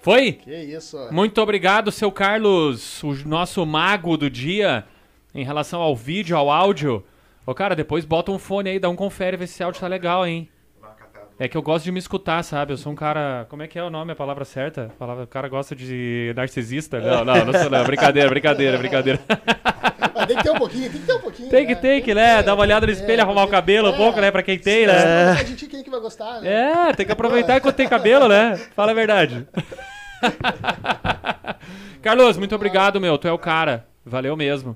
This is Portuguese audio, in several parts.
Foi? Que isso. Muito obrigado, seu Carlos, o nosso mago do dia, em relação ao vídeo, ao áudio. Ô, cara, depois bota um fone aí, dá um confere, vê se esse áudio tá legal, hein? É que eu gosto de me escutar, sabe? Eu sou um cara. Como é que é o nome, a palavra certa? A palavra, o cara gosta de narcisista? Não, não, não sou não. Brincadeira, brincadeira, brincadeira. Mas tem que ter um pouquinho, tem que ter um pouquinho. Tem que né? que, né? Dar uma olhada no espelho, arrumar o cabelo um pouco, né? Pra quem tem, né? A gente quem que vai gostar, né? É, tem que aproveitar enquanto tem cabelo, né? Fala a verdade. Carlos, muito obrigado, meu. Tu é o cara. Valeu mesmo.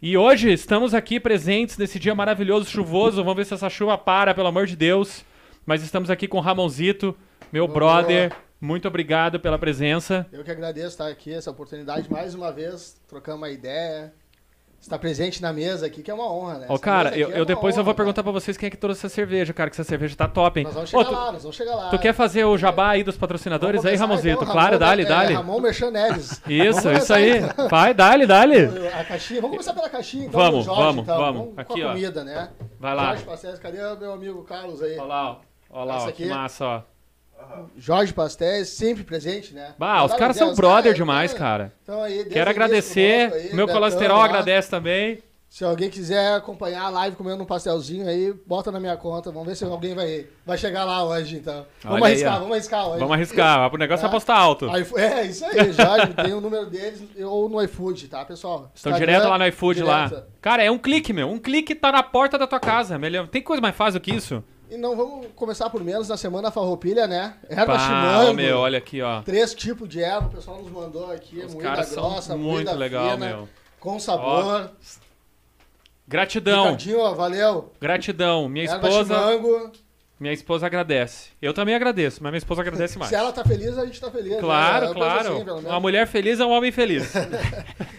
E hoje estamos aqui presentes nesse dia maravilhoso, chuvoso. Vamos ver se essa chuva para, pelo amor de Deus. Mas estamos aqui com o Ramonzito, meu Boa. brother. Muito obrigado pela presença. Eu que agradeço estar aqui, essa oportunidade, mais uma vez, trocando uma ideia. Estar presente na mesa aqui, que é uma honra, né? Ó, Essa cara, eu, é eu depois eu vou honra, perguntar pra vocês quem é que trouxe essa cerveja, cara, que essa cerveja tá top, hein? Nós vamos Ô, chegar tu, lá, nós vamos chegar lá. tu quer fazer o jabá aí dos patrocinadores aí, começar, Ramonzito? então, claro, dale, é, dale. Ramon Merchan Neves. Isso, isso aí. então. Vai, dale, dale. A caixinha, vamos começar pela caixinha, então. Vamos, Jorge, vamos, então. vamos. com Aqui, a ó. comida, né? Vai lá. Jorge cadê o meu amigo Carlos aí? Olha lá, ó. Olha lá, ó, que massa, ó. Jorge Pastéis, sempre presente, né? Bah, os caras são vezes, brother cara, demais, né? cara. Então aí, Quero agradecer. conosco aí, Meu Betão colesterol lá. agradece também. Se alguém quiser acompanhar a live comendo um pastelzinho aí, bota na minha conta. Vamos ver se alguém vai, vai chegar lá hoje, então. Vamos Olha aí, arriscar, ó. vamos arriscar hoje. Vamos arriscar. O negócio é apostar alto. Aí, é, isso aí, Jorge, tem o número deles ou no iFood, tá, pessoal? Estão Instagram, direto lá no iFood lá. direto. Cara, é um clique, meu. Um clique tá na porta da tua casa. Melhor. Tem coisa mais fácil do que isso? E não vamos começar por menos na semana farroupilha, né? Erva Pá, chimango. meu, olha aqui, ó. Três tipos de erva, o pessoal nos mandou aqui, Os moída caras são grossa, muito moída legal, fina, meu. com sabor. Gratidão. Ricardinho, ó, valeu. Gratidão. Minha Erva esposa, chimango. minha esposa agradece. Eu também agradeço, mas minha esposa agradece mais. Se ela tá feliz, a gente tá feliz. Claro, né? É claro. assim, pelo menos. Uma mulher feliz é um homem feliz.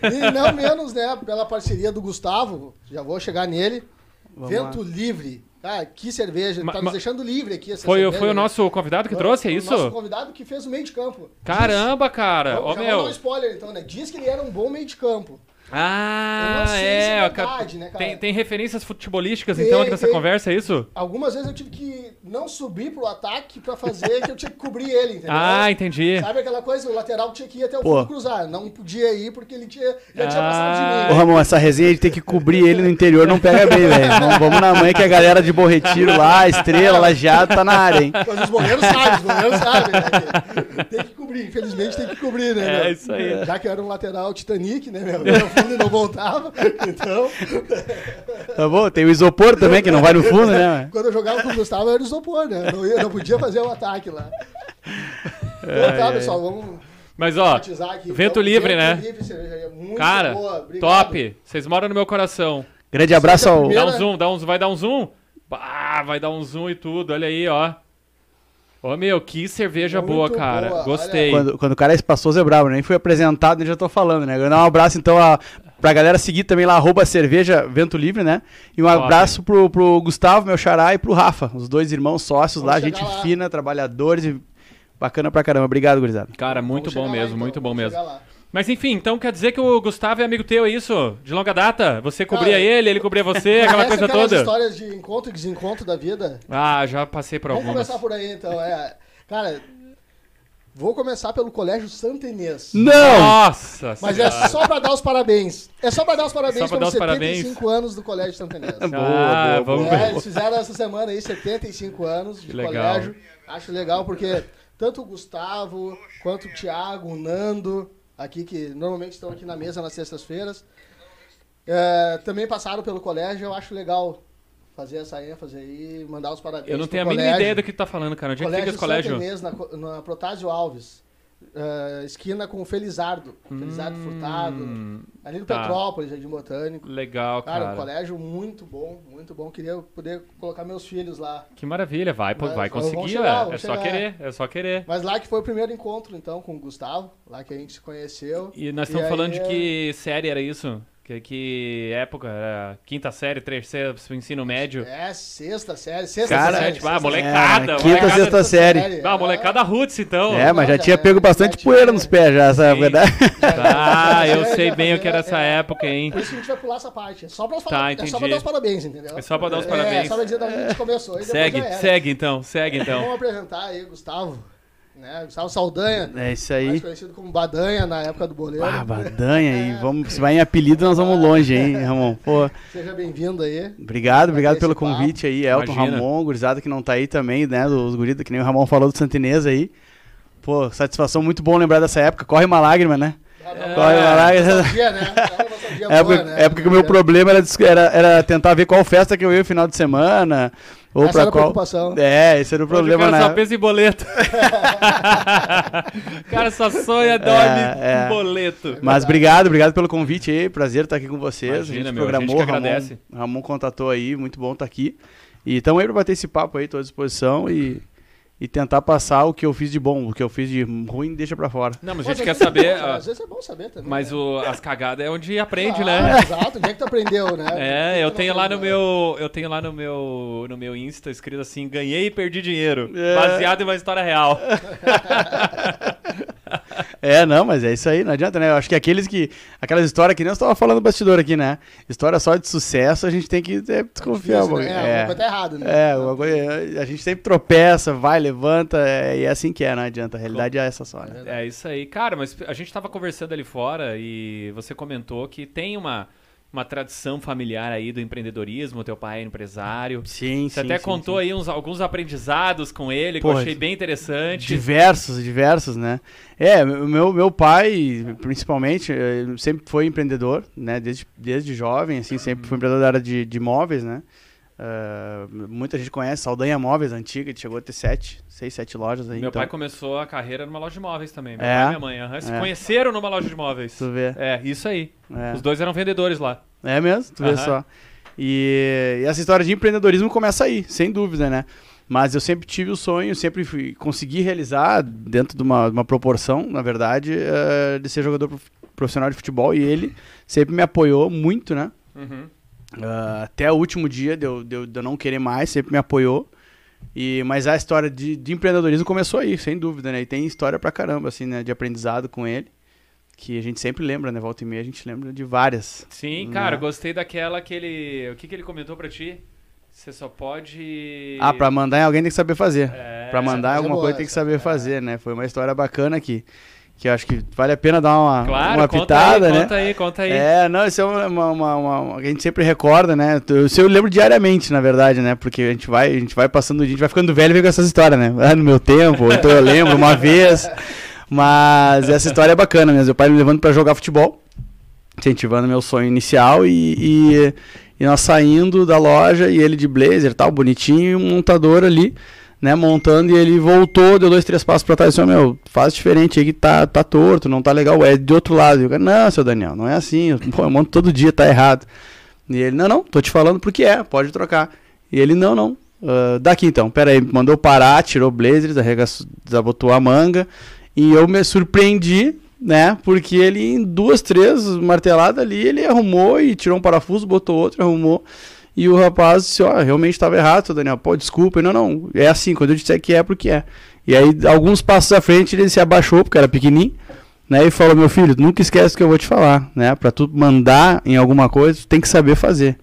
E não menos, né, pela parceria do Gustavo, já vou chegar nele. Vamos Vento Livre. Ah, que cerveja, Ma- tá nos deixando livre aqui essa Foi, cerveja, foi o né? nosso convidado que trouxe, é Foi O nosso isso? convidado que fez o meio de campo. Caramba, cara. Vamos, Ó, vou dar um meu. spoiler então, né? Diz que ele era um bom meio de campo. Eu Ah, não sei se é. é verdade, né, cara? tem, tem referências futebolísticas Tem, então aqui nessa tem. conversa, é isso? Algumas vezes eu tive que não subir pro ataque pra fazer, que eu tinha que cobrir ele, entendeu? Ah, entendi. Sabe aquela coisa, o lateral tinha que ir até o Pô. fundo cruzar. Não podia ir porque ele tinha, já tinha Ah. passado Ô, de mim. Ramon, essa resenha de ter que cobrir ele no interior não pega bem, velho. Vamos, vamos na manhã que a galera de Bom Retiro lá, Estrela, Lajeado, tá na área, hein? Mas os goleiros sabem, os goleiros sabem, né? Tem que cobrir, infelizmente tem que cobrir, né? É meu? isso aí. Já que eu era um lateral Titanic, né, meu? Fundo e não voltava. Então, Tá bom? Tem o isopor também, que não vai no fundo, né? quando eu jogava com o Gustavo, eu era isopor, né? Eu não, ia- não podia fazer o ataque lá. Então tá, pessoal, vamos Mas ó, aqui. vento Então, livre, né? Livre, cara, top. Vocês moram no meu coração. Grande abraço ao. Primeira- Dá um zoom, dá um, vai dar um zoom? Bah, vai dar um zoom e tudo, olha aí, ó. Ô meu, que cerveja Muito boa, cara. boa, Gostei. Quando, quando o cara é espaçoso é brabo, nem fui apresentado, nem já tô falando, né? Dar um abraço então a, pra galera seguir também lá, arroba cerveja Vento Livre, né? E um abraço pro, pro Gustavo, meu xará, e pro Rafa, os dois irmãos sócios Vamos lá, gente lá. fina, trabalhadores e bacana pra caramba. Obrigado, gurizada. Cara, muito Vamos bom lá, mesmo, então, muito bom vamos mesmo. Mas enfim, então quer dizer que o Gustavo é amigo teu, é isso? De longa data? Você cobria Cara, ele, ele cobria você, aquela coisa toda? histórias de encontro e desencontro da vida? Ah, já passei por Vamos algumas. começar por aí, então. É, cara, vou começar pelo Colégio Santa Inês. Não! Nossa Mas é Senhora. só pra dar os parabéns. É só pra dar os parabéns Só pra dar pelos os parabéns. 75 anos do Colégio Santa Inês. Boa, Ah, boa, vamos boa. É, eles fizeram essa semana aí 75 anos de legal. colégio. Acho legal porque tanto o Gustavo, quanto o Thiago, o Nando, aqui que normalmente estão aqui na mesa nas sextas-feiras, é, também passaram pelo colégio. Eu acho legal fazer essa ênfase aí, mandar os parabéns. Eu não tenho a mínima colégio. ideia do que tu tá falando, cara. Onde é que fica esse colégio? Inês, na, na Protásio Alves. Eh, esquina com o Felizardo. Felizardo Hum, Furtado. Ali no tá. Petrópolis, Jardim Botânico. Legal, Cara, cara. um colégio muito bom, muito bom. Queria poder colocar meus filhos lá. Que maravilha, vai, Mas vai conseguir, chegar, é. É só querer, é só querer. Mas lá que foi o primeiro encontro, então, com o Gustavo. Lá que a gente se conheceu. E nós E estamos aí, falando de que série era isso? Que, que época? Era quinta série, terceira, ensino médio? É, sexta série, sexta Cara, série. sexta- ah, molecada, É, quinta, molecada- sexta série. Ah, molecada roots, então. É, mas já tinha é- pego bastante já tinha- poeira nos pés já, essa Sim. época, né? Ah, eu É, sei bem o que era fazia- essa é. época, hein? Por isso que a gente vai pular essa parte. É só pra, Tá, falar, é só pra dar os parabéns, entendeu? É só pra dar os É, parabéns. só pra dizer da onde a gente começou. e Segue, segue então, segue então. Vamos apresentar aí, Gustavo. Né? Gustavo Saldanha, É isso mais aí. conhecido como Badanha na época do boleiro. Ah, badanha aí. Vamos, se vai em apelido, nós vamos longe, hein, Ramon? Pô, Seja bem-vindo aí. obrigado, obrigado pelo papo. convite aí, Elton, Imagina. Ramon, gurizada que não tá aí também, né, dos guris, que nem o Ramon falou do Santinês aí. Pô, satisfação, muito bom lembrar dessa época. Corre uma lágrima, né? É. Corre uma lágrima. Nostalgia, né? É uma nostalgia Época, boa, né? época que o meu problema era, era, era tentar ver qual festa que eu ia no final de semana. Ou Essa pra era a qual. preocupação. É, esse era o Hoje o problema, cara né? só pensa em boleto. o cara só sonha, dorme É, é. em boleto. Mas obrigado, obrigado pelo convite aí. Prazer estar aqui com vocês. Imagina, a gente meu, a programou, gente que Ramon, agradece. Ramon contatou aí, muito bom estar aqui. E estamos aí para bater esse papo aí, tô à disposição e, e tentar passar o que eu fiz de bom, o que eu fiz de ruim, deixa pra fora. Não, mas a gente quer é saber. bom, ah, Às vezes é bom saber também. Mas né? o, as cagadas é onde aprende, Ah, né? Exato, onde é que tu aprendeu, né? É, eu Tu tenho lá no meu, eu tenho lá no meu, no meu Insta escrito assim, ganhei e perdi dinheiro, É. baseado em uma história real. É, não, mas é isso aí, não adianta, né? Eu acho que aqueles que. Aquelas histórias que nem eu estava falando no bastidor aqui, né? História só de sucesso, a gente tem que é, desconfiar. Difícil, né? É, É, alguma coisa tá errado, né? É, uma coisa- a gente sempre tropeça, vai, levanta, é, e é assim que é, não adianta. A realidade é essa só, né? É isso aí. Cara, mas a gente tava conversando ali fora e você comentou que tem uma, uma tradição familiar aí do empreendedorismo, teu pai é empresário. Sim, Você sim. até sim, contou sim. aí uns, alguns aprendizados com ele, que eu achei bem interessante. Diversos, diversos, né? É, o meu, meu pai, principalmente, sempre foi empreendedor, né? Desde, desde jovem, assim, sempre foi empreendedor da área de, de imóveis, né? Ah, muita gente conhece Saldanha Móveis, antiga, chegou a ter sete, seis, sete lojas aí. Meu então, pai começou a carreira numa loja de móveis também. Meu É? pai e minha mãe. aham, Se É. conheceram numa loja de móveis. Tu vê. É, isso aí. É. Os dois eram vendedores lá. É mesmo, tu vê Aham. só. E, e essa história de empreendedorismo começa aí, sem dúvida, né? Mas eu sempre tive o sonho, sempre fui, consegui realizar, dentro de uma, uma proporção, na verdade, eh, de ser jogador prof- profissional de futebol. E ele sempre me apoiou muito, né? Uhum. Ah, até o último dia de eu, de, eu, de eu não querer mais, sempre me apoiou. E, mas a história de, de empreendedorismo começou aí, sem dúvida, né? E tem história pra caramba, assim, né? De aprendizado com ele. Que a gente sempre lembra, né? Volta e meia a gente lembra de várias. Sim, cara, Né? gostei daquela que ele. O que, que ele comentou pra ti? Você só pode. Ah, pra mandar em alguém tem que saber fazer. É, Pra mandar alguma é boa, coisa tem que saber fazer, né? Foi uma história bacana aqui. Que acho que vale a pena dar uma, Claro, uma conta pitada, aí, né? conta aí, conta aí. É, não, isso é uma, uma, uma- a gente sempre recorda, né? Eu, isso eu lembro diariamente, na verdade, né? Porque a gente vai, a gente vai passando a gente vai ficando velho e vem com essas histórias, né? Ah, no meu tempo, então eu lembro uma vez. Mas essa história é bacana mesmo. Meu pai me levando pra jogar futebol, incentivando meu sonho inicial e, e, e nós saindo da loja e ele de blazer tal, bonitinho, e um montador ali, né, montando e ele voltou, deu dois, três passos pra trás e disse, "Ô, meu, faz diferente aí que tá, tá torto, não tá legal, é de outro lado. E eu, não, seu Daniel, não é assim, pô, eu monto todo dia, tá errado. E ele, não, não, tô te falando porque é, pode trocar. E ele, não, não, ah, daqui então, pera aí, mandou parar, tirou o blazer, arregaçou- desabotou a manga, e eu me surpreendi, né? Porque ele, em duas, três marteladas ali, ele arrumou e tirou um parafuso, botou outro, arrumou. E o rapaz disse, ó, realmente estava errado, seu Daniel. Pô, desculpa. Ele, não, não, é assim, quando eu disser que é, porque é. E aí, alguns passos à frente, ele se abaixou, porque era pequenininho, né? E falou, meu filho, nunca esquece o que eu vou te falar, né? Pra tu mandar em alguma coisa, tu tem que saber fazer.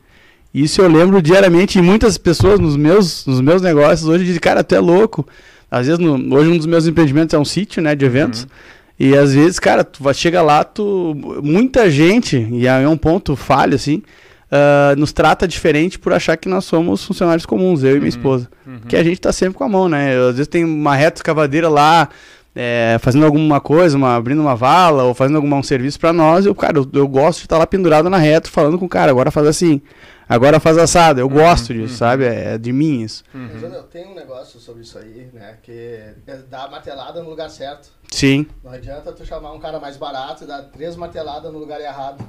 Isso eu lembro diariamente e muitas pessoas nos meus, nos meus negócios hoje dizem, cara, tu é louco. Às vezes, no- hoje um dos meus empreendimentos é um sítio, né, de eventos. E às vezes, cara, tu chega lá, tu, muita gente, e é um ponto falho, assim, ah, nos trata diferente por achar que nós somos funcionários comuns, eu e minha esposa. Uhum. Que a gente tá sempre com a mão, né? Eu, às vezes tem uma reta escavadeira lá, é, fazendo alguma coisa, uma, abrindo uma vala, ou fazendo algum um serviço pra nós, eu, cara, eu, eu gosto de estar lá pendurado na reta, falando com o cara, agora faz assim, agora faz assado, eu gosto disso, sabe? É, de mim isso. Mas, meu, tem um negócio sobre isso aí, né? Que é dar martelada no lugar certo. Sim, Não adianta tu chamar um cara mais barato e dar três marteladas no lugar errado.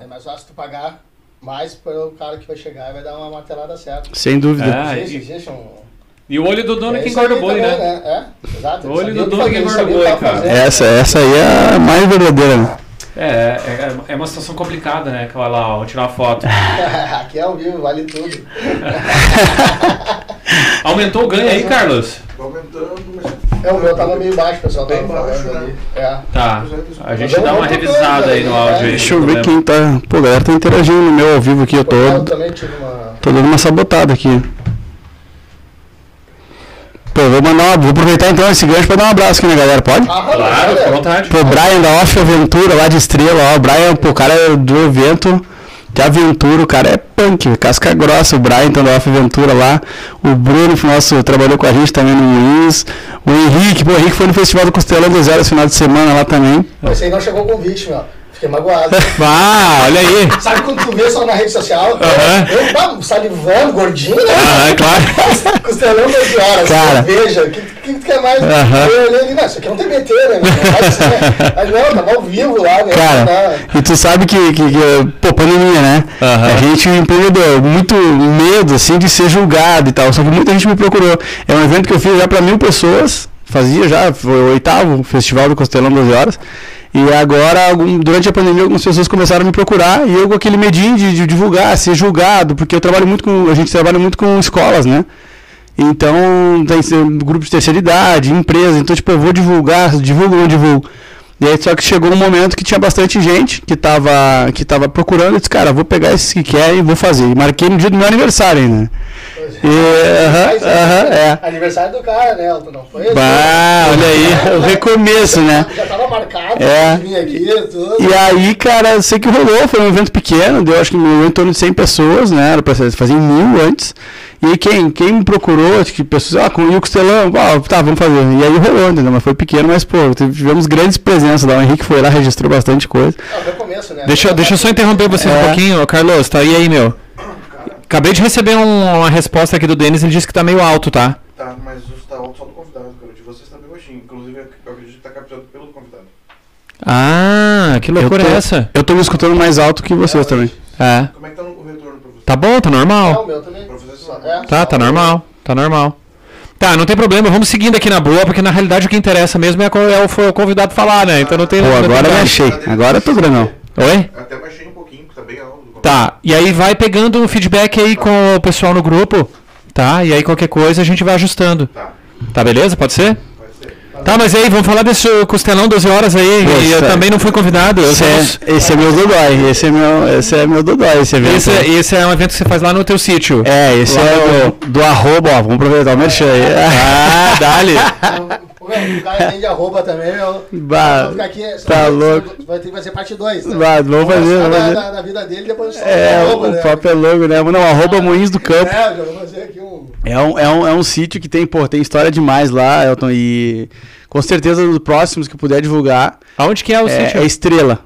É mais fácil tu pagar mais pelo cara que vai chegar vai dar uma martelada certa. sem dúvida. Ah, existe, e- existe um... E o olho do dono é É que isso engorda o boi, também, né? É, exato. O olho do dono o que ele engorda o o boi, cara. Essa, essa aí é a mais verdadeira, né? É, é, é uma situação complicada, né? Que olha lá, ó, vou tirar uma foto. Aqui é ao vivo, vale tudo. Aumentou o ganho aí, Carlos? Tá aumentando, mas É, o meu tava meio baixo, pessoal. Bem Tava baixo, falando né? ali. É. Tá. A gente Mas dá uma revisada aí no áudio. né? aí, Deixa eu ver quem tá. Pô, galera tá interagindo no meu ao vivo aqui, eu tô. Eu também tive uma. Tô dando uma sabotada aqui. Pô, vou mandar uma, vou aproveitar então esse gancho pra dar um abraço aqui na galera, pode? Ah, Claro, fica à vontade. Pro Brian da Off Aventura lá de Estrela, ó. O Brian, pô, o cara é do evento de aventura, o cara é punk, casca grossa. O Brian então da Off Aventura lá. O Bruno, nosso, trabalhou com a gente também no Luiz. O Henrique, pô, o Henrique foi no Festival do Costelão do Zero esse final de semana lá também. Esse aí não chegou o convite, meu. Fiquei magoado. Ah, olha aí. Sabe quando tu vê só na rede social? Eu tava salivando, gordinho, né? Ah, é claro. Costelão 12 horas, Cara. cerveja, o que, que tu quer mais? Aham. Eu olhei ali, não, isso aqui não tem BT, né? ser. Mas não, tava ao vivo lá, né? Cara, e tu sabe que, que, que pô, pandemia, né? A gente empreendedor, muito medo, assim, de ser julgado e tal. Só que muita gente me procurou. É um evento que eu fiz já pra mil pessoas. Fazia já, foi o oitavo Festival do Costelão 12 Horas. E agora, algum- durante a pandemia, algumas pessoas começaram a me procurar e eu com aquele medinho de, de divulgar, ser julgado, porque eu trabalho muito com. A gente trabalha muito com escolas, né? Então, tem esse grupo de terceira idade, empresa. Então, tipo, eu vou divulgar, divulgo ou não divulgo. E aí, só que chegou um momento que tinha bastante gente que tava, que tava procurando. Eu disse, cara, vou pegar esses que querem e vou fazer. E marquei no dia do meu aniversário ainda. E, Mas, aham, é. Aniversário do cara, né, Elton? Não foi? Bah, olha aí, o recomeço, né? Já tava marcado, É. vir aqui, tudo. E aí, cara, eu sei que rolou, foi um evento pequeno, deu acho que em torno de 100 pessoas, né? Era pra fazer mil antes. E aí quem, quem me procurou, acho que pessoas, ah, com o Costelão, ah, tá, vamos fazer. E aí rolou, entendeu? Mas foi pequeno, mas pô, tivemos grandes presenças lá. O Henrique foi lá, registrou bastante coisa. Ah, o começo, né? Deixa, deixa eu só interromper vocês um É. pouquinho, ô, Carlos. Tá aí, aí, meu. Acabei de receber um- uma resposta aqui do Denis, ele disse que tá meio alto, tá? tá, mas o tá alto só do convidado, cara. O de vocês tá bem baixinho. Inclusive, eu acredito que tá captado pelo convidado. Ah, que loucura eu tô, é essa? Eu tô me escutando mais alto que vocês também. É. Como é que tá o retorno pra você? Tá bom, tá normal. o meu também. Pra vocês Só- tá é, Tá, só- tá normal. Tá normal. Tá, não tem problema, vamos seguindo aqui na boa, porque na realidade o que interessa mesmo é, é o, foi o convidado falar, né? Então não tem. Pô, não tem agora me nada. achei. Agora eu tô grandão. Oi? Até baixei um tá e aí vai pegando o feedback aí com o pessoal no grupo, tá? E aí qualquer coisa a gente vai ajustando. Tá, Tá beleza? Pode ser? pode ser. Tá, mas aí, vamos falar desse costelão 12 horas aí. E eu sério. também não fui convidado. Eu Esse é, esse é meu dodói. Esse é meu, esse é meu dodói, esse evento. esse, é- esse é um evento que você faz lá no teu sítio. É, esse Lá é o do arroba, ó. Vamos aproveitar o merchan aí. Ah, dali. Meu, o cara tem de arroba também, meu. Bah, Vou ficar aqui, só tá vai- louco. Vai ter que fazer parte 2. Né? Bah, vamos fazer, falar vamos da, fazer. da, da vida dele depois só É, arroba, o né? papo é logo, né? Não, arroba Moinhos do Campo. É, já vou fazer aqui um. É um, é, um, é um sítio que tem, pô, tem história demais lá, Elton, e com certeza nos próximos que puder divulgar, Aonde que é o é, sítio? é Estrela,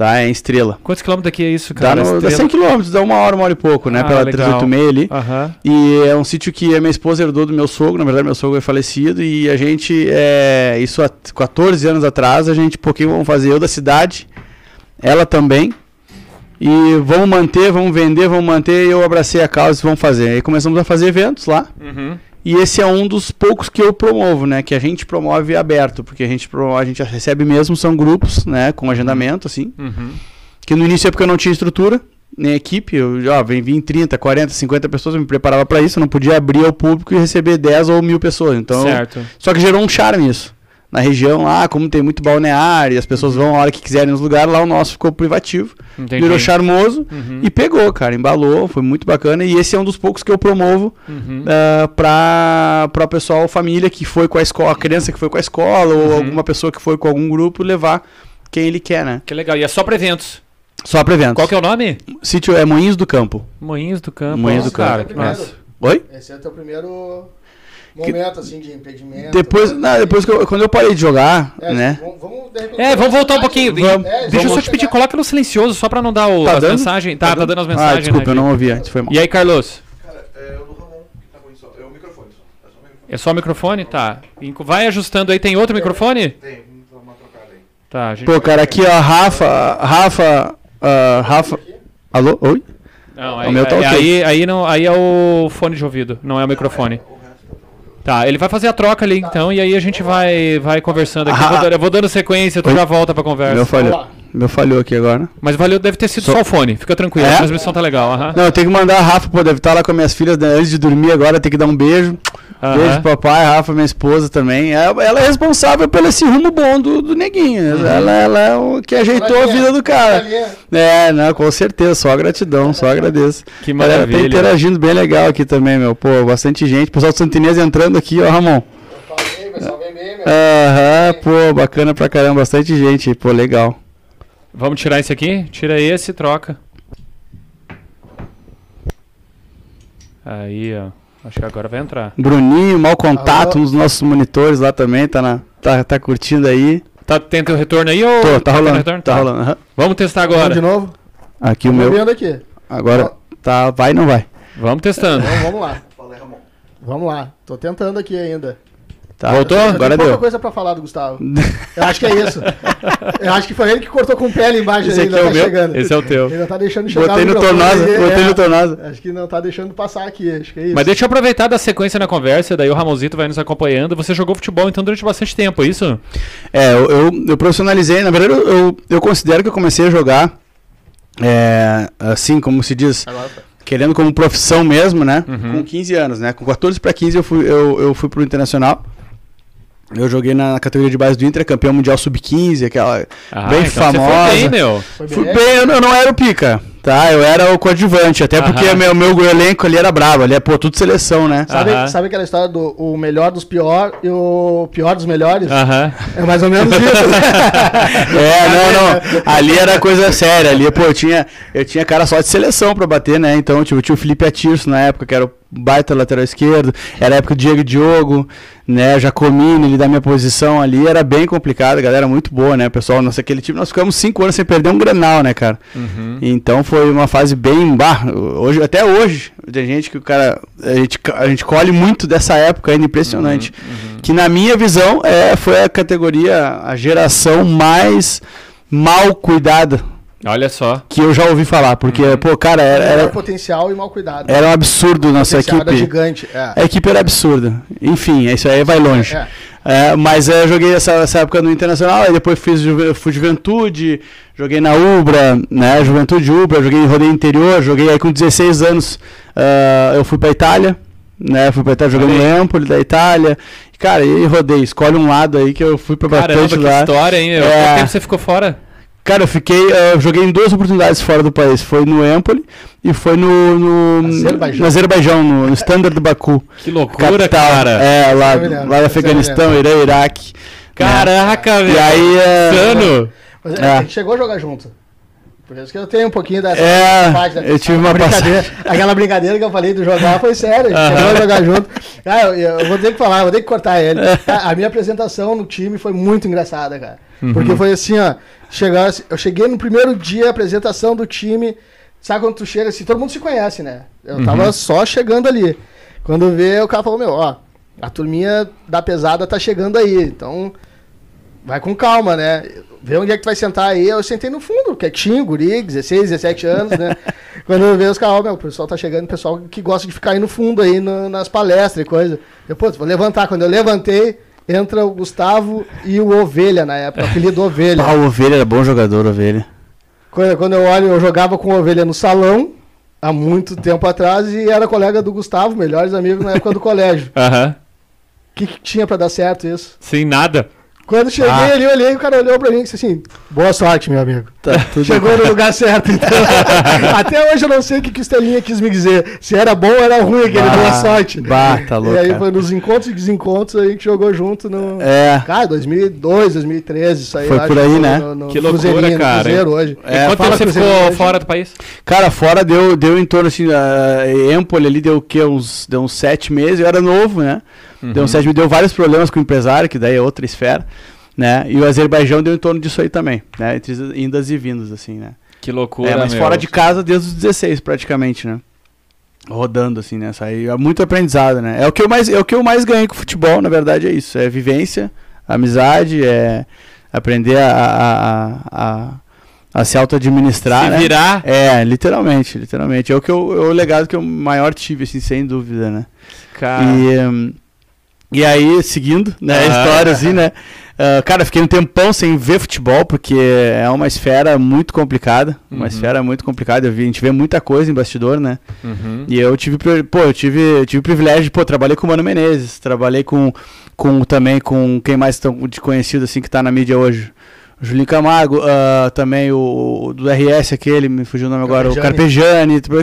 tá? É em Estrela. Quantos quilômetros daqui é isso, Dá, cara? no, dá Estrela? 100 km, dá uma hora, uma hora e pouco, né? Ah, pela legal. 386 ali. Aham. E é um sítio que a minha esposa herdou do meu sogro, na verdade meu sogro é falecido, e a gente, é, isso há 14 anos atrás, a gente, pouquinho, vamos fazer eu da cidade, ela também, e vamos manter, vamos vender, vamos manter, e eu abracei a causa e vamos fazer. Aí começamos a fazer eventos lá, Uhum. E esse é um dos poucos que eu promovo, né, que a gente promove aberto, porque a gente, promo- a gente recebe mesmo, são grupos, né, com agendamento, assim, Uhum. que no início é porque eu não tinha estrutura, nem equipe, eu já vem vir 30, 40, 50 pessoas, eu me preparava para isso, eu não podia abrir ao público e receber 10 ou mil pessoas. Então, Certo. só que gerou um charme isso. Na região lá, como tem muito balneário, e as pessoas vão a hora que quiserem nos lugares, lá o nosso ficou privativo, Entendi. virou charmoso Uhum. e pegou, cara, embalou, foi muito bacana e esse é um dos poucos que eu promovo Uhum. uh, para o pessoal, família que foi com a escola, a criança que foi com a escola ou Uhum. alguma pessoa que foi com algum grupo levar quem ele quer, né? Que legal. E é só pra eventos. Só para eventos. Qual que é o nome? Sítio é Moinhos do Campo. Moinhos do Campo. Moinhos Nossa, do Campo. Cara, que massa. Oi? Esse é o teu primeiro momento, assim, de impedimento. Depois, não, depois que eu, quando eu parei de jogar, É, né? Vamos, vamos, repente, É, vamos voltar um pouquinho. Vamos. É, Deixa eu só te pedir, coloca no silencioso, só pra não dar o, Tá as mensagens. Tá, tá, dando as Ah, mensagens. desculpa, eu né, não aqui. ouvi antes, foi mal. E aí, Carlos? Cara, é o do Ramon que tá ruim só. É o microfone só. É só o microfone. É só o microfone? Tá. Vai ajustando aí. Tem outro microfone? Tem, vamos dar uma trocada aí. Tá, a gente... Pô, cara, aqui ó, Rafa, Rafa, ah, Rafa. Alô? Oi? Não, O aí, meu tá aí, ok. aí, aí não, aí é o fone de ouvido, não é o microfone. Tá. Tá, ele vai fazer a troca ali então, e aí a gente vai, vai conversando aqui. Ah. Eu vou, dando- eu vou dando sequência, tu já volta pra Meu conversa. falhou. Vamos lá. Meu falhou aqui agora. Mas valeu, deve ter sido Só- só o fone. Fica tranquilo, É? a transmissão tá legal. Não, eu tenho que mandar a Rafa, pô, deve estar lá com as minhas filhas né, antes de dormir agora, tem que dar um beijo. Aham. Beijo, papai, Rafa, minha esposa também. Ela, ela é responsável pelo esse rumo bom do, do neguinho. Uhum. Ela, ela é o que ajeitou a vida do cara. É, não, com certeza, só gratidão, só agradeço. Que Galera, tá maravilha. interagindo bem legal aqui também, meu. Pô, bastante gente. Pessoal do Santinês entrando aqui, ó, Ramon. Aham, pô, bacana pra caramba, bastante gente, pô, legal. Vamos tirar esse aqui? Tira esse e troca. Aí, ó. Acho que agora vai entrar. Bruninho, mau contato, Alô? um dos nossos monitores lá também, tá, na, tá, tá curtindo aí. Tá, teu retorno aí ou. Tô, tá tendo rolando, retorno? tá rolando. aham. Vamos testar Agora. agora. de novo? Aqui o Tô meu, vendo aqui. agora tá, vai ou não vai? Vamos testando. Então vamos lá. Fala aí, Ramon. Vamos lá. Tô tentando aqui ainda. Tá. Voltou? Eu tenho Agora deu. coisa pra falar do Gustavo. Eu acho que é isso. Eu acho que foi ele que cortou com o pé ali embaixo. Esse aqui é ainda o tá meu? chegando. Esse é o teu. Ele não tá deixando chegar Botei no tornado, botei é, no tornado. Acho que não tá deixando passar aqui. Acho que é isso. Mas deixa eu aproveitar da sequência na conversa, daí o Ramonzito vai nos acompanhando. Você jogou futebol então durante bastante tempo, é isso? É, eu, eu, eu profissionalizei, na verdade eu, eu, eu considero que eu comecei a jogar, é, assim, como se diz, Agora foi. querendo como profissão mesmo, né? Uhum. Com 15 anos, né? Com 14 para 15 eu fui, eu, eu fui pro Internacional. Eu joguei na categoria de base do Inter, campeão mundial sub-15, aquela Ah, bem então Você famosa. foi bem, meu. Foi Fui bem. bem, eu não, eu não era o pica, tá? Eu era o coadjuvante, até porque Aham. meu, meu elenco ali era brabo, ali é, pô, tudo seleção, né? Sabe, Aham. sabe aquela história do o melhor dos pior e o pior dos melhores? Aham. É mais ou menos isso. É, não, não. Ali era coisa séria. Ali, pô, eu tinha, eu tinha cara só de seleção pra bater, né? Então, tipo, tinha o Felipe Atirso na época, que era o baita lateral esquerdo. Era a época do Diego Diogo, né? Jacomini, ele da minha posição ali. Era bem complicado, a galera muito boa, né? Pessoal, nossa, aquele time, nós ficamos cinco anos sem perder um Grenal, né, cara? Uhum. Então foi uma fase bem. Bah, hoje, até hoje, tem gente que o cara. A gente, a gente colhe muito dessa época ainda, impressionante. Que na minha visão é, foi a categoria, a geração mais mal cuidada Olha só. que eu já ouvi falar. Porque, pô, cara, era, Era era, potencial e mal cuidado. era um absurdo nossa potencial era equipe. gigante. É. A equipe era absurda. Enfim, isso aí vai longe. É. É, mas é, eu joguei essa, essa época no Internacional, aí depois fiz fui Juventude, joguei na Ubra, né? Juventude Ubra, joguei em rodeio interior, joguei aí com 16 anos, ah, eu fui pra Itália, né? Fui pra Itália, joguei no. Empoli da Itália. Cara, e rodei, escolhe um lado aí que eu fui pra Caramba, bastante que lá. história, hein? meu? É. Quanto tempo você ficou fora? Cara, eu fiquei, ah, eu joguei em duas oportunidades fora do país, foi no Empoli e foi no, no, Azerbaijão. no Azerbaijão, no, no Standard Baku. Que loucura, capital, cara. É, lá, lembro, lá do me Afeganistão. Irã, Iraque. Caraca, E velho. aí, é, Insano. Mas É. a gente chegou a jogar junto. Por isso que eu tenho um pouquinho dessa É, parte da eu tive uma brincadeira. Aquela brincadeira que eu falei do jogar foi sério. A gente chegou a jogar junto. Ah, eu, eu vou ter que falar, vou ter que cortar ele. A, a minha apresentação no time foi muito engraçada, cara. Porque foi assim, ó. Chegar, eu cheguei no primeiro dia, apresentação do time. Sabe quando tu chega assim, todo mundo se conhece, né? Eu tava só chegando ali. Quando vê, o cara falou, meu, ó, a turminha da pesada tá chegando aí. Então, vai com calma, né? Vê onde é que tu vai sentar aí. Eu sentei no fundo, quietinho, guri, 16, 17 anos, né? Quando eu vejo os caras, meu, o pessoal tá chegando, o pessoal que gosta de ficar aí no fundo aí, no- nas palestras e coisa. Eu, pô, vou levantar. Quando eu levantei, entra o Gustavo e o Ovelha na época, o apelido Ovelha. Ah, o Ovelha era bom jogador, Ovelha. Quando, quando eu olho, eu jogava com o Ovelha no salão, há muito tempo atrás, e era colega do Gustavo, melhores amigos na época do colégio. Aham. O que, que tinha pra dar certo isso? Sem nada. Quando cheguei Ah. ali, eu olhei, o cara olhou pra mim e disse assim: Boa sorte, meu amigo. Tá tudo Chegou no lugar certo, então. Até hoje eu não sei o que, que o Estelinha quis me dizer. Se era bom ou era ruim, aquele Bah, boa sorte. bah, tá louco, E aí foi nos encontros e desencontros aí que jogou junto no. É. Cara, 2002, 2013, isso aí. Foi por aí, no- né? no- no Que loucura, cara, Cruzeiro hoje. E É, quanto tempo você ficou hoje. fora do país? Cara, fora deu, deu em torno assim, uh, Empoli ali deu o quê? Uns, deu uns sete meses, eu era novo, né? Deu uns sete meses, deu vários problemas com o empresário, que daí é outra esfera, né? E o Azerbaijão deu em torno disso aí também, né? Entre as indas e vindas, assim, né? Que loucura, É, mas meu. fora de casa desde os 16 praticamente, né? Rodando assim, né? Saí, é muito aprendizado, né? É o que eu mais, é o que eu mais ganhei com o futebol, na verdade é isso, é vivência, amizade, é aprender a, a, a, a, a se auto-administrar, Se né? virar. É, literalmente, literalmente. É o que eu, é o legado que eu maior tive, assim, sem dúvida, né? Cara. E, hum, e aí, seguindo, né, a história, assim, né? Ah, cara, fiquei um tempão sem ver futebol, porque é uma esfera muito complicada. Uma Uhum. esfera muito complicada. Eu vi, a gente vê muita coisa em bastidor, né? Uhum. E eu tive, pô, eu tive, eu tive privilégio de, pô, trabalhei com o Mano Menezes, trabalhei com, com também com quem mais tão de conhecido assim que tá na mídia hoje. Julinho Camargo, ah, também o, o do RS aquele, me fugiu o nome agora, o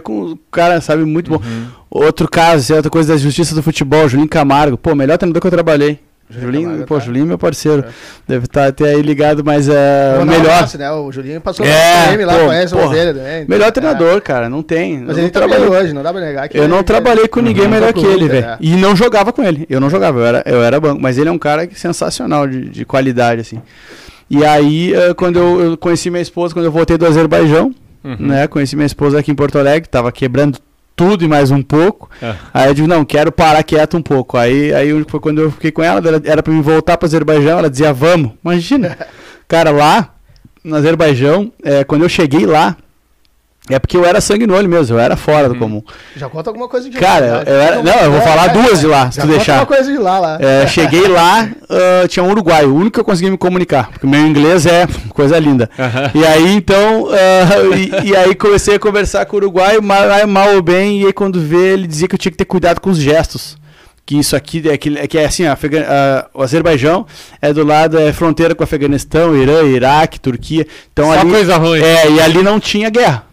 com o cara, sabe, muito bom. Uhum. Outro caso, assim, outra coisa da justiça do futebol, Julinho Camargo, pô, melhor treinador que eu trabalhei. Julinho, Camargo, pô, tá. Julinho é meu parceiro. É. Deve estar até aí ligado, mas é não, melhor. nossa, né? O Julinho passou É, no lá, pô, conhece o porra. dele também. Melhor É. treinador, cara, não tem. Mas eu ele tá bem hoje, não dá pra negar que eu ele- não trabalhei com ninguém Uhum. melhor que ele, velho. é. E não jogava com ele. Eu não jogava, eu era, eu era banco. Mas ele é um cara sensacional de, de qualidade, assim. E aí, eh, quando eu, eu conheci minha esposa, quando eu voltei do Azerbaijão, Uhum. né? Conheci minha esposa aqui em Porto Alegre, tava quebrando tudo e mais um pouco. É. Aí eu digo, não, quero parar quieto um pouco. Aí, aí foi quando eu fiquei com ela, era pra me voltar pro Azerbaijão, ela dizia, vamos. Imagina. Cara, lá no Azerbaijão, eh, quando eu cheguei lá, é porque eu era sangue no olho mesmo, eu era fora do Uhum. comum. Já conta alguma coisa de Cara, lá, já eu era- conta não, eu vou é, falar é, duas de lá, se já tu conta deixar. uma coisa de lá, lá. É, cheguei lá, ah, tinha um uruguaio, o único que eu consegui me comunicar, porque o meu inglês é coisa linda. Aham. E aí, então, ah, e, e aí comecei a conversar com o uruguaio, mal, mal ou bem, e aí quando vê, ele dizia que eu tinha que ter cuidado com os gestos. Que isso aqui é, que, é, que é assim, ó, Afega- ah, o Azerbaijão é do lado, é fronteira com o Afeganistão, Irã, Iraque, Turquia. Então Só ali, coisa ruim. é, e ali não tinha guerra.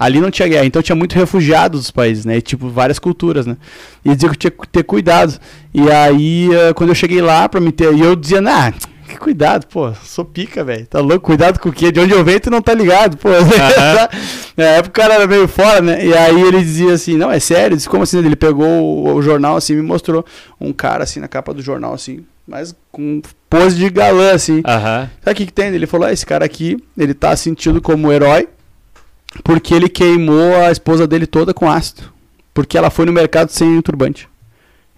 Ali não tinha guerra, então tinha muito refugiado dos países, né? E, tipo, várias culturas, né? E dizia que eu tinha que ter cuidado. E aí, eh, quando eu cheguei lá pra me ter. E eu dizia, nah, que cuidado, pô, sou pica, velho. Tá louco? Cuidado com o quê? De onde eu venho, tu não tá ligado, pô. Na época o cara era meio fora, né? E aí ele dizia assim, não, é sério? Eu disse, como assim? Ele pegou o, jornal assim, me mostrou um cara assim na capa do jornal, assim, mas com pose de galã, assim. Aham. Sabe o que, que tem? Ele falou: ah, esse cara aqui, ele tá sentido como herói porque ele queimou a esposa dele toda com ácido. Porque ela foi no mercado sem o turbante.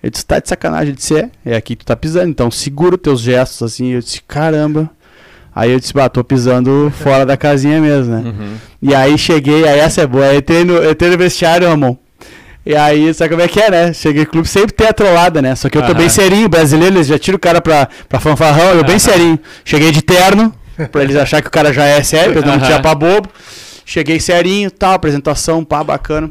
Eu disse, tá de sacanagem. Ele disse, é, é aqui que tu tá pisando, então segura os teus gestos assim. Eu disse, caramba. Aí eu disse, bah, tô pisando fora da casinha mesmo, né? Uhum. E aí cheguei, aí essa é boa. Aí entrei no, entrei no vestiário, Ramon. E aí, sabe como é que é, né? Cheguei no clube, sempre tem a trollada, né? Só que eu tô Aham. bem serinho, brasileiro, eles já tiram o cara pra, pra fanfarrão, eu bem Aham. serinho. Cheguei de terno, pra eles acharem que o cara já é sério, pra não Aham. tirar pra bobo. Cheguei serinho, tal, apresentação, pá, bacana.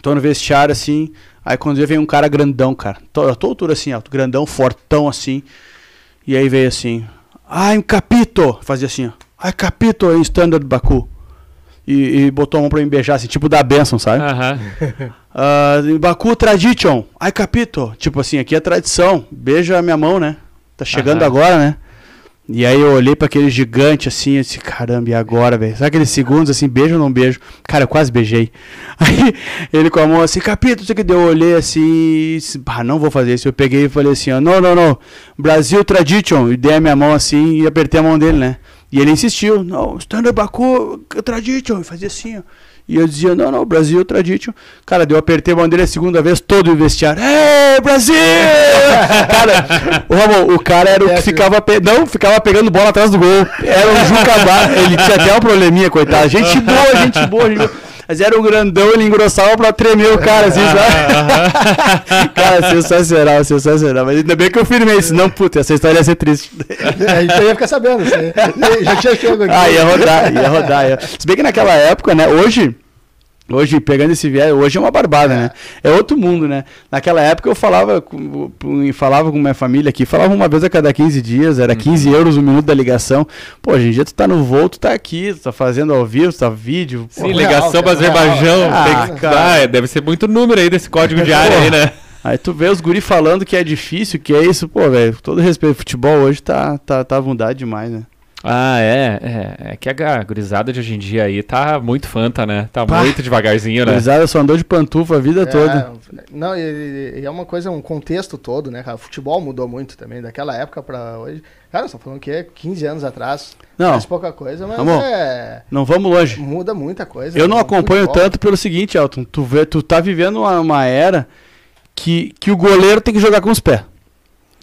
Tô no vestiário, assim. Aí quando vem um cara grandão, cara. Tô, eu tô altura assim, alto, grandão, fortão, assim. E aí veio assim, ai, um capito! Fazia assim, ó. Ai, capito em standard Baku. E, e botou a mão pra me beijar, assim, tipo da benção, sabe? Ah, em Baku tradition. Ai, capito. Tipo assim, aqui é tradição. Beija a minha mão, né? Tá chegando Aham. agora, né? E aí eu olhei pra aquele gigante assim, eu disse, caramba, e agora, velho? Sabe aqueles segundos assim, beijo ou não beijo? Cara, eu quase beijei. Aí ele com a mão assim, capito, você que deu, eu olhei assim, ah, não vou fazer isso. Eu peguei e falei assim, ó, não, não, não, Brasil Tradition. E dei a minha mão assim e apertei a mão dele, né? E ele insistiu, não, Standard Baku Tradition. E fazia assim, ó. E eu dizia, não, não, Brasil Tradition. Cara, deu, apertei a mão dele a segunda vez, todo o vestiário. Ei, Brasil! cara, o Ramon, o cara era o que ficava, pe- não, ficava pegando bola atrás do gol. Era um Jucabá, ele tinha até um probleminha, coitado. Gente boa, gente boa, gente boa. Mas era um grandão, ele engrossava pra tremer o cara, assim, sabe? cara, sensacional, sensacional. Mas ainda bem que eu firmei isso. Não, puta, essa história ia ser triste. A gente ia ficar sabendo. você- Já tinha chego aqui. Ah, ia rodar, ia rodar. Ia. Se bem que naquela época, né? Hoje, hoje pegando esse viés, hoje é uma barbada, né? É outro mundo, né? Naquela época eu falava com, falava com minha família aqui, falava uma vez a cada 15 dias, era 15 euros o minuto da ligação. Pô, hoje em dia tu tá no voo, tu tá aqui, tu tá fazendo ao vivo, tu tá vídeo. Sim, Pô, ligação real. Azerbaijão. Ah, tem que- cara. Ah, deve ser muito número aí desse código de área aí, né? Aí tu vê os guri falando que é difícil, que é isso, pô, velho, todo respeito, futebol hoje tá, tá, tá à vontade demais, né? Ah, é, é. É que a gurizada de hoje em dia aí tá muito fanta, né? Tá Pá. muito devagarzinho, né? Gurizada só andou de pantufa a vida toda. É, não, e, e é uma coisa, um contexto todo, né, cara? O futebol mudou muito também, daquela época pra hoje. Cara, você tá falando que é 15 anos atrás. Não, Faz pouca coisa, mas Amor, é. não vamos longe. Muda muita coisa. Eu não no acompanho futebol. tanto pelo seguinte, Elton. Tu, vê, tu tá vivendo uma, uma era que, que o goleiro tem que jogar com os pés.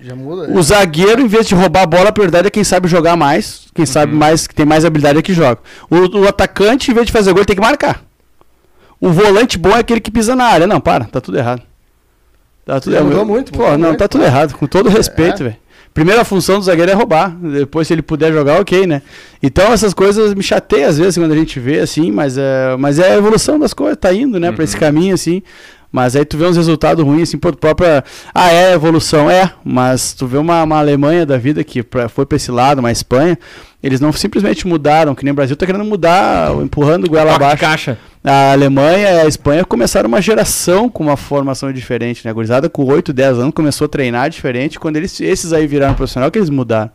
Já muda. O zagueiro, em vez de roubar a bola, a prioridade é quem sabe jogar mais. Quem sabe mais, que tem mais habilidade é que joga. O, o atacante, em vez de fazer gol, tem que marcar. O volante bom é aquele que pisa na área. Não, para, tá tudo errado. Tá tudo errado. mudou muito, Pô, mudou não, muito, tá tudo claro. errado. Com todo respeito, É. velho. primeira função do zagueiro é roubar. Depois, se ele puder jogar, ok, né? Então, essas coisas me chateiam às vezes quando a gente vê, assim, mas é, mas é a evolução das coisas, tá indo, né, pra esse caminho, assim. Mas aí tu vê uns resultados ruins, assim, tu própria. Ah, é evolução, é. Mas tu vê uma, uma Alemanha da vida que pra- foi pra esse lado, uma Espanha, eles não simplesmente mudaram, que nem o Brasil tá querendo mudar, empurrando goela Toque abaixo. caixa. A Alemanha e a Espanha começaram uma geração com uma formação diferente, né? A gurizada com 8, 10 anos começou a treinar diferente. Quando eles, esses aí viraram profissional, que eles mudaram.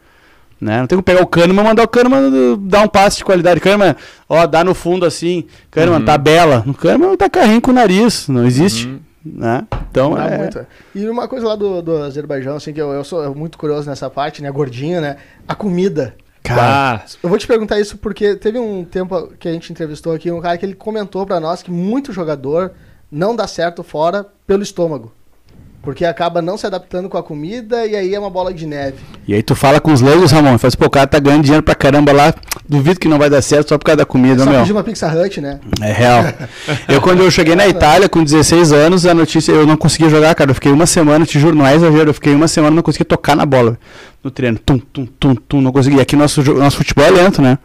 Né? Não tem como pegar o Kahneman e mandar o Kahneman dar um passe de qualidade. Kahneman, ó, dá no fundo assim. Kahneman, Uhum. tabela. No Kahneman tá carrinho com o nariz. Não existe. Uhum. Né? Então é. muito. E uma coisa lá do, do Azerbaijão, assim, que eu, eu sou muito curioso nessa parte, né? Gordinho, né? A comida. Cara, Eu vou te perguntar isso porque teve um tempo que a gente entrevistou aqui um cara que ele comentou pra nós que muito jogador não dá certo fora pelo estômago. Porque acaba não se adaptando com a comida e aí é uma bola de neve. E aí tu fala com os leigos, Ramon, e fala assim, pô, o cara tá ganhando dinheiro pra caramba lá, duvido que não vai dar certo só por causa da comida, Só meu. pedir uma Pizza Hut, né? É real. Eu, quando eu cheguei na Itália com 16 anos, a notícia, eu não conseguia jogar, cara. Eu fiquei uma semana, te juro, não é exagero, eu fiquei uma semana não conseguia tocar na bola no treino. Tum, tum, tum, tum, não conseguia. Aqui nosso, nosso futebol é lento, né?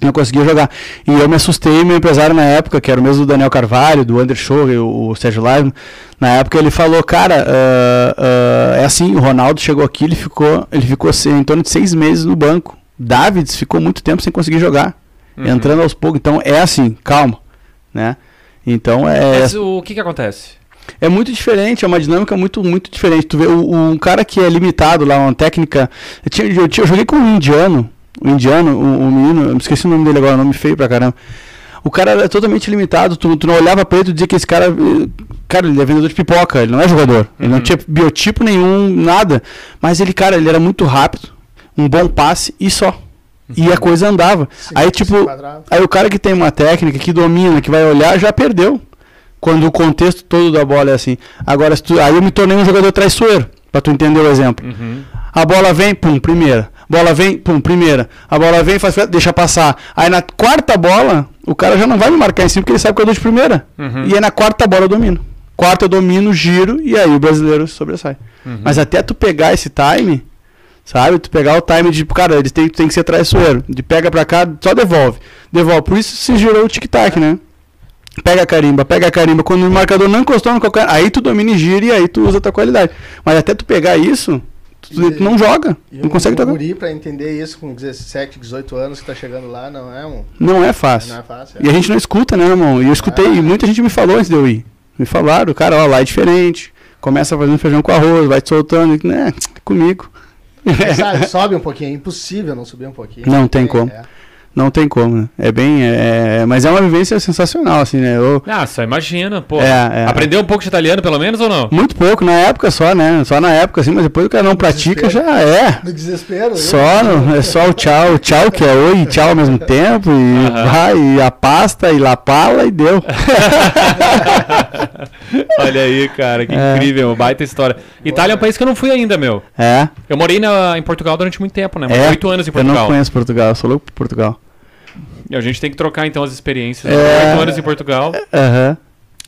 Não conseguia jogar. E eu me assustei, meu empresário na época, que era o mesmo do Daniel Carvalho, do Under Show, e o, o Sérgio Live, na época ele falou, cara, ah, ah, é assim, o Ronaldo chegou aqui, ele ficou, ele ficou assim, em torno de seis meses no banco. Davids ficou muito tempo sem conseguir jogar Uhum. entrando aos poucos. Então é assim, calma, né? Então é, mas o que que acontece? é muito diferente, é uma dinâmica muito muito diferente. Tu vê um cara que é limitado lá, uma técnica. Eu, tinha, eu, tinha- eu joguei com um indiano, o indiano, o, o menino, esqueci o nome dele agora, nome feio pra caramba. O cara era totalmente limitado, tu, tu não olhava pra ele, tu dizia que esse cara. Cara, ele é vendedor de pipoca, ele não é jogador. Ele não Uhum. tinha biotipo nenhum, nada. Mas ele, cara, ele era muito rápido, um bom passe e só. E a coisa andava. Se- Aí, tipo. Aí o cara que tem uma técnica, que domina, que vai olhar, já perdeu. Quando o contexto todo da bola é assim. Agora, se tu- aí eu me tornei um jogador traiçoeiro, pra tu entender o exemplo. Uhum. A bola vem, pum, primeira. Bola vem, pum, primeira. A bola vem, faz, deixa passar. Aí na quarta bola, o cara já não vai me marcar em cima porque ele sabe que eu dou de primeira. Uhum. E aí na quarta bola eu domino. Quarta eu domino, giro e aí o brasileiro sobressai. Uhum. Mas até tu pegar esse time, sabe? Tu pegar o time de, cara, eles têm, tem que ser traiçoeiro. De pega pra cá, só devolve. Devolve. Por isso se girou o tic-tac, né? Pega a carimba, pega a carimba. Quando o marcador não encostou no qualquer. Aí tu domina e gira e aí tu usa a tua qualidade. Mas até tu pegar isso, tu, tu não joga. E não um, consegue um tocar. guri pra entender isso com 17, 18 anos que tá chegando lá, não é um... Não é fácil. Não é fácil. E a gente não escuta, né, irmão? E eu escutei, Ah. e muita gente me falou antes de eu ir. Me falaram, cara, ó, lá é diferente. Começa fazendo feijão com arroz, vai te soltando, né? Comigo. Sabe, sobe um pouquinho, é impossível não subir um pouquinho. Não tem É, como. é. Não tem como, né? É bem. É, mas é uma vivência sensacional, assim, né? Eu, Ah, só imagina, pô. É, é. Aprendeu um pouco de italiano, pelo menos, ou não? muito pouco, na época só, né? Só na época, assim, mas depois o cara não pratica, já é. No desespero. Só, no, é só o tchau, tchau, que é oi e tchau ao mesmo tempo, e Aham. vai, e a pasta, e lapala, e deu. Olha aí, cara, que É. incrível, baita história. Itália é um país que eu não fui ainda, meu. É. Eu morei na- em Portugal durante muito tempo, né? É, Oito anos em Eu não Portugal. conheço Portugal, eu sou louco por Portugal. E a gente tem que trocar então as experiências. É. Oito anos em Portugal. Aham.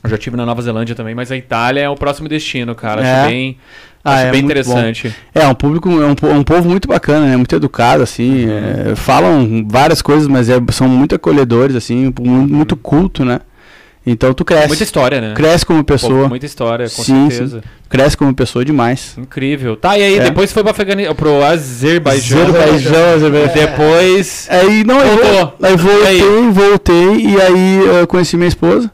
Eu já tive na Nova Zelândia também, mas a Itália é o próximo destino, cara. É. Acho bem, Ah, acho é bem interessante. É, um público, é um, po- um povo muito bacana, né? Muito educado, assim. Uhum. é, falam várias coisas, mas é- são muito acolhedores, assim, muito culto, né? Então tu cresce. Muita história, né? Cresce como pessoa. Muita história, com Sim, certeza. Cresce como pessoa demais. Incrível. Tá, e aí É. depois foi pro, Afegani... pro Azerbaijão. Azerbaijão, Azerbaijão. Depois. Aí não, eu Voltou. aí voltei, voltei, e aí eu conheci minha esposa.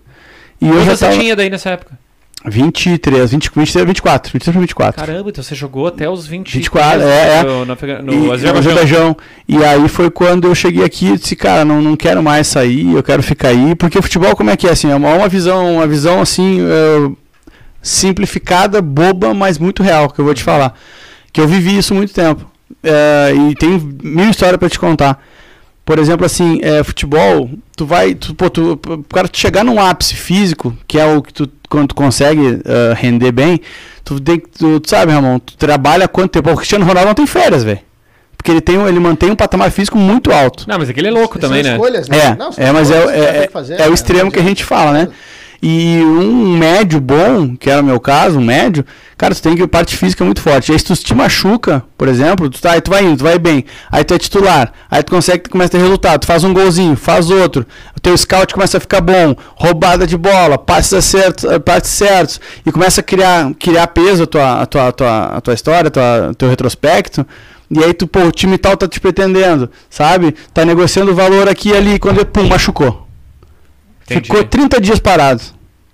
E eu Quantos já você tava. tinha daí nessa época? 23, 20, 23, 24. 23 pra 24. Caramba, então você jogou até os 20 24, é, é. No, no, Afega- no E- no Azerbaijão. E aí foi quando eu cheguei aqui e disse, cara, não, não quero mais sair, eu quero ficar aí, porque o futebol como é que é assim, é uma, uma visão, uma visão assim eh, simplificada, boba, mas muito real, que eu vou te falar. Que eu vivi isso muito tempo. Eh, e tem mil histórias pra te contar. Por exemplo, assim, eh, futebol, tu vai, tu, pô, tu, o cara tu chegar num ápice físico, que é o que tu, quando tu consegue eh, render bem, tu tem que, tu, tu sabe, Ramon, tu trabalha quanto tempo? O Cristiano Ronaldo não tem férias, velho. Porque ele, tem, um- ele mantém um patamar físico muito alto. Não, mas aquele é louco também, né? escolhas, É, Não, é, mas é, é, tem que fazer, é o né? extremo que a gente fala, né? E um médio bom, que era o meu caso, um médio, cara, tu tem que parte física muito forte. Aí se tu te machuca, por exemplo, tu, tá, aí tu vai indo, tu vai bem, aí tu é titular, aí tu consegue, tu começa a ter resultado, tu faz um golzinho, faz outro, o teu scout começa a ficar bom, roubada de bola, passes acertos, eh, passes certos, e começa a criar, criar peso a tua, a tua, a tua, a tua história, a tua, teu retrospecto. E aí tu, pô, o time tal tá te pretendendo, sabe? Tá negociando valor aqui e ali, quando ele, pum, machucou. Entendi. Ficou 30 dias parado.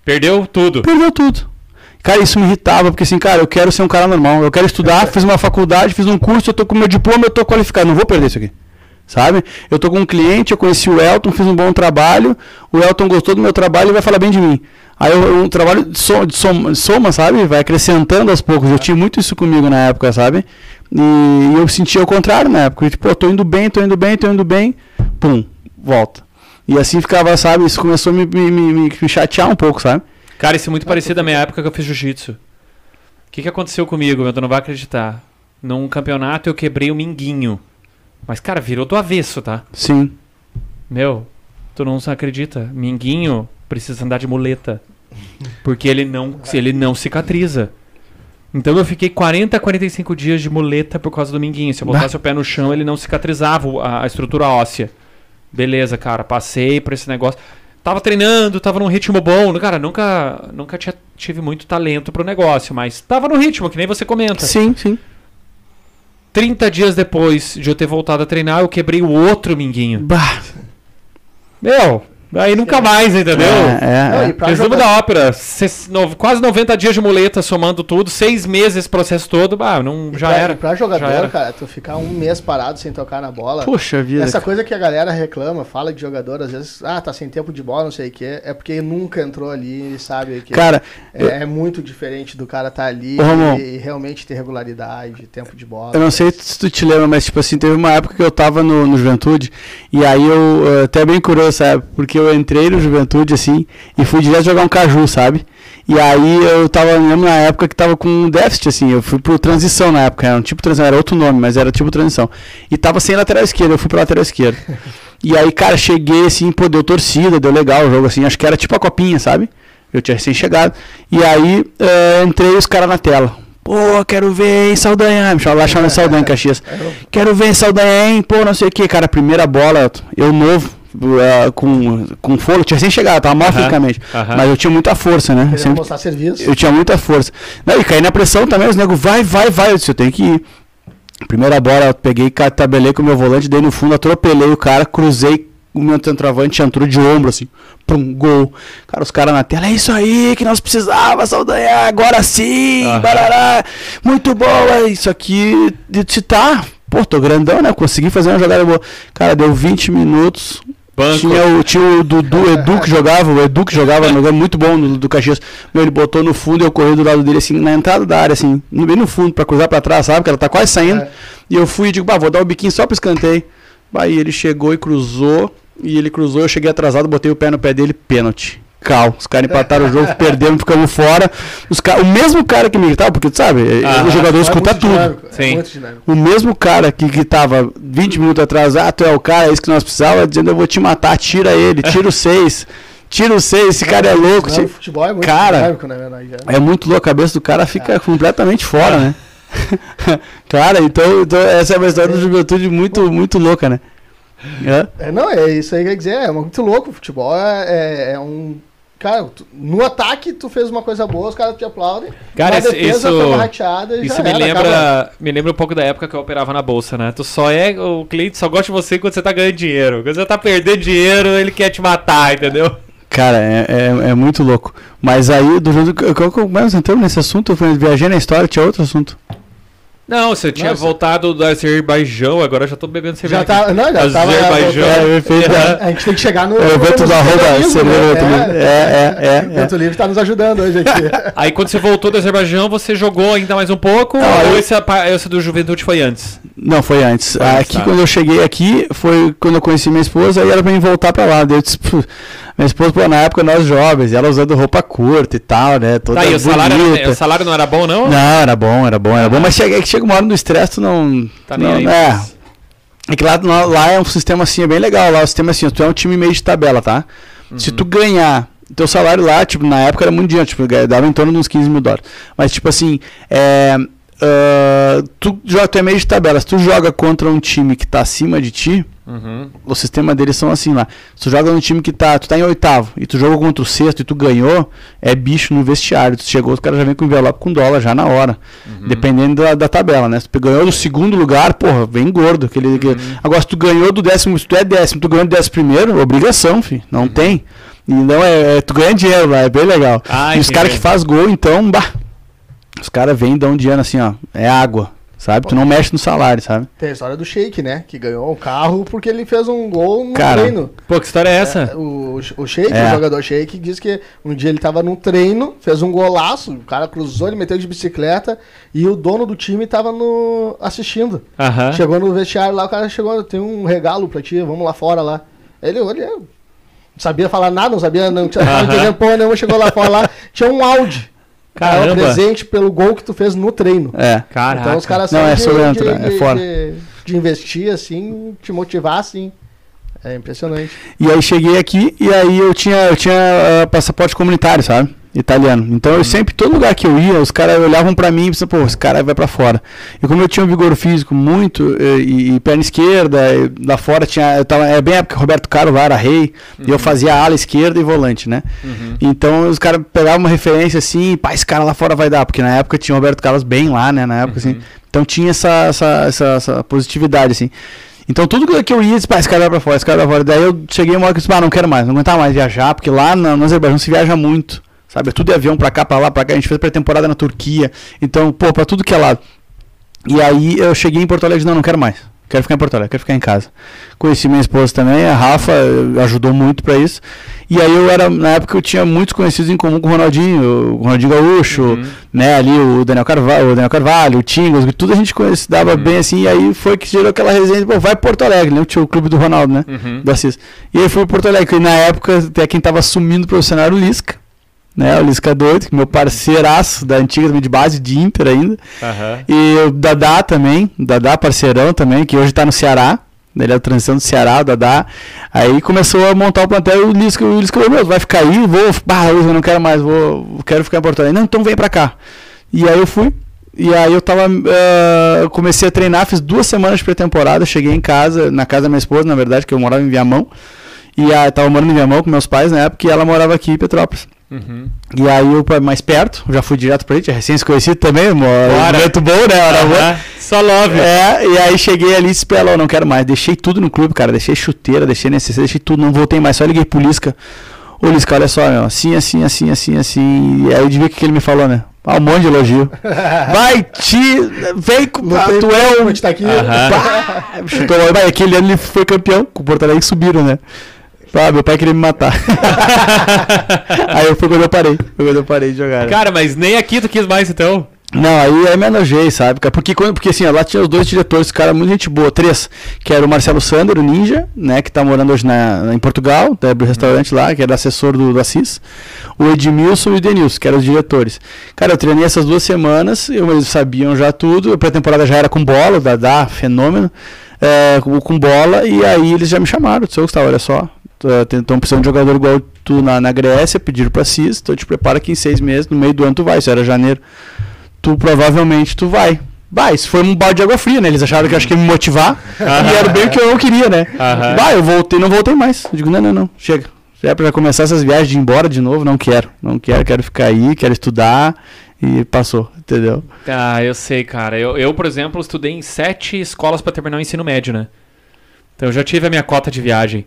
Perdeu tudo. Perdeu tudo. Cara, isso me irritava, porque assim, cara, eu quero ser um cara normal. Eu quero estudar, fiz uma faculdade, fiz um curso, eu tô com meu diploma, eu tô qualificado. Não vou perder isso aqui. Sabe? Eu tô com um cliente, eu conheci o Elton, fiz um bom trabalho, o Elton gostou do meu trabalho e vai falar bem de mim. Aí eu- um trabalho de soma, de soma, soma, sabe? Vai acrescentando aos poucos. Eu tinha muito isso comigo na época, sabe? E eu sentia o contrário na época. Tipo, eu tô indo bem, tô indo bem, tô indo bem, pum, volta. E assim ficava, sabe? Isso começou a me, me, me, me chatear um pouco, sabe? Cara, isso é muito parecido da minha época que eu fiz jiu-jitsu. O que, que aconteceu comigo, meu? Tu não vai acreditar. Num campeonato eu quebrei o minguinho. Mas, cara, virou do avesso, tá? Sim. Meu, tu não acredita. Minguinho precisa andar de muleta. Porque ele não, ele não cicatriza. Então eu fiquei 40, 45 dias de muleta por causa do minguinho. Se eu botasse o pé no chão, ele não cicatrizava a, a estrutura óssea. Beleza, cara, passei por esse negócio. Tava treinando, tava num ritmo bom. Cara, nunca, nunca tinha- tive muito talento pro negócio, mas tava no ritmo, que nem você comenta. Sim, sim. 30 dias depois de eu ter voltado a treinar, eu quebrei o outro minguinho. Bah. Meu, aí nunca mais, entendeu? É, é, é. Resumo jogar- da ópera, ses- no- quase 90 dias de muleta somando tudo, seis meses esse processo todo, bah, não, E já pra, era. Pra jogador, era. cara, tu ficar um mês parado sem tocar na bola. Poxa vida. Essa coisa que a galera reclama, fala de jogador, às vezes, ah, tá sem tempo de bola, não sei o que, é porque nunca entrou ali sabe que Cara, é, eu- é muito diferente do cara tá ali Ô, Ramon. e, e realmente ter regularidade, tempo de bola. Eu não sei se tu te lembra, mas tipo assim, teve uma época que eu tava no, no Juventude, e aí eu, até bem curioso, sabe? Porque eu entrei no Juventude, assim, e fui direto jogar um caju, sabe? E aí eu tava, lembro na época que tava com um déficit, assim, eu fui pro transição na época, era um tipo transição, era outro nome, mas era tipo transição. E tava sem lateral esquerda, eu fui pro lateral esquerdo. E aí, cara, cheguei assim, pô, deu torcida, deu legal o jogo, assim, acho que era tipo a copinha, sabe? Eu tinha recém chegado. E aí, eh, entrei os caras na tela. Pô, quero ver, hein, Saldanha. Me chama lá, chama Saldanha, Caxias. Quero ver, Saldanha, hein, pô, não sei o que, cara. Primeira bola, eu novo, eh, com, com fôlego, tinha recém chegado, tava mal fisicamente. aham. Mas eu tinha muita força, né? Querendo Sempre- mostrar serviço. eu tinha muita força. Não, e caí na pressão também, os nego, vai, vai, vai. Eu disse, eu tenho que ir. Primeira bola, eu peguei, tabelei com o meu volante, dei no fundo, atropelei o cara, cruzei o meu centroavante, entrou de ombro, assim, pum, gol. Cara, os caras na tela, é isso aí que nós precisava, Saldanha, agora sim, Aham. barará. Muito bom, é isso aqui, de tá. Pô, tô grandão, né? Consegui fazer uma jogada boa. Cara, deu 20 minutos, Banco. tinha o, tinha o Dudu, Edu que jogava, o Edu que jogava, um jogo muito bom do, do Caxias. Meu, ele botou no fundo e eu corri do lado dele, assim, na entrada da área, assim, no- bem no fundo, pra cruzar pra trás, sabe? Que ela tá quase saindo. É. E eu fui e digo, bah, vou dar o biquinho só pro escanteio. Bah, e ele chegou e cruzou, e ele cruzou, eu cheguei atrasado, botei o pé no pé dele, pênalti. Cal. Os caras empataram o jogo, perdemos, ficamos fora. Os ca... O mesmo cara que me gritava, porque tu sabe, Ah, o jogador É escuta muito tudo. dinâmico, é Sim. O mesmo cara que, que tava 20 minutos atrás, ah, tu é o cara, é isso que nós precisávamos, dizendo eu vou te matar, tira ele, tira o 6, tira o 6, esse cara é louco. Não, futebol é muito Cara, dinâmico, na verdade. é. É muito louco, a cabeça do cara fica completamente fora, né? cara, então, então essa é uma história de juventude muito, muito louca, né? É. É, não, é isso aí que quer dizer, é muito louco. O futebol é, é- é um. Cara, tu- no ataque tu fez uma coisa boa, os caras te aplaudem. Cara, na isso- defesa isso- foi uma rateada e Isso já me era, lembra, acaba. me lembra um pouco da época que eu operava na bolsa, né? Tu só é. O cliente só gosta de você quando você tá ganhando dinheiro. Quando você tá perdendo dinheiro, ele quer te matar, entendeu? Cara, é, é, é muito louco. Mas aí, do jeito que eu mais entramos nesse assunto, eu fui- viajei na história, tinha outro assunto. Não, você tinha Nossa. voltado do Azerbaijão, agora já tô bebendo cerveja. Já tá. Não, já tava. Azerbaijão. É, fez a- A gente tem que chegar no. É o evento arroba jornalismo, cerveja né? também. É, é, é, O Vento Livre tá nos ajudando hoje aqui. Aí quando você voltou do Azerbaijão, você jogou ainda mais um pouco? Não, ou eu- esse do Juventude foi antes? Não, foi antes. Foi antes, aqui, tá. quando eu cheguei aqui, foi quando eu conheci minha esposa, aí era pra mim voltar pra lá. Daí eu disse, "Pô, minha esposa, pô, na época nós jovens, ela usando roupa curta e tal, né? Toda Tá, e o salário, era- o salário não era bom, não? Não, era bom, era bom, era bom. Ah. Mas chega, é que chega uma hora no estresse, tu não. Tá nem não aí. é. É que lá, lá é um sistema assim, é bem legal. Lá o sistema é assim, tu é um time meio de tabela, tá? Se Uhum. tu ganhar teu salário lá, tipo, na época era muito dinheiro, tipo, dava em torno de uns 15 mil dólares. Mas, tipo assim, é, uh, tu, joga, tu é meio de tabela. Se tu joga contra um time que tá acima de ti, Uhum. o sistema deles são assim lá. Se tu joga num time que tá, tu tá em oitavo e tu jogou contra o sexto e tu ganhou, é bicho no vestiário. Tu chegou, os caras já vem com envelope com dólar já na hora. Dependendo da, da tabela, né? Se tu ganhou do segundo lugar, porra, vem gordo. Aquele, aquele- Agora, se tu ganhou do décimo, se tu é décimo, tu ganhou do décimo primeiro, obrigação, filho. Não tem. E não é, é- Tu ganha dinheiro lá, é bem legal. Ah, e os caras que faz gol, então, bah. Os caras vêm dão dinheiro assim, ó. É água. Sabe? Tu não mexe no salário, sabe? Tem a história do Sheik, né? Que ganhou um carro porque ele fez um gol no Cara, treino. Pô, que história é essa? É, o, o Sheik, É. o jogador Sheik, disse que um dia ele tava num treino, fez um golaço, o cara cruzou, ele meteu de bicicleta e o dono do time tava no, assistindo. Aham. Chegou no vestiário lá, o cara chegou, tem um regalo pra ti, vamos lá fora lá. Ele, olha, não sabia falar nada, não sabia, não tinha Aham. entendendo porra nenhuma, chegou lá fora lá, tinha um Audi. Cara, Caramba. presente pelo gol que tu fez no treino. É. Caraca. Então os caras Não, é de, de, é fora. de- de investir assim, te motivar assim. É impressionante. E aí cheguei aqui e aí eu tinha, eu tinha ah, passaporte comunitário, sabe? Italiano. Então eu sempre, todo lugar que eu ia, os caras olhavam pra mim e pensavam, pô, esse cara vai pra fora. E como eu tinha um vigor físico muito, eh, e, e perna esquerda, e lá fora tinha, eu tava, é bem a época que Roberto Carlos lá era rei, e eu fazia ala esquerda e volante, né? Uhum. Então os caras pegavam uma referência assim, pá, esse cara lá fora vai dar, porque na época tinha o Roberto Carlos bem lá, né? Na época, assim. Então tinha essa, essa, essa, essa positividade, assim. Então tudo que- que eu ia, disse, pá, esse cara vai pra fora, esse cara vai pra fora. Daí eu cheguei uma hora que eu disse, ah, não quero mais, não aguentava mais viajar, porque lá na- no Azerbaijão se viaja muito. Sabe, é tudo de avião pra cá, pra lá, pra cá. A gente fez pré-temporada na Turquia. Então, pô, pra tudo que é lado. E aí eu cheguei em Porto Alegre e disse, não, não quero mais. Quero ficar em Porto Alegre, quero ficar em casa. Conheci minha esposa também, a Rafa ajudou muito pra isso. E aí eu era, na época eu tinha muitos conhecidos em comum com o Ronaldinho, o Ronaldinho Gaúcho, Uhum. né, ali o Daniel Carvalho, o Daniel Carvalho, o Tingos, tudo a gente conhece, dava Uhum. bem assim, e aí foi que gerou aquela resenha, pô, vai Porto Alegre, né, tinha o clube do Ronaldo, né, Uhum. do Assis. E aí fui para Porto Alegre, e na época até quem tava assumindo o profissional era o Lisca, né, o Lisca doido, meu parceiraço da antiga de base de Inter ainda. Aham. E o Dadá também, o Dadá parceirão também, que hoje tá no Ceará. Ele é a transição do Ceará, o Dadá. Aí começou a montar o plantel e o Lisca, o Lisca falou, meu, vai ficar aí, vou. Bah, eu não quero mais, vou. Quero ficar em Porto Alegre. Não, então vem pra cá. E aí eu fui. E aí eu tava. eh, comecei a treinar, fiz duas semanas de pré-temporada, cheguei em casa, na casa da minha esposa, na verdade, que eu morava em Viamão. E aí tava morando em Viamão com meus pais na época e ela morava aqui em Petrópolis. Uhum. E aí eu pra- mais perto, já fui direto pra tinha recém se conhecido também, Bora. momento bom, né? Aham. Só love. É, e aí cheguei ali e disse, "Pelo, não quero mais. Deixei tudo no clube, cara. Deixei chuteira, deixei necessidade, deixei tudo, não voltei mais. Só liguei pro Lisca. Ô Lisca, olha só, meu, assim, assim, assim, assim, assim. E aí eu devia que ele me falou, né? Ah, um monte de elogio. Vai te. Vem com. Ah, tu é um. a tá aqui. Chutou, vai, aquele ano ele foi campeão com o Porto Alegre subiram, né? Ah, meu pai queria me matar. aí foi quando eu parei. Foi quando eu parei de jogar. né? Cara, mas nem aqui tu quis mais então. Não, aí, aí me enojei, sabe? Porque, quando, porque assim, ó, lá tinha os dois diretores, cara, muito gente boa, três, que era o Marcelo Sander, o Ninja, né, que tá morando hoje na, em Portugal, tá, abriu um restaurante lá, que era assessor do, do Assis, o Edmilson e o Denilson, que eram os diretores. Cara, eu treinei essas duas semanas, eu, eles sabiam já tudo, a pré-temporada já era com bola, o Dadá, fenômeno, é, com, com bola, e aí eles já me chamaram, disse, ô Gustavo, olha só, estão precisando de jogador igual tu na, na Grécia, pediram pra Assis, então te prepara que em seis meses, no meio do ano tu vai, isso era janeiro tu provavelmente tu vai. Vai, isso foi um balde de água fria, né? Eles acharam que eu acho que ia me motivar. e era bem o que eu queria, né? Vai, eu voltei, não voltei mais. Eu digo, não, não, não, chega. Se é pra começar essas viagens de ir embora de novo, não quero. Não quero, quero ficar aí, quero estudar. E passou, entendeu? Ah, eu sei, cara. Eu, eu, por exemplo, estudei em sete escolas pra terminar o ensino médio, né? Então eu já tive a minha cota de viagem.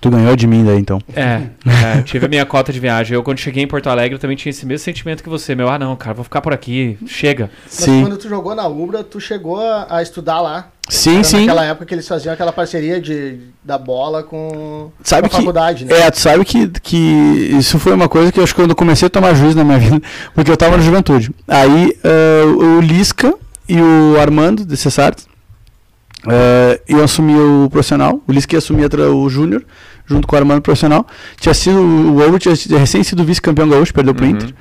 Tu ganhou de mim daí, então. É, é, tive a minha cota de viagem. Eu, quando cheguei em Porto Alegre, também tinha esse mesmo sentimento que você. Meu, ah, não, cara, vou ficar por aqui. Chega. Mas Sim, quando tu jogou na Ubra, tu chegou a, a estudar lá. sim, Era sim. naquela época que eles faziam aquela parceria de, da bola com, Sabe com a que- faculdade, né? É, tu sabe que, que isso foi uma coisa que eu acho que quando eu comecei a tomar juízo na minha vida, porque eu tava na juventude. Aí eh, o Lisca e o Armando de Cessartes eh, iam assumir o profissional, o Lisca ia assumir a tra- o Júnior, junto com o Armando profissional. Tinha sido, o Ouro tinha recém sido vice-campeão gaúcho, perdeu pro Uhum. Inter.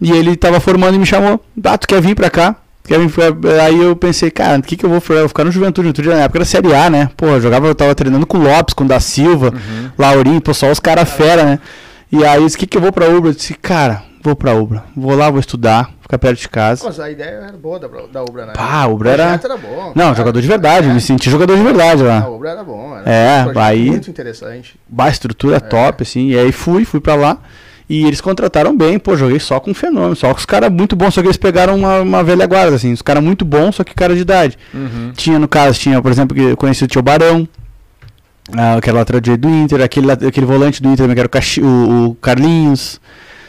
E ele tava formando e me chamou. Ah, tu quer vir pra cá? Quer vir pra... Aí eu pensei, cara, o que, que eu vou? Eu vou ficar no Juventude. Juventude na época era Série A, né? Pô, eu jogava, eu tava treinando com o Lopes, com o da Silva, Uhum. Laurinho, pô, só os caras fera, né? E aí, eu disse, o que que eu vou pra Ubra? Eu disse, cara, vou pra Ubra. Vou lá, vou estudar, ficar perto de casa. Mas a ideia era boa da, da Ubra, né? Pá, a Ubra era... era bom. Não, jogador de verdade, É. me senti jogador de verdade A lá. Ubra era bom. Era É, um aí- muito interessante. Ba estrutura top, assim. E aí fui, fui pra lá. E eles contrataram bem, pô, joguei só com fenômeno, só com os caras muito bons, só que eles pegaram uma, uma velha guarda, assim, os caras muito bons, só que cara de idade. Uhum. Tinha, no caso, tinha, por exemplo, que eu conheci o Tio Barão, ah, que era lateral direito do Inter, aquele, aquele volante do Inter também, que era o, Caxi- o- o Carlinhos,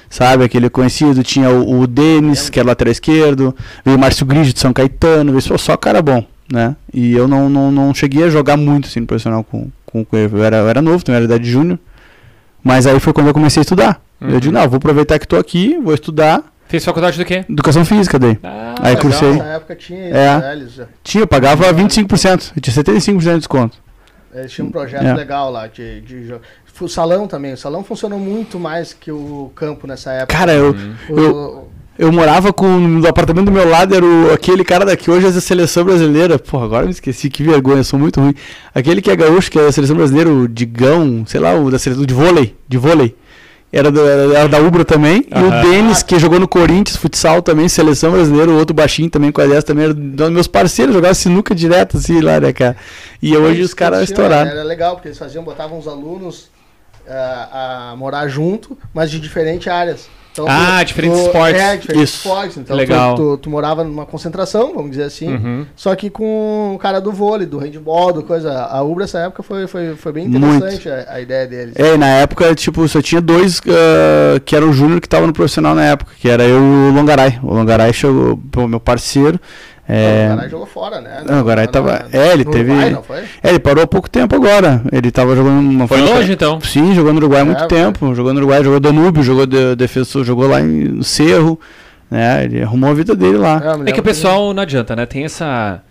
sabe, aquele conhecido, tinha o, o Denis, que era lateral esquerdo, veio o Márcio Grigio de São Caetano, veio só, só cara bom, né, e eu não, não, não cheguei a jogar muito, assim, no profissional com, com, com ele, eu era, eu era novo, também era idade júnior, mas aí foi quando eu comecei a estudar, Uhum. eu digo, não, vou aproveitar que tô aqui, vou estudar, Fez faculdade do quê? educação física daí, Ah, Aí legal. cursei. Nessa época tinha É. né, tinha, eu pagava 25%, eu tinha 75% de desconto. eles tinham um projeto É. legal lá de, de O salão também. O salão funcionou muito mais que o campo nessa época. Cara, eu, Uhum. O- eu- Eu morava com. No apartamento do meu lado era o, aquele cara daqui hoje é da seleção brasileira. Porra, agora eu me esqueci, que vergonha, sou muito ruim. Aquele que é gaúcho, que é da seleção brasileira, o Digão, sei lá, o da seleção de vôlei. De vôlei. Era, do, era da Ubra também. E Aham. o Denis, que jogou no Corinthians, futsal também, seleção brasileira, o outro baixinho também com a 10 também, era dos meus parceiros, jogava sinuca direto assim lá, né, cara? E hoje Eles os caras estouraram. Era legal, porque eles faziam, botavam os alunos ah, a morar junto, mas de diferentes áreas. Então, Ah, diferentes esportes. É, diferentes Isso. esportes. Então, tu- Legal. Tu, tu morava numa concentração, vamos dizer assim, Uhum. só que com o cara do vôlei, do handball, do coisa. A Ubra, essa época, foi, foi, foi bem interessante a, a ideia deles. É, e na época, tipo, só tinha dois ah, que eram júnior que estavam no profissional na época, que era eu e o Longaray. O Longaray chegou, meu parceiro. É, O cara jogou fora, né? Não, o Garay tava- na- é, ele no teve- Uruguai, não foi? é, ele parou há pouco tempo agora. Ele tava jogando uma Foi longe, então. Sim, jogou no Uruguai há muito É, tempo. Jogou no Uruguai, jogou Danúbio, jogou de, defensor, jogou lá em, no Cerro. Né? Ele arrumou a vida dele lá. me É que o pessoal não adianta, né? Tem essa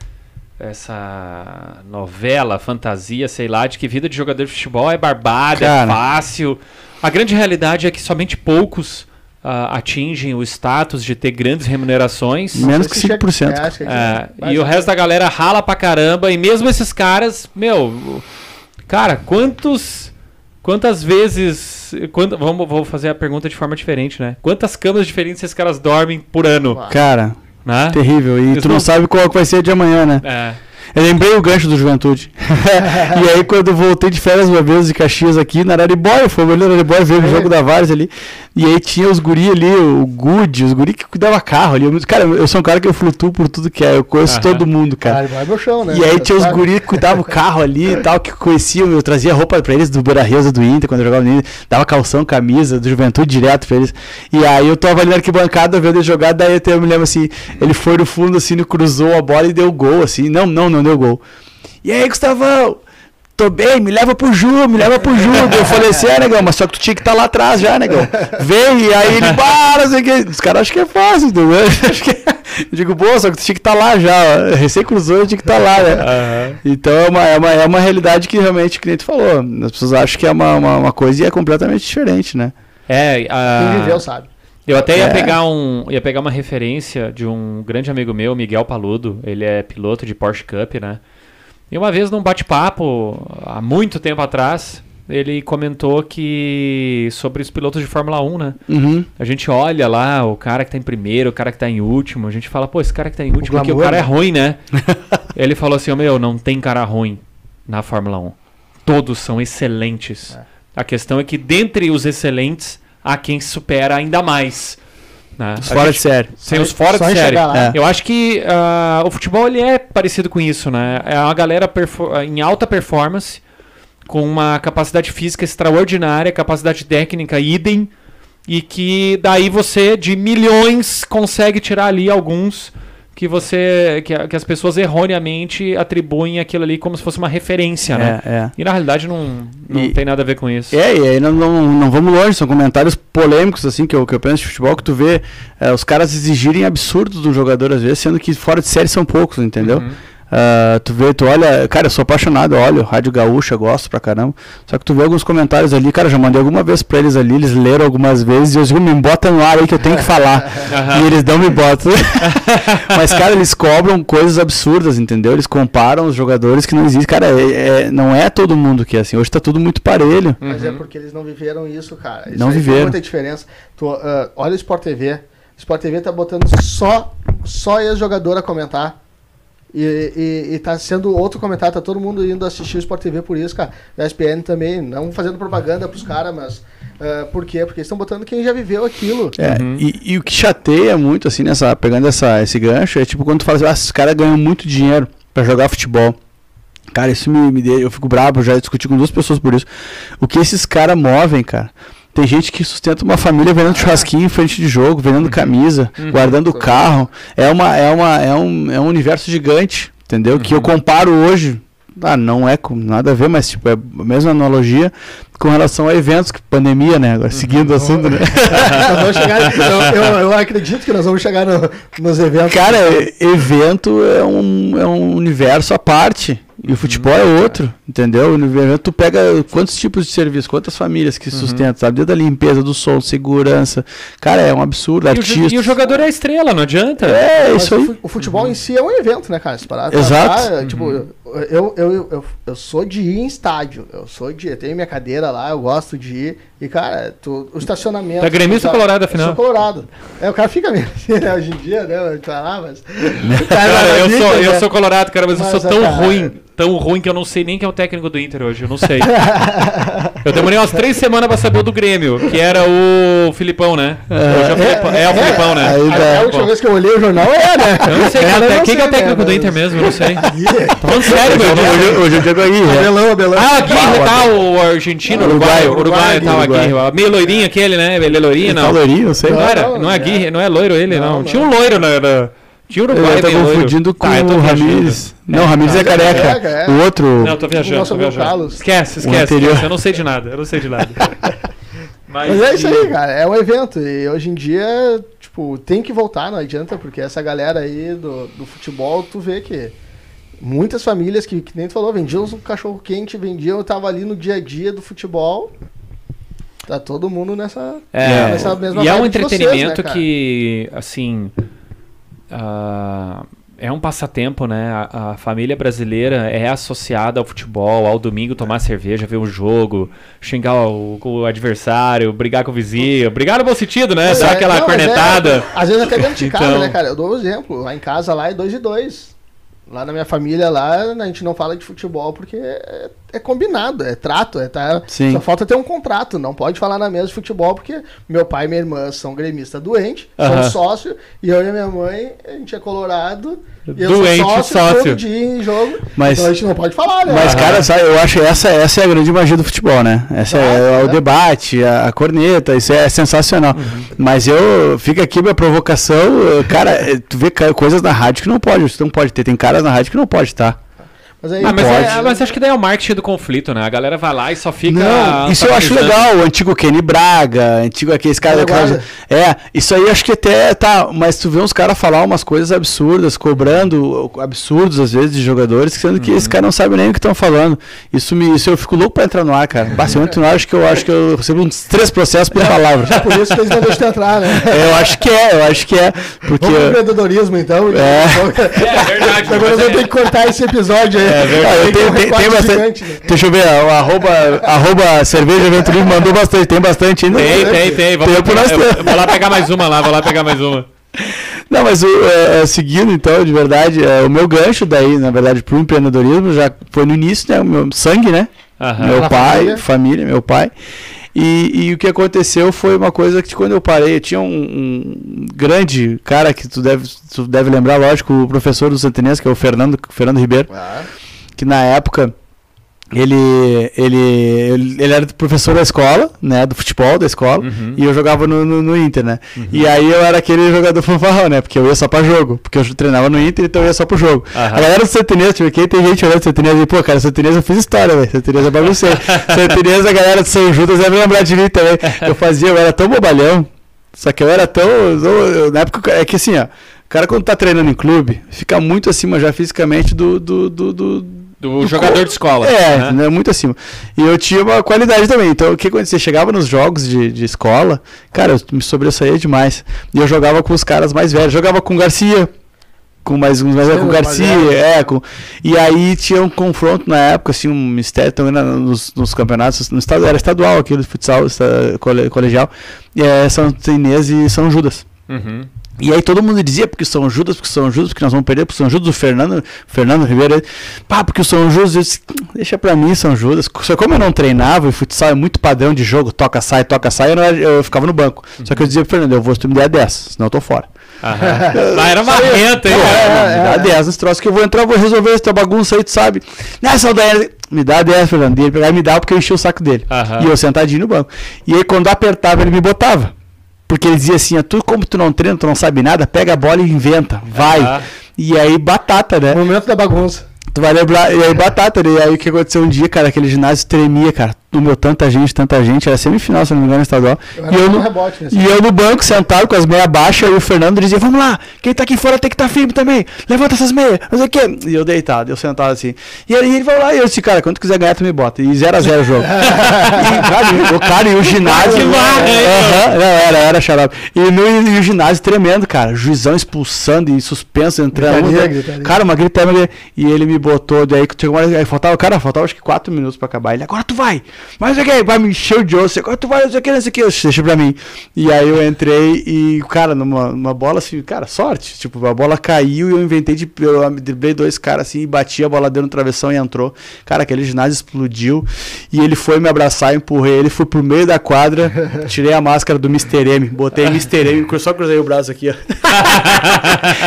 essa novela, fantasia, sei lá, de que vida de jogador de futebol é barbada, é Cara. fácil. A grande realidade é que somente poucos atingem o status de ter grandes remunerações. Menos que se chega- 5%. é, acho que é É, e o resto da galera rala pra caramba. E mesmo esses caras, meu, cara, quantos. Quantas vezes. Quant, vamos, vou fazer a pergunta de forma diferente, né? Quantas camas diferentes esses caras dormem por ano? Ah, Cara, Né? terrível. E Eles tu não não- sabe qual vai ser de amanhã, né? É. Eu lembrei o gancho do Juventude. e aí, quando eu voltei de férias uma vez de Caxias aqui, na Araribóia, foi na Araribóia ver o É. jogo da Várzea ali. E aí tinha os guri ali, o Good, os guri que cuidava carro ali. Eu- Cara, eu sou um cara que eu flutuo por tudo que é. Eu conheço todo mundo, cara. Meu chão, né? E aí tinha os guri que cuidavam o carro ali e tal, que conheciam, eu trazia roupa pra eles do Beira Rio, do Inter, quando eu jogava no Inter, dava calção, camisa, do Juventude direto pra eles. E aí eu tava ali na arquibancada vendo ele jogar, daí eu, me lembro assim, ele foi no fundo assim, cruzou a bola e deu gol, assim. Não, não, não deu gol. E aí, Gustavão? Tô bem, me leva pro Ju, me leva pro Ju. Eu falei assim, é, negão, mas só que tu tinha que estar lá atrás já, negão. Vem, e aí ele, para, não sei o que. Os caras acham que é fácil, entendeu? Acho que... Eu digo, pô, só que tu tinha que estar lá já. Recém cruzou, eu tinha que estar lá, né? Então é uma, é, uma, é uma realidade que realmente, que nem tu falou, as pessoas acham que é uma, uma, uma coisa e é completamente diferente, né? É, a- Quem viveu sabe. Eu até ia É. pegar um, ia pegar uma referência de um grande amigo meu, Miguel Paludo. Ele é piloto de Porsche Cup, né? E uma vez num bate-papo, há muito tempo atrás, ele comentou que sobre os pilotos de Fórmula 1, né? Uhum. A gente olha lá o cara que tá em primeiro, o cara que tá em último, a gente fala, pô, esse cara que tá em último o glamour, cara é né? ruim, né? ele falou assim, ô meu, não tem cara ruim na Fórmula 1. Todos são excelentes. É. A questão é que dentre os excelentes, há quem supera ainda mais. Né? Os A fora gente- de série. Sem os Só fora de em série. É. Eu acho que ah, o futebol ele é parecido com isso, né? É uma galera perfo- em alta performance, com uma capacidade física extraordinária, capacidade técnica idem, e que daí você, de milhões, consegue tirar ali alguns que você. que, a- que as pessoas erroneamente atribuem aquilo ali como se fosse uma referência, né? É, é. E na realidade não, não E- tem nada a ver com isso. É, e aí não, não, não vamos longe, são comentários polêmicos, assim, que eu, que eu penso de futebol, que tu vê é, os caras exigirem absurdos do jogador, às vezes, sendo que fora de série são poucos, entendeu? Uhum. Uh, tu vê, tu olha, cara, eu sou apaixonado, eu olho Rádio Gaúcha, gosto pra caramba. Só que tu vê alguns comentários ali, cara, já mandei alguma vez pra eles ali, eles leram algumas vezes e eu digo, me bota no ar aí que eu tenho que falar. e eles não me botam. Mas, cara, eles cobram coisas absurdas, entendeu? Eles comparam os jogadores que não existem. Cara, é, é, não é todo mundo que é assim. Hoje tá tudo muito parelho. Mas é porque eles não viveram isso, cara. Isso Não viveram. muita diferença. Tu, ah, olha o Sport TV. O Sport TV tá botando só, só ex-jogador a comentar. E, e, e tá sendo outro comentário, tá todo mundo indo assistir o Sport TV por isso, cara. A ESPN também, não fazendo propaganda pros caras, mas. ah, por quê? Porque estão botando quem já viveu aquilo. É, e, e o que chateia muito, assim, nessa, pegando essa, esse gancho, é tipo quando tu fala assim, ah, esses caras ganham muito dinheiro pra jogar futebol. Cara, isso me, me deixa, eu fico bravo, já discuti com duas pessoas por isso. O que esses caras movem, cara? Tem gente que sustenta uma família vendendo churrasquinho em frente de jogo, vendendo camisa, guardando o carro. É, uma, é, uma, é, um, é um universo gigante, entendeu? Que eu comparo hoje. Ah, não é com nada a ver, mas tipo, é a mesma analogia com relação a eventos, que pandemia, né? Agora, seguindo o assunto, né? Nós vamos chegar- eu, eu- eu acredito que nós vamos chegar no- nos eventos. Cara, evento é um, é um universo à parte. E o futebol é outro, entendeu? No evento tu pega quantos tipos de serviço, quantas famílias que sustentam, sabe? Desde a limpeza do som, segurança. Cara, é um absurdo. E o, Artista. e o jogador é a estrela, não adianta. É, Mas isso o aí. O futebol em si é um evento, né, cara? Parar Exato. é, Tipo, eu, eu, eu, eu, eu sou de ir em estádio. Eu sou de. Eu tenho minha cadeira lá, eu gosto de ir. E, cara, tu- o estacionamento. Tá gremista ou colorado, Eu afinal? sou colorado. É, o cara fica meio assim, né? Hoje em dia, né? Vai lá, mas. Cara, eu sou, eu né? sou colorado, cara, mas, eu Mas, sou tão cara, ruim, tão ruim que eu não sei nem quem é o técnico do Inter hoje, eu não sei. eu demorei umas três semanas pra saber o do Grêmio, que era o Filipão, né? É, o Filipão, é, o Filipão, né? aí A, dá. a última vez que eu olhei o jornal é, né? Eu não sei quem, é eu não quem que é o técnico né, do Inter mas- mesmo, eu não sei. Ih, Falando sério, meu Hoje, Deus. hoje eu digo aí, né? Abelão, Abelão. Ah, Aguirre, tá, o argentino, Uruguai, uruguaio, uruguai, tá, o Uruguai. Aguirre. Meio loirinho aquele, né? Ele é loirinho, não. Caloria, não sei. Não, Cara, não, não é é. Aguirre, não é loiro ele, não. Não, Tinha um loiro na... na- Tinha um uruguai Eu tô confundindo com Tá, eu tô o viajando. Ramires. Não, o Ramires é tá, careca. careca, é. O outro. Não, eu tô viajando, nosso tô viajando. Carlos. Esquece, esquece, anterior. esquece. Eu não sei de nada, eu não sei de nada. Mas é isso aí, cara. É um evento. E hoje em dia, tipo, tem que voltar, não adianta, porque essa galera aí do, do futebol, tu vê que muitas famílias que, que nem tu falou, vendiam um cachorro quente, vendiam, eu tava ali no dia a dia do futebol. Tá todo mundo nessa, É, nessa mesma e é um que vocês, entretenimento né, que, assim, ah, é um passatempo, né? A, a família brasileira é associada ao futebol, ao domingo tomar cerveja, ver um jogo, xingar o, o adversário, brigar com o vizinho, brigar no bom sentido, né? Só é- aquela não, é- cornetada. às vezes até dentro de casa, Então- né, cara? Eu dou um exemplo. Lá em casa, lá é dois e dois. Lá na minha família, lá, a gente não fala de futebol porque é, é combinado, é trato, é tá. Sim. Só falta ter um contrato. Não pode falar na mesa de futebol porque meu pai e minha irmã são gremistas doentes, Aham. são sócio, e eu e a minha mãe, a gente é colorado. Eu Doente, sou sócio, sócio. todo dia em jogo. Mas- Então a gente não pode falar, né? Mas, cara, sabe, eu acho que essa, essa é a grande magia do futebol, né? Essa é, Claro, o né? debate, a, a corneta, isso é sensacional. Uhum. Mas eu, fica aqui minha provocação, cara, tu vê coisas na rádio que não pode, você não pode ter, tem caras na rádio que não pode estar. Mas aí Ah, mas, é- pode. mas acho que daí é o marketing do conflito, né? A galera vai lá e só fica. Não, isso eu acho legal, o antigo Kenny Braga, antigo aqueles caras daquela-. É, isso aí acho que até tá, mas tu vê uns caras falar umas coisas absurdas, cobrando absurdos às vezes de jogadores, sendo que Uhum. esses caras não sabem nem o que estão falando. Isso me, isso eu fico louco pra entrar no ar, cara. Eu entro no ar, acho que eu acho que eu recebo uns três processos por palavra. por isso que eles não deixam tu entrar, né? É, eu acho que é, eu acho que é, porque Vamos pro empreendedorismo, então. É. É verdade. Agora eu vou é- ter que cortar esse episódio aí. É verdade. Tem que Tem- tem- bastante- gigante, né? Deixa eu ver, o arroba, arroba cerveja aventurismo mandou bastante, tem bastante ainda. Tem, tem, tem. Vou, Tempo nós eu- vou lá pegar mais uma lá, vou lá pegar mais uma. Não, mas o, é, é, seguindo então, de verdade, é, o meu gancho daí, na verdade, pro empreendedorismo já foi no início, né? O meu sangue, né? Aham. meu pai, família. família. meu pai. E, e o que aconteceu foi uma coisa que quando eu parei, eu tinha um, um grande cara que tu deve, tu deve lembrar, lógico, o professor do Santinense, que é o Fernando, Fernando Ribeiro, Ah, que na época ele, ele, ele, ele era professor da escola, né, do futebol da escola, Uhum. e eu jogava no, no, no Inter, né? E aí eu era aquele jogador fanfarrão, né? Porque eu ia só pra jogo, porque eu treinava no Inter, então eu ia só pro jogo. Aham. A galera do Santinense, tipo, quem tem gente olhando do Santinense, e, pô, cara, Santinense eu fiz história, velho. Santinense eu baguncei. Santinense, a galera de São Judas deve lembrar de mim também. Eu fazia, eu era tão bobalhão, só que eu era tão. eu- na época, é que assim, ó. O cara, quando tá treinando em clube, fica muito acima já fisicamente do. do, do, do Do, do jogador co- de escola. É, né? né, muito acima. E eu tinha uma qualidade também. Então, o que acontecia? Chegava nos jogos de, de escola, cara, eu me sobressaía demais. E eu jogava com os caras mais velhos. Jogava com o Garcia, com mais uns mais velhos, com Garcia, é. Com, e aí tinha um confronto na época, assim, um mistério também na- nos, nos campeonatos. No estado, era estadual aquele futsal esta- cole- colegial. E, é, São Inês e São Judas. Uhum. E aí todo mundo dizia, porque São Judas, porque São Judas, porque nós vamos perder, porque São Judas, o Fernando, Fernando Ribeiro, pá, porque o São Judas, eu disse, deixa pra mim São Judas. Só que como eu não treinava, e futsal é muito padrão de jogo, toca, sai, toca, sai, eu, era- eu ficava no banco. Só que eu dizia pro Fernando, eu vou se tu me der 10, senão eu tô fora. Aham. Ah, era marrenta, hein? Pô, cara? me dá 10 nesse troço que eu vou entrar, eu vou resolver essa bagunça aí, tu sabe. Nessa daí, me dá 10, Fernando. E ele pegava e me dava porque eu enchia o saco dele. Aham. E eu sentadinho no banco. E aí quando apertava, ele me botava. Porque ele dizia assim, "Ah, tu como tu não treina, tu não sabe nada, pega a bola e inventa, vai. Aham. E aí batata, né? Momento da bagunça. Tu vai lembrar, e aí batata, né? E aí o que aconteceu um dia, cara, aquele ginásio tremia, cara. No meu tanta gente, tanta gente, era semifinal, se não me engano, estadual. Eu E eu, no rebote nesse. e eu no banco, sentado com as meias baixas, e o Fernando dizia, vamos lá, quem tá aqui fora tem que estar tá firme também, levanta essas meias, não sei o quê. E eu deitado, eu sentado assim. E aí ele falou lá, e eu disse, cara, quando tu quiser ganhar, tu me bota. E 0x0 o jogo. e, cara, o cara, e o ginásio... Aham, não, era, era xarope. E, no, e o ginásio tremendo, cara, juizão expulsando e suspenso, entrando. Gritaria, gritaria. Cara, uma gritaria, gritaria. E ele me botou, daí que chegou aí faltava, cara, faltava acho que 4 minutos pra acabar. Ele, agora tu vai, mas o que, vai me encher de osso, agora tu vai, não sei o que, não sei o que, eu, deixa pra mim. E aí eu entrei e, cara, numa, numa bola assim, cara, sorte, tipo, a bola caiu e eu inventei de, eu driblei dois caras assim e bati a bola dentro no travessão e entrou. Cara, aquele ginásio explodiu e ele foi me abraçar, empurrei ele, fui pro meio da quadra, tirei a máscara do Mr. M, botei Mr. M, só cruzei o braço aqui, ó.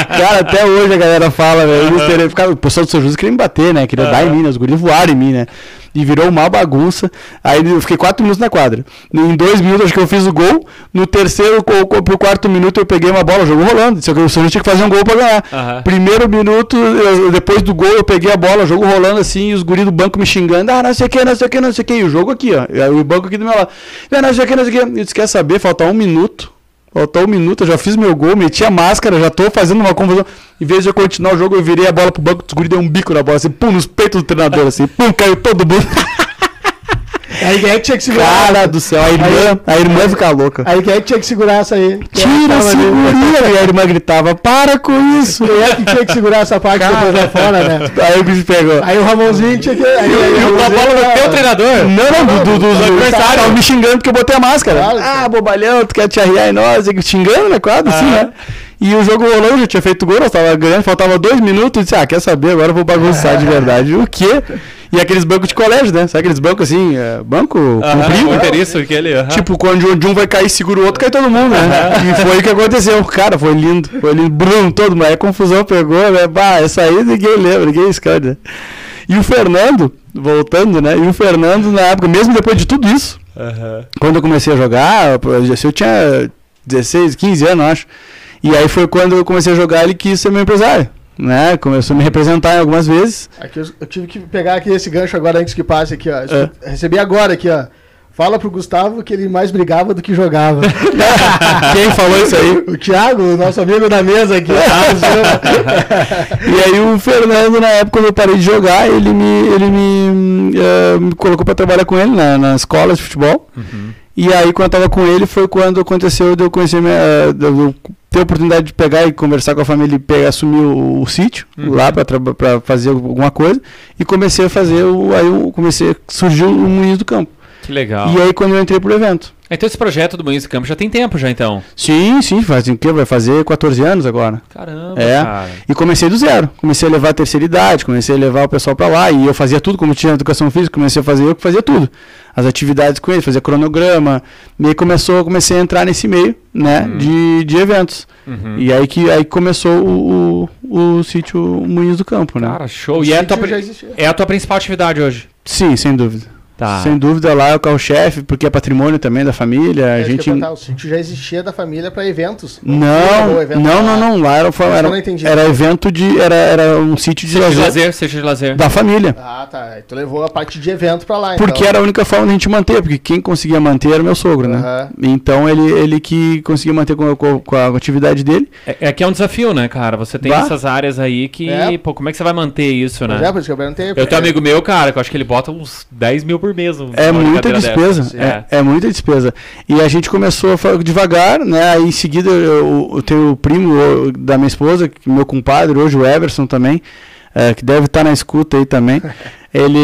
Cara, até hoje a galera fala, velho. O Mr. M, cara, o pessoal do São Judas queria me bater, né? Queria dar em mim, né? Os guris voaram em mim, né? E virou uma bagunça. Aí eu fiquei quatro minutos na quadra. Em dois minutos, acho que eu fiz o gol. No terceiro, pro quarto minuto, eu peguei uma bola, jogo rolando. Só que o São Judas tinha que fazer um gol pra ganhar. Aham. Primeiro minuto, eu- depois do gol, eu peguei a bola, jogo rolando assim, e os guris do banco me xingando. Ah, não sei o que, não sei o que, não sei o que. E o jogo aqui, ó. Aí o banco aqui do meu lado. Não, não sei o que, não sei o que. E disse, quer saber? Falta um minuto. Faltou um minuto, eu já fiz meu gol, meti a máscara, já tô fazendo uma confusão. Em vez de eu continuar o jogo, eu virei a bola pro banco, os guri deu um bico na bola, assim, pum, nos peitos do treinador, assim, pum, caiu todo mundo. Aí quem é que tinha que segurar? Cara do céu, a irmã, a irmã fica louca. Aí quem é que tinha que segurar essa aí? É Tira a tava ali? segurinha! E a irmã gritava, para com isso! Quem é que tinha que segurar essa parte depois lá fora, né? Aí o bicho pegou. Aí o Ramonzinho tinha que. Aí, aí, o A Ramonzinho bola no tava- teu treinador? Não, não, do, do, do, do adversário. Tava me xingando porque eu botei a máscara. Ah, bobalhão, tu quer te arriar em nós? E Xingando na quadra, assim, né? E o jogo rolou, já tinha feito gol, nós tava ganhando, faltava dois minutos. Eu disse, ah, quer saber? Agora eu vou bagunçar de verdade. O quê? E aqueles bancos de colégio, né? Sabe aqueles bancos assim, é, banco comprido? fronteiriço, aquele. aham. Tipo, quando um- de um vai cair, segura o outro, cai todo mundo, né? E foi o que aconteceu. Cara, foi lindo. Foi lindo. Brum, todo mundo. Aí a confusão pegou, né? Bah, essa aí ninguém lembra, ninguém esconde. né? E o Fernando, voltando, né? E o Fernando, na época, mesmo depois de tudo isso, quando eu comecei a jogar, eu tinha 16, 15 anos, acho. E aí foi quando eu comecei a jogar, ele quis ser meu empresário. Né? Começou a me representar algumas vezes. Aqui eu, eu tive que pegar aqui esse gancho agora antes que passe aqui, ó. É. Recebi agora aqui, ó. Fala pro Gustavo que ele mais brigava do que jogava. Quem falou isso aí? o Thiago, nosso amigo da mesa aqui. E aí o Fernando, na época, quando eu parei de jogar, ele me, ele me, eh, me colocou pra trabalhar com ele na, na escola de futebol. E aí, quando eu tava com ele, foi quando aconteceu de eu conhecer, minha, de eu ter a oportunidade de pegar e conversar com a família e pegar, assumir o, o sítio Uhum. lá pra fazer alguma coisa. E comecei a fazer, o, aí eu comecei, surgiu o Moinhos do Campo. Que legal. E aí, quando eu entrei pro evento. Então esse projeto do Moinhos do Campo já tem tempo já, então. Sim, sim, faz o quê? Vai fazer 14 anos agora. Caramba, É. cara. E comecei do zero. Comecei a levar a terceira idade, comecei a levar o pessoal pra lá. E eu fazia tudo, como tinha educação física, comecei a fazer eu que fazia tudo. As atividades com ele, fazia cronograma. E aí começou, comecei a entrar nesse meio, né, Uhum. de, de eventos. Uhum. E aí que aí começou o, o, o sítio Moinhos do Campo, né? Cara, show. O E é a, tua, é a tua principal atividade hoje? Sim, sem dúvida. Tá. Sem dúvida lá é o carro-chefe, porque é patrimônio também da família. A É, gente. ia perguntar, o sítio já existia da família para eventos. Não, Ou evento não, não, não. Lá era, era, não entendi. era evento de. Era, era um sítio de Sítio lazer lazer, sítio de lazer. da família. Ah, tá. Tu levou a parte de evento pra lá, Porque então. era a única forma de a gente manter, porque quem conseguia manter era meu sogro, né? Aham. Então ele, ele que conseguia manter com, a- com, com a atividade dele. É, é que é um desafio, né, cara? Você tem Bah. essas áreas aí que, É. pô, como é que você vai manter isso, Pois né? é, por isso que eu perguntei. Eu tenho um amigo meu, cara, que eu acho que ele bota uns 10 mil por mês. um- É muita despesa. dessa. É, é muita despesa. E a gente começou devagar, né? Aí em seguida eu, eu tenho o primo da minha esposa, que- meu compadre, hoje o Everson também, eh, que deve estar na escuta aí também. ele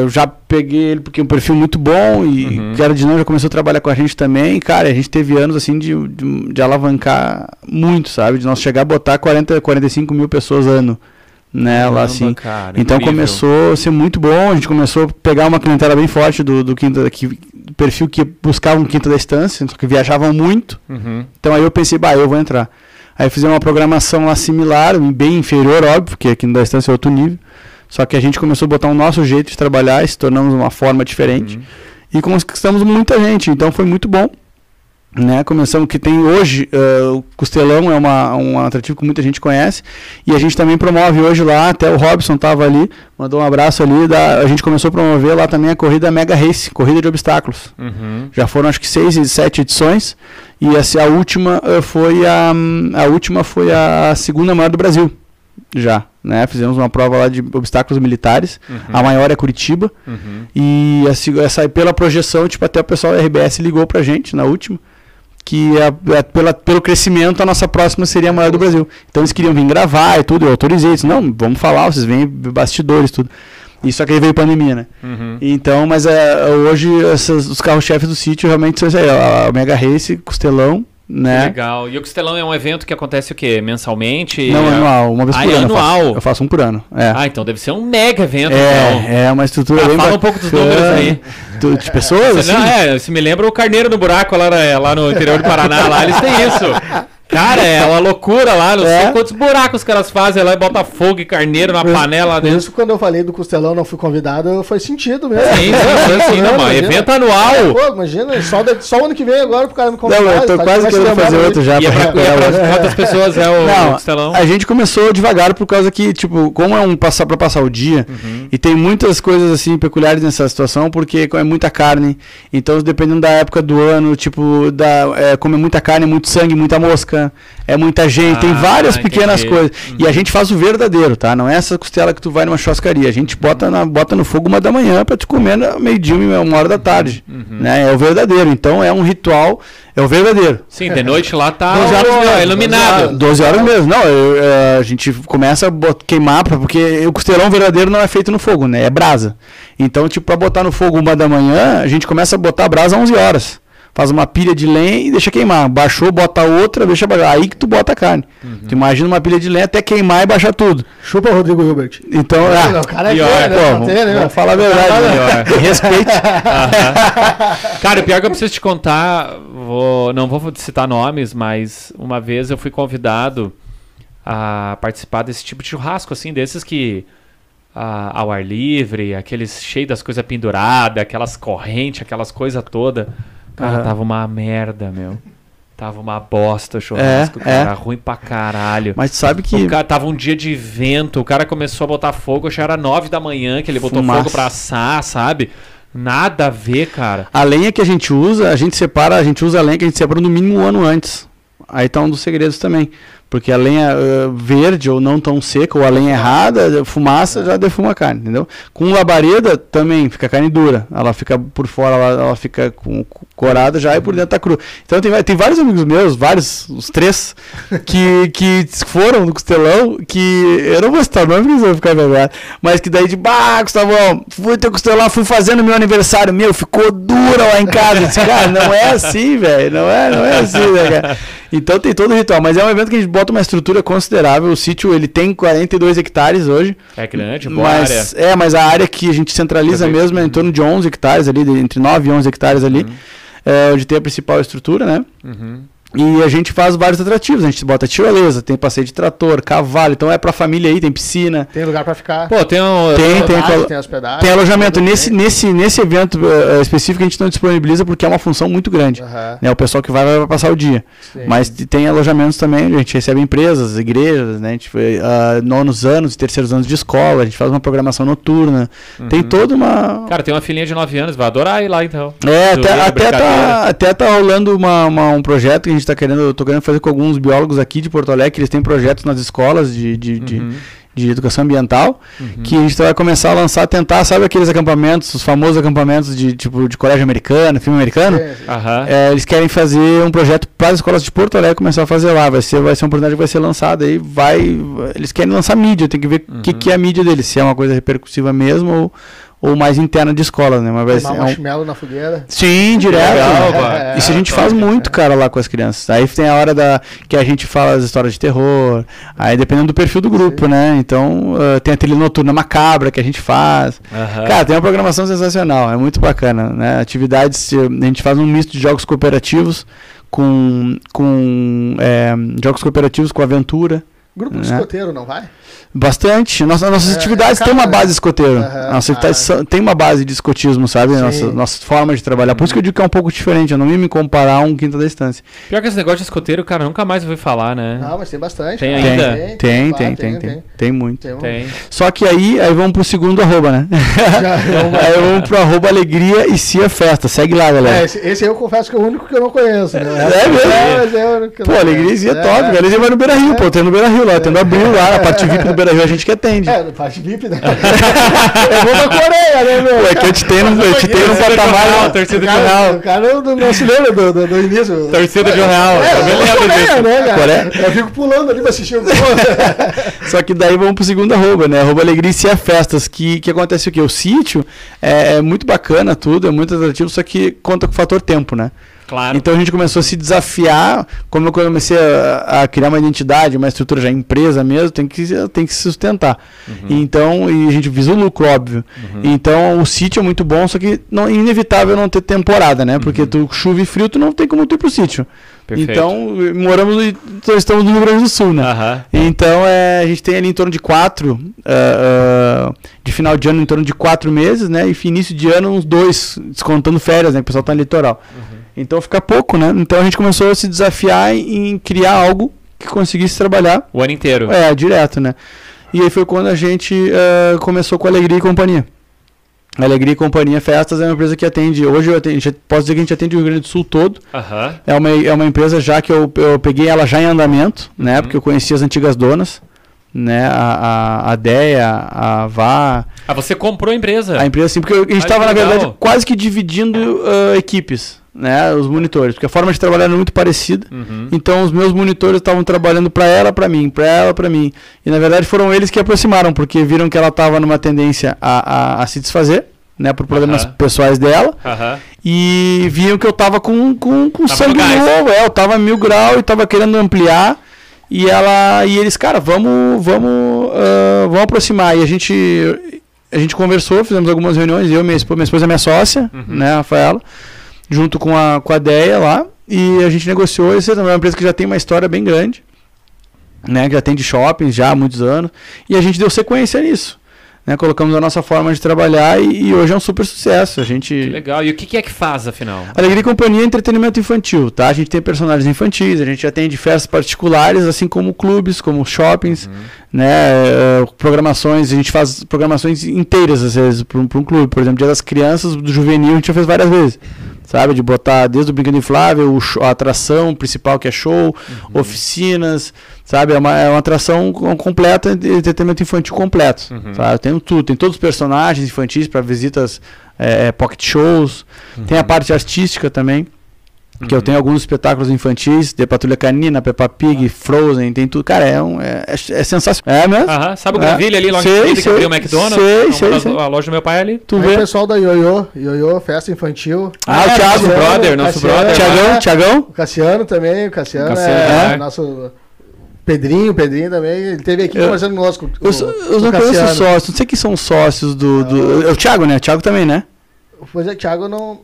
eu já peguei ele porque é um perfil muito bom e Uhum. que era de não já começou a trabalhar com a gente também. E, cara, a gente teve anos assim de, de, de alavancar muito, sabe? De nós chegar a botar 40, 45 mil pessoas ano. Né, lá Caramba, assim. cara, Então incrível. começou a ser muito bom, a gente começou a pegar uma clientela bem forte do, do quinta, que, do perfil que buscava um quinta da estância, só que viajavam muito. Uhum. Então aí eu pensei, bah, eu vou entrar. Aí fizemos uma programação lá similar, bem inferior, óbvio, porque aqui no da estância é outro nível. Só que a gente começou a botar o nosso jeito de trabalhar e se tornamos uma forma diferente. Uhum. E conquistamos muita gente, então foi muito bom. Né? Começamos que tem hoje, eh, o Costelão é uma, um atrativo que muita gente conhece. E a gente também promove hoje lá, até o Robson estava ali, mandou um abraço ali. Da, a gente começou a promover lá também a corrida Mega Race, corrida de obstáculos. Uhum. Já foram acho que seis e sete edições. E essa, a última eh, foi a, a última foi a segunda maior do Brasil. Já, né? Fizemos uma prova lá de obstáculos militares. Uhum. A maior é Curitiba. Uhum. E a seg- essa, pela projeção, tipo, até o pessoal da RBS ligou pra gente na última. Que a, a- pela, pelo crescimento a nossa próxima seria a maior do Brasil. Então eles queriam vir gravar e tudo, eu autorizei. Disse, não, vamos falar, vocês vêm bastidores, tudo. E só que aí veio pandemia, né? Uhum. Então, mas é, hoje essas- os carros-chefes do sítio realmente são isso aí, a a Mega Race, Costelão, né? Legal. E o Costelão é um evento que acontece o quê? Mensalmente? Não, anual, uma vez Ah, por é ano. eu faço. anual? Eu faço um por ano. É. Ah, então deve ser um mega evento. então. é, é uma estrutura Ah, bem fala um pouco dos números aí. Do- de pessoas? Assim? Não, é, se me lembra o Carneiro no Buraco lá, lá no interior do Paraná, lá eles têm isso. Cara, é uma loucura lá, não É. sei quantos buracos os caras fazem lá e bota fogo e carneiro na panela lá Por dentro. isso, quando eu falei do Costelão, não fui convidado, foi sentido mesmo. Sim, sim, sim, não, imagina. evento anual. Pô, imagina, só, da- só o ano que vem agora pro cara me Não, convidar. eu tô tá quase de querendo fazer outro já E é pra pra, é pra quantas pessoas é o Não, Costelão? a gente começou devagar por causa que, tipo, como é um passar para passar o dia, Uhum. e tem muitas coisas assim peculiares nessa situação, porque é muita carne. Então, dependendo da época do ano, tipo, da, é, comer muita carne, muito sangue, muita mosca, é muita gente, tem Ah, várias pequenas coisas. E Uhum. a gente faz o verdadeiro, tá? Não é essa costela que tu vai numa churrascaria. A gente bota, na, bota no fogo uma da manhã pra tu comer na meio-dia, uma hora da tarde. Uhum. Né? É o verdadeiro. Então é um ritual, é o verdadeiro. Sim, de noite lá tá 12 horas iluminado. 12 horas mesmo. Não, eu, eh, a gente começa a queimar, porque o costelão verdadeiro não é feito no fogo, né? É brasa. Então, tipo, pra botar no fogo uma da manhã, a gente começa a botar a brasa às 11 horas. Faz uma pilha de lenha e deixa queimar. Baixou, bota outra, deixa baixar. Aí que tu bota a carne. Tu imagina uma pilha de lenha até queimar e baixar tudo. Chupa o Rodrigo Hilbert. Então, Não, ah, o cara é pior, pior, né? pô, Não tem, né? vamos falar a verdade. né? Respeite. Cara, o pior que eu preciso te contar, vou, não vou citar nomes, mas uma vez eu fui convidado a participar desse tipo de churrasco, assim, desses que ah, ao ar livre, aqueles cheios das coisas penduradas, aquelas correntes, aquelas coisas todas. Cara, Aham. tava uma merda, meu. Tava uma bosta o churrasco, É, cara, é. ruim pra caralho. Mas sabe que. O cara, tava um dia de vento, o cara começou a botar fogo, acho que era nove da manhã que ele botou Fumaça. fogo pra assar, sabe? Nada a ver, cara. A lenha que a gente usa, a gente separa, a gente usa a lenha que a gente separa no mínimo um ano antes. Aí tá um dos segredos também. Porque a lenha eh, verde ou não tão seca, ou a lenha errada, fumaça já defuma a carne, entendeu? Com labareda também fica a carne dura. Ela fica por fora, ela, ela fica com, com corada já e por dentro tá cru. Então tem, tem vários amigos meus, vários, os três, que, que foram no costelão, que eu não vou citar o nome eles vão ficar vergonhados, mas que daí de, bah, Gustavão, fui ter costelão, fui fazendo meu aniversário, meu, ficou dura lá em casa. Eu disse, cara, não é assim, velho, não é, não é assim, né, cara? Então tem todo o ritual, mas é um evento que a gente bota uma estrutura considerável. O sítio ele tem 42 hectares hoje, É grande, boa área. mas é, mas a área que a gente centraliza mesmo é em torno de 11 hectares ali, entre 9 e 11 hectares ali, Uhum. É, onde tem a principal estrutura, né? Uhum. E a gente faz vários atrativos. A gente bota tirolesa, tem passeio de trator, cavalo. Então é pra família aí, tem piscina. Tem lugar pra ficar. Pô, tem um. Tem, tem, hospedagem, colo- tem hospedagem. Tem alojamento. Nesse, tem. nesse, nesse evento eh, específico a gente não disponibiliza porque é uma função muito grande. Aham, Né? O pessoal que vai vai passar o dia. sim. Mas tem alojamentos também, a gente recebe empresas, igrejas, né? A gente foi, ah, nonos anos e terceiros anos de escola, a gente faz uma programação noturna. Tem toda uma. Cara, tem uma filhinha de 9 anos, vai adorar ir lá então. É, até, até, tá, até tá rolando uma, uma- um projeto que a gente tá querendo, eu tô querendo fazer com alguns biólogos aqui de Porto Alegre, que eles têm projetos nas escolas de, de, de, Uhum, de educação ambiental, uhum. que a gente vai começar a lançar, tentar, sabe aqueles acampamentos, os famosos acampamentos de tipo de colégio americano, filme americano? É, eles querem fazer um projeto para as escolas de Porto Alegre começar a fazer lá. Vai ser, vai ser uma oportunidade que vai ser lançada aí. Vai, eles querem lançar mídia, tem que ver o que, Uhum. que é a mídia deles, se é uma coisa repercussiva mesmo ou, ou mais interna de escola, né? Mas vai ser, é um- marshmallow na fogueira. Sim, direto. Legal, né? pá. Isso a gente faz muito, cara, lá com as crianças. Aí tem a hora da que a gente fala as histórias de terror. Aí dependendo do perfil do grupo, né? Então ah, tem a trilha noturna macabra que a gente faz. Cara, tem uma programação sensacional, é muito bacana, né? Atividades, eh, a gente faz um misto de jogos cooperativos com, com eh, jogos cooperativos com aventura. Grupo de Né? escoteiro, não vai? Bastante. Nossa, nossas É, atividades têm acaba, uma né? base escoteira. Aham, Nossa atividades ah. são- tem uma base de escotismo, sabe? Nossa, nossa forma de trabalhar. Por isso que eu digo que é um pouco diferente. Eu não ia me comparar a um quinta da distância. Pior que esse negócio de escoteiro, cara, nunca mais ouvi falar, né? Não, mas tem bastante. Tem cara. ainda? Tem, tem, claro, tem, tem, tem. muito. Tem Tem. Só que aí, aí vamos pro segundo arroba, né? Já- aí vamos pro arroba alegria e cia festa. Segue lá, É, galera. esse, esse aí eu confesso que é o único que eu não conheço. Né? É mesmo? É, mas é o único que eu Pô, alegria e cia É, top, galera. Eles vai no Beira Rio, É. pô. Tem no Beira Lá, tem no Abril lá, a parte VIP do Beira Rio a gente que atende. É, no parte VIP, né? eu vou pra Coreia, né, meu? Pô, é que eu te tenho eu te tenho no patamar. jornal, né? torcida o de jornal. o cara não, não se lembra do, do, do início. Torcida de real. É, eu me lembro Coreia, disso. né, cara? Coreia. Eu fico pulando ali pra assistir o gol. Só que daí vamos pro segundo arroba, né? Arroba Alegria e Festas, que, que acontece o quê? O sítio é, é muito bacana tudo, é muito atrativo, só que conta com o fator tempo, né? Claro. Então a gente começou a se desafiar, como eu comecei a, a criar uma identidade, uma estrutura já empresa mesmo, tem que, tem que se sustentar. Então, e a gente visa o lucro, óbvio. Então o sítio é muito bom, só que não, é inevitável não ter temporada, né? Porque tu chuva e frio, tu não tem como tu ir pro sítio. Perfeito. Então, moramos e então estamos no Rio Grande do Sul, né? Aham. Então é, a gente tem ali em torno de quatro, ah, ah, de final de ano em torno de quatro meses, né? E início de ano uns dois, descontando férias, né? O pessoal tá no litoral. Então fica pouco, né? Então a gente começou a se desafiar em, criar algo que conseguisse trabalhar O ano inteiro. é, direto, né? E aí foi quando a gente ah, começou com Alegria e Companhia. Alegria e Companhia Festas é uma empresa que atende, hoje eu atendo, já- posso dizer que a gente atende o Rio Grande do Sul todo. Aham. É uma, é uma empresa já que eu, eu peguei ela já em andamento, né? Uhum. Porque eu conhecia as antigas donas, né? A, a, a Deia, a Vá, Ah, você comprou a empresa. a empresa assim, porque a gente estava, que na verdade, quase que dividindo ah, equipes, né? Os monitores, porque a forma de trabalhar era muito parecida. Uhum. Então os meus monitores estavam trabalhando para ela, para mim, para ela, para mim. E na verdade foram eles que aproximaram, porque viram que ela estava numa tendência a, a, a se desfazer, né? Por problemas Aham. pessoais dela. Aham. E viam que eu tava com, com, com Tava sangue no novo, é, eu tava mil grau e tava querendo ampliar. E ela e eles, cara, vamos, vamos, ah, vamos aproximar. E a gente, a gente conversou, fizemos algumas reuniões, eu, minha esposa, minha esposa é minha sócia, Uhum. né, Rafaela, junto com a, com a Deia lá. E a gente negociou, essa é uma empresa que já tem uma história bem grande, né, que já tem de shoppings já há muitos anos. E a gente deu sequência nisso. Né, colocamos a nossa forma de trabalhar e, e hoje é um super sucesso. A gente Que legal. E o que que é que faz, afinal? Alegria e Companhia é entretenimento infantil, tá? A gente tem personagens infantis, a gente atende festas particulares, assim como clubes, como shoppings, né? eh, programações, a gente faz programações inteiras, às vezes, para um, um clube. Por exemplo, Dia das Crianças, do Juvenil, a gente já fez várias vezes. Sabe? De botar desde o brinquedo inflável, o show- a atração principal que é show, oficinas, sabe? É uma, é uma atração com- completa, entretenimento infantil completo. Uhum. Sabe? Tem tudo, tem todos os personagens infantis para visitas, eh, pocket shows, tem a parte artística também. Que eu tenho alguns espetáculos infantis, de Patrulha Canina, Peppa Pig, Frozen, tem tudo. Cara, é, um, é, é, é sensacional. É mesmo? Aham. Sabe o É. Granville ali, logo Sei, que sei, abriu o McDonald's? sei, Uma sei, das- sei. A loja do meu pai é ali. Tu Aí o vê? pessoal da Ioiô, Ioiô, festa infantil. Ah, o Thiago, Cassiano, brother, nosso Cassiano, brother. Tiagão, é, Tiagão? O Cassiano também, o Cassiano, Cassiano, é, é. nosso Pedrinho, Pedrinho também, ele teve aqui Eu- conversando conosco. Eu, o- o eu não conheço Cassiano. sócios, não sei quem são os sócios do. do é o Thiago, né? O Thiago também, né? Pois é, Thiago não.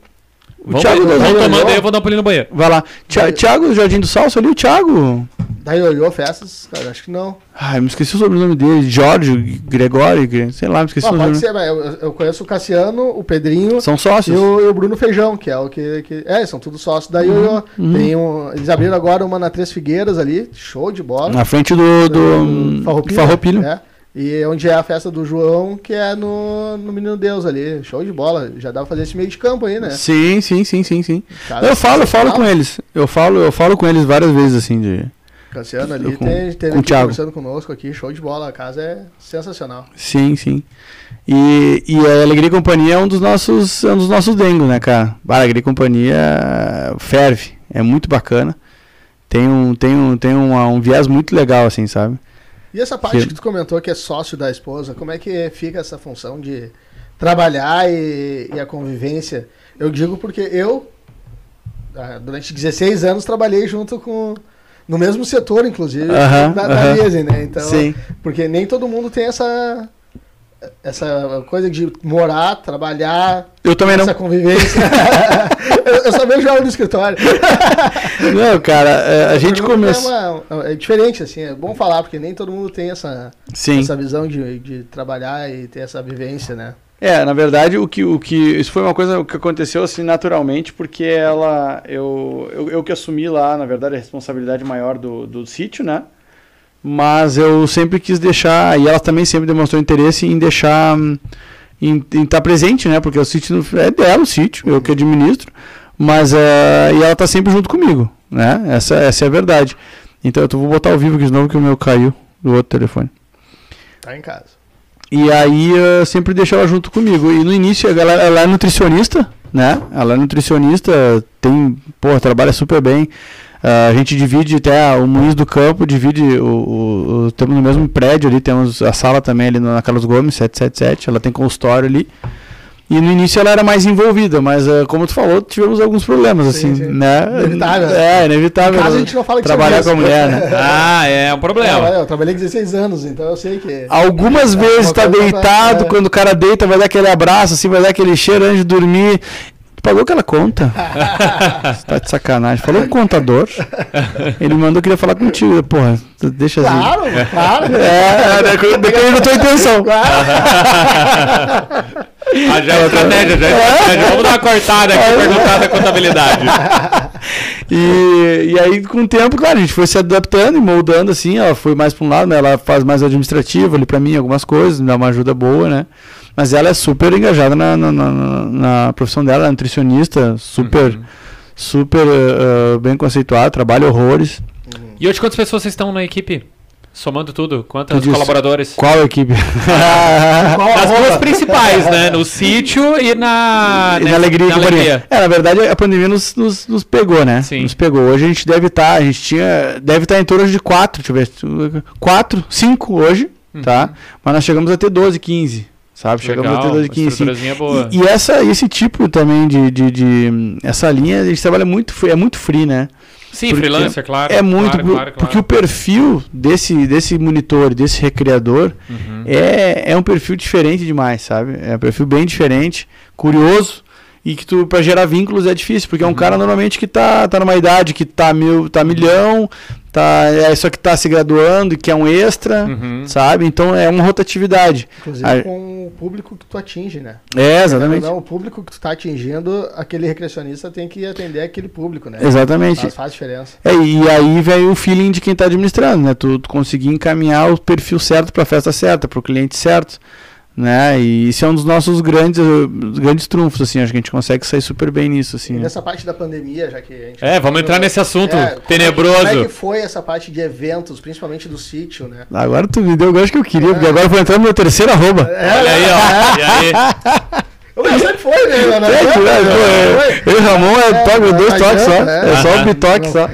O Vamos, Thiago vamos da tomando aí, eu vou dar um pulinho no banheiro. Vai lá. Thi- Vai. Thiago, Jardim do Salso ali, o Thiago. Da Ioiô Festas, cara, acho que não. Ai, me esqueci o sobrenome dele. Jorge, Gregório, Gre- sei lá, me esqueci Ah, o pode sobrenome. ser, mas eu, eu conheço o Cassiano, o Pedrinho São e sócios. o, e o Bruno Feijão, que é o que. que é, são todos sócios da Ioiô. uhum. Tem um, eles abriram agora uma na Três Figueiras ali, show de bola. Na frente do, do, Farroupilha, Farroupilha. É. E onde é a festa do João, que é no, no Menino Deus ali. Show de bola. Já dá pra fazer esse meio de campo aí, né? Sim, sim, sim, sim, sim. Cara, eu falo, eu falo com eles. Eu falo, eu falo com eles várias vezes, assim, de. Cassiano ali Eu com- tem, teve com conversando conosco aqui, show de bola. A casa é sensacional. Sim, sim. E, e a Alegria e Companhia é um dos nossos, é um dos nossos dengos, né, cara? A Alegria e Companhia ferve, é muito bacana. Tem um, tem um, tem um, um viés muito legal, assim, sabe? E essa parte Que- que tu comentou que é sócio da esposa, como é que fica essa função de trabalhar e, e a convivência? Eu digo porque eu, ah, durante 16 anos, trabalhei junto com. No mesmo setor, inclusive, Aham, da, da aham. Disney, né? Então, sim. Porque nem todo mundo tem essa. Essa coisa de morar, trabalhar, Eu também não. essa convivência. eu, eu só vejo ela no escritório. Não, cara, é, a gente Porque começou. É, é diferente, assim, é bom falar, porque nem todo mundo tem essa, Sim. essa visão de, de trabalhar e ter essa vivência, né? É, na verdade, o que, o que. Isso foi uma coisa que aconteceu assim naturalmente, porque ela. Eu, eu, eu que assumi lá, na verdade, a responsabilidade maior do, do sítio, né? Mas eu sempre quis deixar, e ela também sempre demonstrou interesse em deixar. em estar presente, né? Porque o sítio é dela, o sítio, eu que administro. Mas. eh, e ela tá sempre junto comigo, né? Essa, essa é a verdade. Então eu tô- vou botar ao vivo aqui de novo que o meu caiu do outro telefone. Tá em casa. E aí eu sempre deixo ela junto comigo. E no início ela, ela é nutricionista, né? Ela é nutricionista, tem, pô, trabalha super bem. Ah, a gente divide até o Moinhos do Campo, divide o, o, o- Temos no mesmo prédio ali, temos a sala também ali na Carlos Gomes, 777, ela tem consultório ali. E no início ela era mais envolvida, mas ah, como tu falou, tivemos alguns problemas, Sim, assim, sim. né? Inevitável. É, Em inevitável. casa a gente não fala que trabalhar isso é com a mulher, né? Ah, é um É, problema. olha, eu trabalhei 16 anos, então eu sei que. Algumas É, vezes tá deitado, é. quando o cara deita, vai dar aquele abraço, assim, vai dar aquele cheiro antes de dormir. Pagou aquela conta? Você tá de sacanagem. Falou com o contador. Ele mandou que queria falar contigo. Porra, deixa assim. Claro, claro. É, depende da tua intenção. Ah, já é estratégia, já é estratégia. Vamos dar uma cortada aqui e perguntar da contabilidade. E, e aí, com o tempo, claro, a gente foi se adaptando e moldando, assim. Ela foi mais pra um lado, né? Ela faz mais administrativo ali pra mim, algumas coisas, me dá uma ajuda boa, né? Mas ela é super engajada na, na, na- na profissão dela, ela é nutricionista, super, Uhum. super eh, bem conceituada, trabalha horrores. E hoje quantas pessoas vocês estão na equipe? Somando tudo, quantos Tu colaboradores? Qual equipe? Nas duas principais, né? No sítio e na, E né, na alegria na alegria. É, na verdade, a pandemia nos, nos, nos pegou, né? Sim. Nos pegou. Hoje a gente deve estar, a gente tinha, deve estar em torno de quatro, deixa eu ver, quatro, cinco hoje, tá? Mas nós chegamos a ter 12, 15, sabe? Chegamos a ter. Legal, 12, 15, sim. estruturazinha boa. E, e essa, esse tipo também de, de, de- Essa linha, a gente trabalha muito, é muito free, né? Sim, porque freelancer, claro. é muito. claro, claro, claro. Porque o perfil desse, desse monitor, desse recreador, Uhum. é, é um perfil diferente demais, sabe? É um perfil bem diferente, curioso. E que tu, pra gerar vínculos é difícil, porque é um Uhum. cara normalmente que tá, tá numa idade que tá, mil, tá milhão, tá, é só que tá se graduando e que é um extra, Uhum. sabe? Então é uma rotatividade. Inclusive Aí- com o público que tu atinge, né? É, exatamente. Não, o público que tu tá atingindo, aquele recreacionista tem que atender aquele público, né? Exatamente. Faz, faz diferença. É, e aí vem o feeling de quem tá administrando, né? Tu, tu conseguir encaminhar o perfil certo pra festa certa, pro cliente certo, né? E isso é um dos nossos grandes, eh, grandes trunfos, assim. Acho que a gente consegue sair super bem nisso, assim. E né? nessa parte da pandemia, já que a gente. É, vamos entrar nesse assunto É, como é que- tenebroso. Como é que foi essa parte de eventos, principalmente do sítio, né? Agora tu me deu o gancho que eu queria, porque agora eu vou entrar no meu terceiro arroba. Olha aí, ó. E aí? Sempre foi, né? Não É, tu, é, pô, é, eu e o Ramon é, É, toque, dois não toques só. né? É só um bitoque só.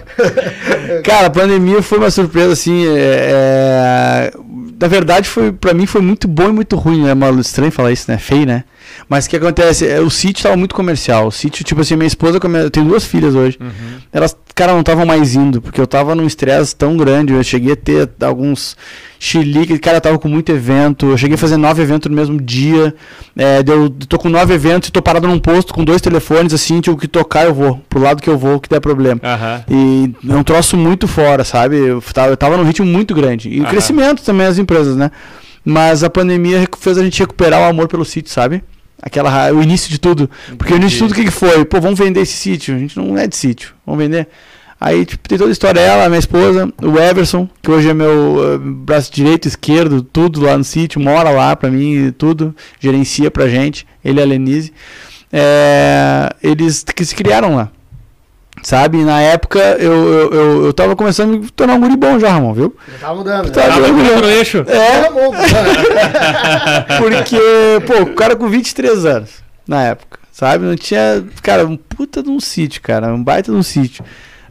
Cara, a pandemia foi uma surpresa, assim. é, é, na verdade, foi, pra mim foi muito bom e muito ruim. É uma, estranho falar isso, né? Feio, né? Mas o que acontece? É, o sítio tava muito comercial. O sítio, tipo assim, minha esposa, eu tenho duas filhas hoje. Uhum. Elas, cara, não estavam mais indo, porque eu tava num estresse tão grande. Eu cheguei a ter alguns. Chilique, cara, tava com muito evento. Eu cheguei a fazer nove eventos no mesmo dia. É, deu, tô com nove eventos e tô parado num posto com dois telefones, assim, tipo, que tocar eu vou, pro lado que eu vou, que der problema. Aham. E é um troço muito fora, sabe? Eu tava, eu tava num ritmo muito grande. E o Aham. crescimento também das empresas, né? Mas a pandemia fez a gente recuperar o amor pelo sítio, sabe? Aquela, o início de tudo. Porque o início de tudo o que, que foi? Pô, vamos vender esse sítio. A gente não é de sítio. Vamos vender. Aí, tipo, tem toda a história. Ela, minha esposa, o Everson, que hoje é meu eh, braço direito, esquerdo, tudo lá no sítio, mora lá pra mim, tudo, gerencia pra gente. Ele e a Lenise. É, eles que se criaram lá. Sabe? Na época eu, eu, eu, eu tava começando a me tornar um guri bom já, Ramon, viu? Já tava mudando. Tá né? Tava eixo. É, Tava mudando. porque, pô, o cara com 23 anos na época, sabe? Não tinha, cara, um puta de um sítio, cara, um baita de um sítio.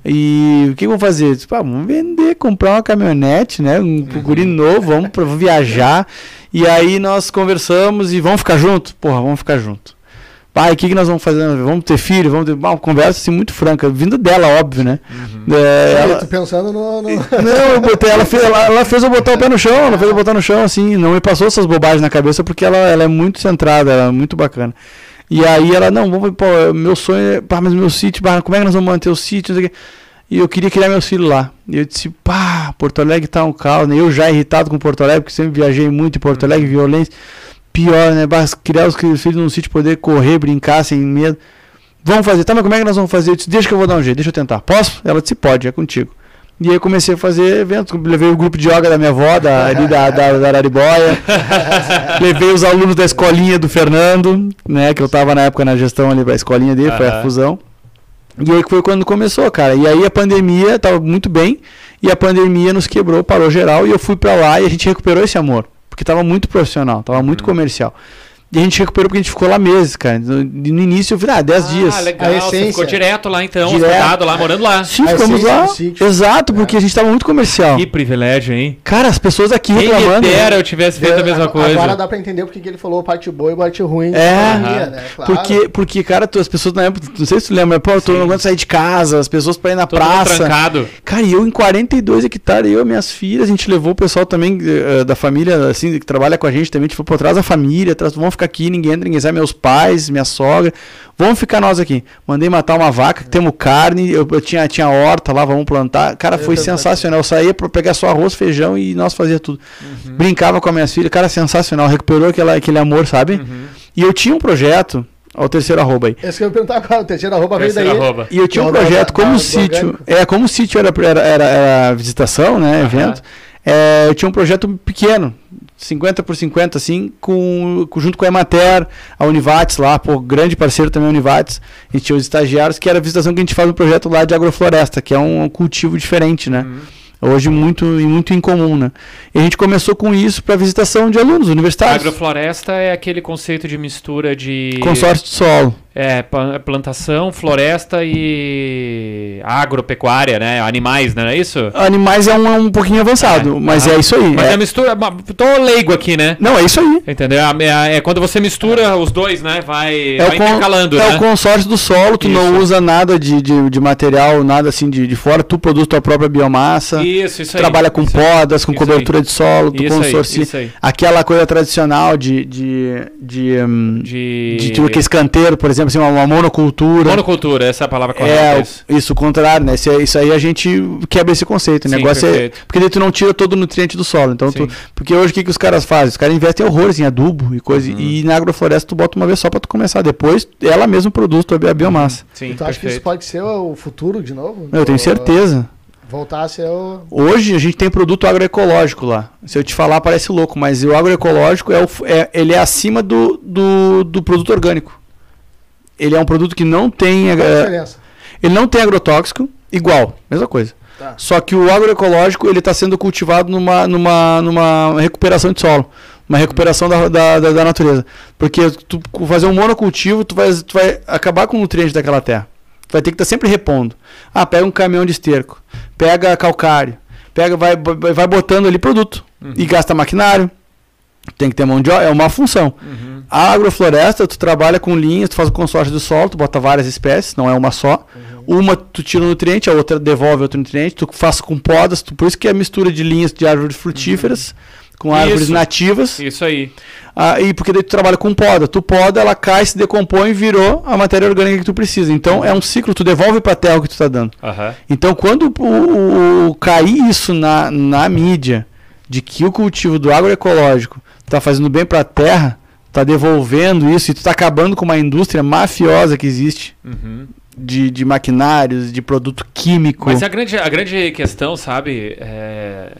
E o que vamos fazer? Tipo, ah, vamos vender, comprar uma caminhonete, né? Um Uhum. guri novo, vamos pra viajar. E aí nós conversamos e vamos ficar junto? Porra, vamos ficar junto. Pai, o que, que nós vamos fazer? Vamos ter filho? Vamos ter uma conversa assim muito franca, vindo dela, óbvio, né? Uhum. É, ela- tu pensando no. no- não, eu botei, ela fez, ela, ela fez eu botar o pé no chão, ela fez eu botar no chão, assim, não me passou essas bobagens na cabeça porque ela, ela é muito centrada, ela é muito bacana. E aí ela, não, vamos, pô, meu sonho é, pá, mas meu sítio, pá, como é que nós vamos manter o sítio. E eu queria criar meus filhos lá. E eu disse, pá, Porto Alegre tá um caos, né? Eu já irritado com Porto Alegre, porque sempre viajei muito em Porto Alegre, violência. Pior, né? Bah, criar os filhos num sítio, poder correr, brincar sem medo. Vamos fazer, tá, mas como é que nós vamos fazer? Eu disse, deixa que eu vou dar um jeito, deixa eu tentar. Posso? Ela disse, pode, é contigo. E aí eu comecei a fazer eventos, levei o grupo de yoga da minha avó, da, ali da, da, da Araribóia, levei os alunos da escolinha do Fernando, né, que eu tava na época na gestão ali, a escolinha dele, foi a fusão. E aí foi quando começou, cara. E aí a pandemia tava muito bem, e a pandemia nos quebrou, parou geral, e eu fui pra lá e a gente recuperou esse amor, porque tava muito profissional, tava muito comercial. E a gente recuperou porque a gente ficou lá meses, cara. No, no início eu falei, ah, 10 dias. Ah, legal. A Você ficou direto lá então, Direto. hospedado lá, morando lá. Sim, A ficamos lá. Exato, porque a gente tava muito comercial. Que privilégio, hein? Cara, as pessoas aqui Quem reclamando. dera eu tivesse feito a mesma Agora coisa. dá pra entender porque que ele falou parte boa e parte ruim. É. né? Claro. Porque, porque, cara, tu- as pessoas na época, não sei se tu lembra, pô, eu tô não aguento sair de casa, as pessoas pra ir na Todo praça. trancado. Cara, e eu em 42 hectares, eu e minhas filhas, a gente levou o pessoal também eh, da família, assim, que trabalha com a gente também, a gente foi por trás da família, atrás, vamos ficar aqui, ninguém entra, ninguém sai, meus pais, minha sogra, vamos ficar nós aqui. Mandei matar uma vaca, temos carne, eu, eu tinha, tinha horta lá, vamos plantar. Cara, Eu foi sensacional. Eu saía pra pegar só arroz, feijão e nós fazia tudo. Uhum. Brincava com as minhas filhas, cara, sensacional, recuperou aquela, aquele amor, sabe? Uhum. E eu tinha um projeto, ó, o terceiro arroba aí. Esse que eu ia perguntar agora, o terceiro arroba veio daí. Arroba. E eu tinha um do- projeto, como o sítio. É, como o sítio era, era, era, era visitação, né? Aham. Evento. É, eu tinha um projeto pequeno, 50 por 50, assim, com, junto com a Emater, a Univates lá, pô, grande parceiro também a Univates. A gente tinha os estagiários, que era a visitação que a gente faz no projeto lá de agrofloresta, que é um cultivo diferente, né? Uhum. Hoje muito, e muito incomum, né? E a gente começou com isso para visitação de alunos universitários. Agrofloresta é aquele conceito de mistura de Consórcio de solo. É, plantação, floresta e agropecuária, né? Animais, não é isso? Animais é um, é um pouquinho avançado, É, mas é isso aí. Mas é- é mistura. Tô leigo aqui, né? Não, é isso aí. Entendeu? É, é- é quando você mistura os dois, né? Vai, É, vai con- intercalando, é né? o consórcio do solo, tu não Isso. usa nada de, de, de material, nada assim de, de fora, tu produz tua própria biomassa, Isso, isso tu aí. trabalha com isso aí. podas, com cobertura de solo, tu Isso aí, consorcia. isso aí. Aquela coisa tradicional de. de, de, hum, De, de, tipo, aquele canteiro, por exemplo, assim, uma, uma monocultura. monocultura, essa é a palavra correta. É, isso. isso, o contrário, né? Isso, aí- isso aí a gente quebra esse conceito. O Sim, negócio é. Porque daí tu não tira todo o nutriente do solo. Então tu, porque hoje o que, que os caras fazem? Os caras investem horrores em adubo e coisa. Uhum. E na agrofloresta tu bota uma vez só pra tu começar. Depois ela mesma produz tua bi- biomassa. Sim, Tu acha que isso pode ser o futuro de novo? Eu tenho certeza. Voltar a ser o. Hoje a gente tem produto agroecológico lá. Se eu te falar, parece louco, mas o agroecológico é, o é- ele é acima do, do, do produto orgânico. Ele é um produto que não tem. Qual a eh, diferença? ele não tem agrotóxico, igual, mesma coisa. Tá. Só que o agroecológico ele está sendo cultivado numa, numa, numa recuperação de solo, uma recuperação da, da, da, da natureza. Porque tu fazer um monocultivo, tu vai, tu vai acabar com o nutriente daquela terra. Tu vai ter que estar sempre repondo. Ah, pega um caminhão de esterco, pega calcário, pega, vai, vai vai botando ali produto Uhum. e gasta maquinário. Tem que ter mão de obra, é uma função. Uhum. A agrofloresta, tu trabalha com linhas, tu faz o consórcio do solo, tu bota várias espécies, não é uma só. Uma tu tira o nutriente, a outra devolve outro nutriente, tu faz com podas, tu- por isso que é a mistura de linhas de árvores frutíferas com árvores Isso. nativas. Isso aí. Ah, e porque daí tu trabalha com poda. Tu poda, ela cai, se decompõe e virou a matéria orgânica que tu precisa. Então é um ciclo, tu devolve pra terra o que tu tá dando. Então, quando o, o- o- cair isso na, na mídia de que o cultivo do agroecológico está fazendo bem para a terra, está devolvendo isso e tu está acabando com uma indústria mafiosa que existe Uhum. de, de maquinários, de produto químico. Mas a grande, a grande questão, sabe? é,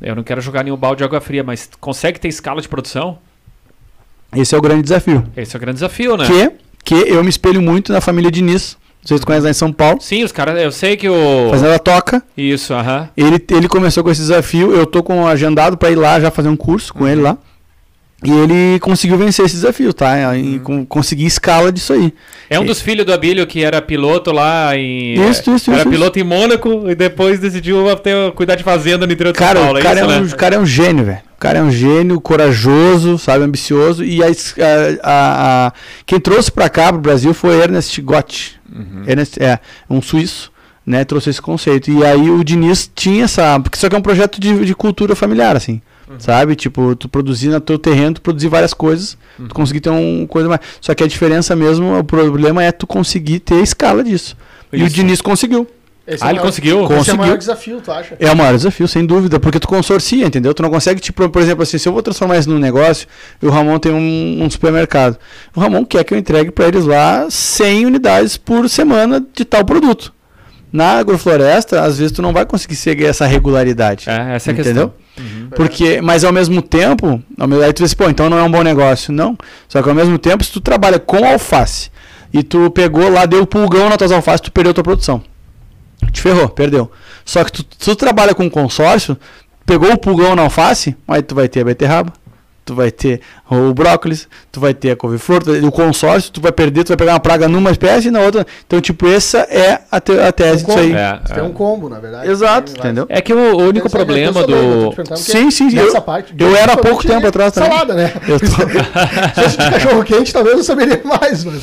Eu não quero jogar nenhum balde de água fria, mas consegue ter escala de produção? Esse é o grande desafio. Esse é o grande desafio, né? Que, que eu me espelho muito na família Diniz. Vocês conhecem lá em São Paulo. Sim, os caras. Eu sei que o. Fazendo a toca. Isso, aham. Ele, ele começou com esse desafio. Eu tô com um agendado para ir lá já fazer um curso com ele lá. E ele conseguiu vencer esse desafio, tá? E con- conseguir escala disso aí. É um dos filhos do Abílio que era piloto lá em. Isso, isso, Era isso, piloto em Mônaco e depois decidiu ter, cuidar de fazenda no interior de Cara, São Paulo. o cara, é é isso, um, né? o cara é um gênio, velho. O cara é um gênio, corajoso, sabe, ambicioso. E a, a- a- a- quem trouxe pra cá, pro Brasil, foi Ernest Gott. Uhum. Ernest, é, um suíço, né? Trouxe esse conceito. E aí o Diniz tinha essa. Porque só que é um projeto de, de cultura familiar, assim. Uhum. Sabe? Tipo, tu produzir no teu terreno, tu produzir várias coisas, Uhum. tu conseguir ter uma coisa mais. Só que a diferença mesmo, o problema é tu conseguir ter a escala disso. E o Isso. Diniz conseguiu. Esse Ah, é o ele maior- conseguiu? Esse é o Conseguiu. maior desafio, tu acha? É o maior desafio, sem dúvida, porque tu consorcia, entendeu? Tu não consegue, tipo, por exemplo, assim, se eu vou transformar isso num negócio, e o Ramon tem um, um supermercado. O Ramon quer que eu entregue para eles lá 100 unidades por semana de tal produto. Na agrofloresta, às vezes tu não vai conseguir seguir essa regularidade. É, essa é a entendeu? questão. Uhum. Porque, mas ao mesmo tempo, aí tu vê assim, pô, então não é um bom negócio. Não. Só que ao mesmo tempo, se tu trabalha com alface e tu pegou lá, deu pulgão nas tuas alfaces, tu perdeu tua produção. Te ferrou, perdeu. Só que tu, se tu trabalha com consórcio, pegou o pulgão na alface, aí tu vai ter a beterraba, tu vai ter o brócolis, tu vai ter a couve-flor, o consórcio, tu vai perder, tu vai pegar uma praga numa espécie e na outra. Então, tipo, essa é a, te- a tese Um disso aí. É, Você tem é. um combo, na verdade. Exato, entendeu? É que o, único problema eu eu tô do. porque Sim, sim, Nessa eu- parte, eu era há pouco tempo atrás também. Salada, né? Eu tô... Se fosse de cachorro quente, talvez eu saberia mais, mas...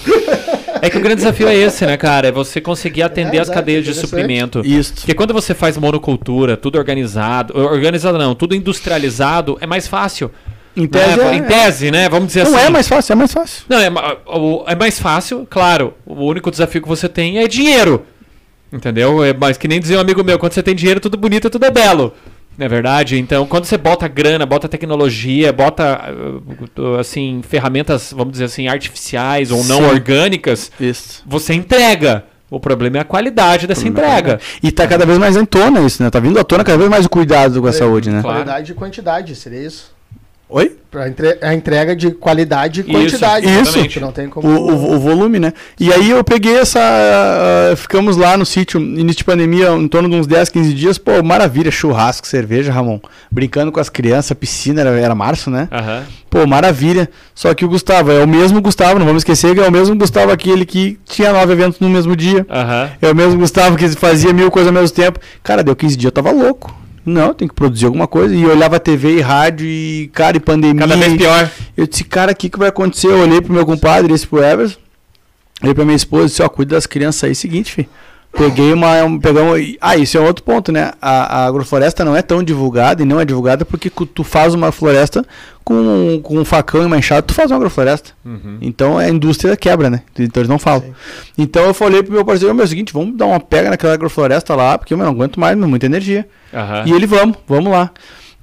É que o grande desafio é esse, né, cara? É você conseguir atender É, as cadeias de suprimento. Isso. Porque quando você faz monocultura, tudo organizado, organizado não, tudo industrializado, é mais fácil. Em né? tese, é- em tese, né? Vamos dizer Não assim. é mais fácil, é mais fácil. Não, é, é mais fácil, claro. O único desafio que você tem é dinheiro. Entendeu? É, mas que nem dizia um amigo meu, quando você tem dinheiro, tudo bonito, tudo é belo. Não é verdade? Então, quando você bota grana, bota tecnologia, bota uh, assim, ferramentas, vamos dizer assim, artificiais ou não Sim. orgânicas, Isso. você entrega. O problema é a qualidade dessa entrega. E tá cada vez mais em tona isso, né? Tá vindo à tona cada vez mais o cuidado com a saúde, né? Claro. Qualidade e quantidade, seria isso? Oi? Pra entre... A entrega de qualidade e Isso, quantidade. exatamente. Que não tem como... O, o, o volume, né? E aí eu peguei essa. ah, ficamos lá no sítio, início de pandemia, em torno de uns 10, 15 dias. Pô, maravilha, churrasco, cerveja, Ramon. Brincando com as crianças, piscina, era, era março, né? Aham. Pô, maravilha. Só que o Gustavo, é o mesmo Gustavo, não vamos esquecer que é o mesmo Gustavo aquele que tinha nove eventos no mesmo dia. Aham. É o mesmo Gustavo que fazia mil coisas ao mesmo tempo. Cara, deu 15 dias, eu tava louco. Não, tem que produzir alguma coisa. E eu olhava TV e rádio e, cara, e pandemia. Cada vez pior. Eu disse, cara, o que, que vai acontecer? Eu olhei pro meu compadre, esse pro Everson. Olhei pra minha esposa e disse, ó, cuida das crianças aí. Seguinte, filho. Peguei uma. Um, pegamos, ah, isso é outro ponto, né? A, a agrofloresta não é tão divulgada e não é divulgada porque tu faz uma floresta com, com um facão e uma enxada, tu faz uma agrofloresta. Uhum. Então a indústria quebra, né? Então eles não falam. Sim. Então eu falei pro meu parceiro, meu, é o seguinte, vamos dar uma pega naquela agrofloresta lá, porque eu não aguento mais, muita energia. Aham. E ele, vamos, vamos lá.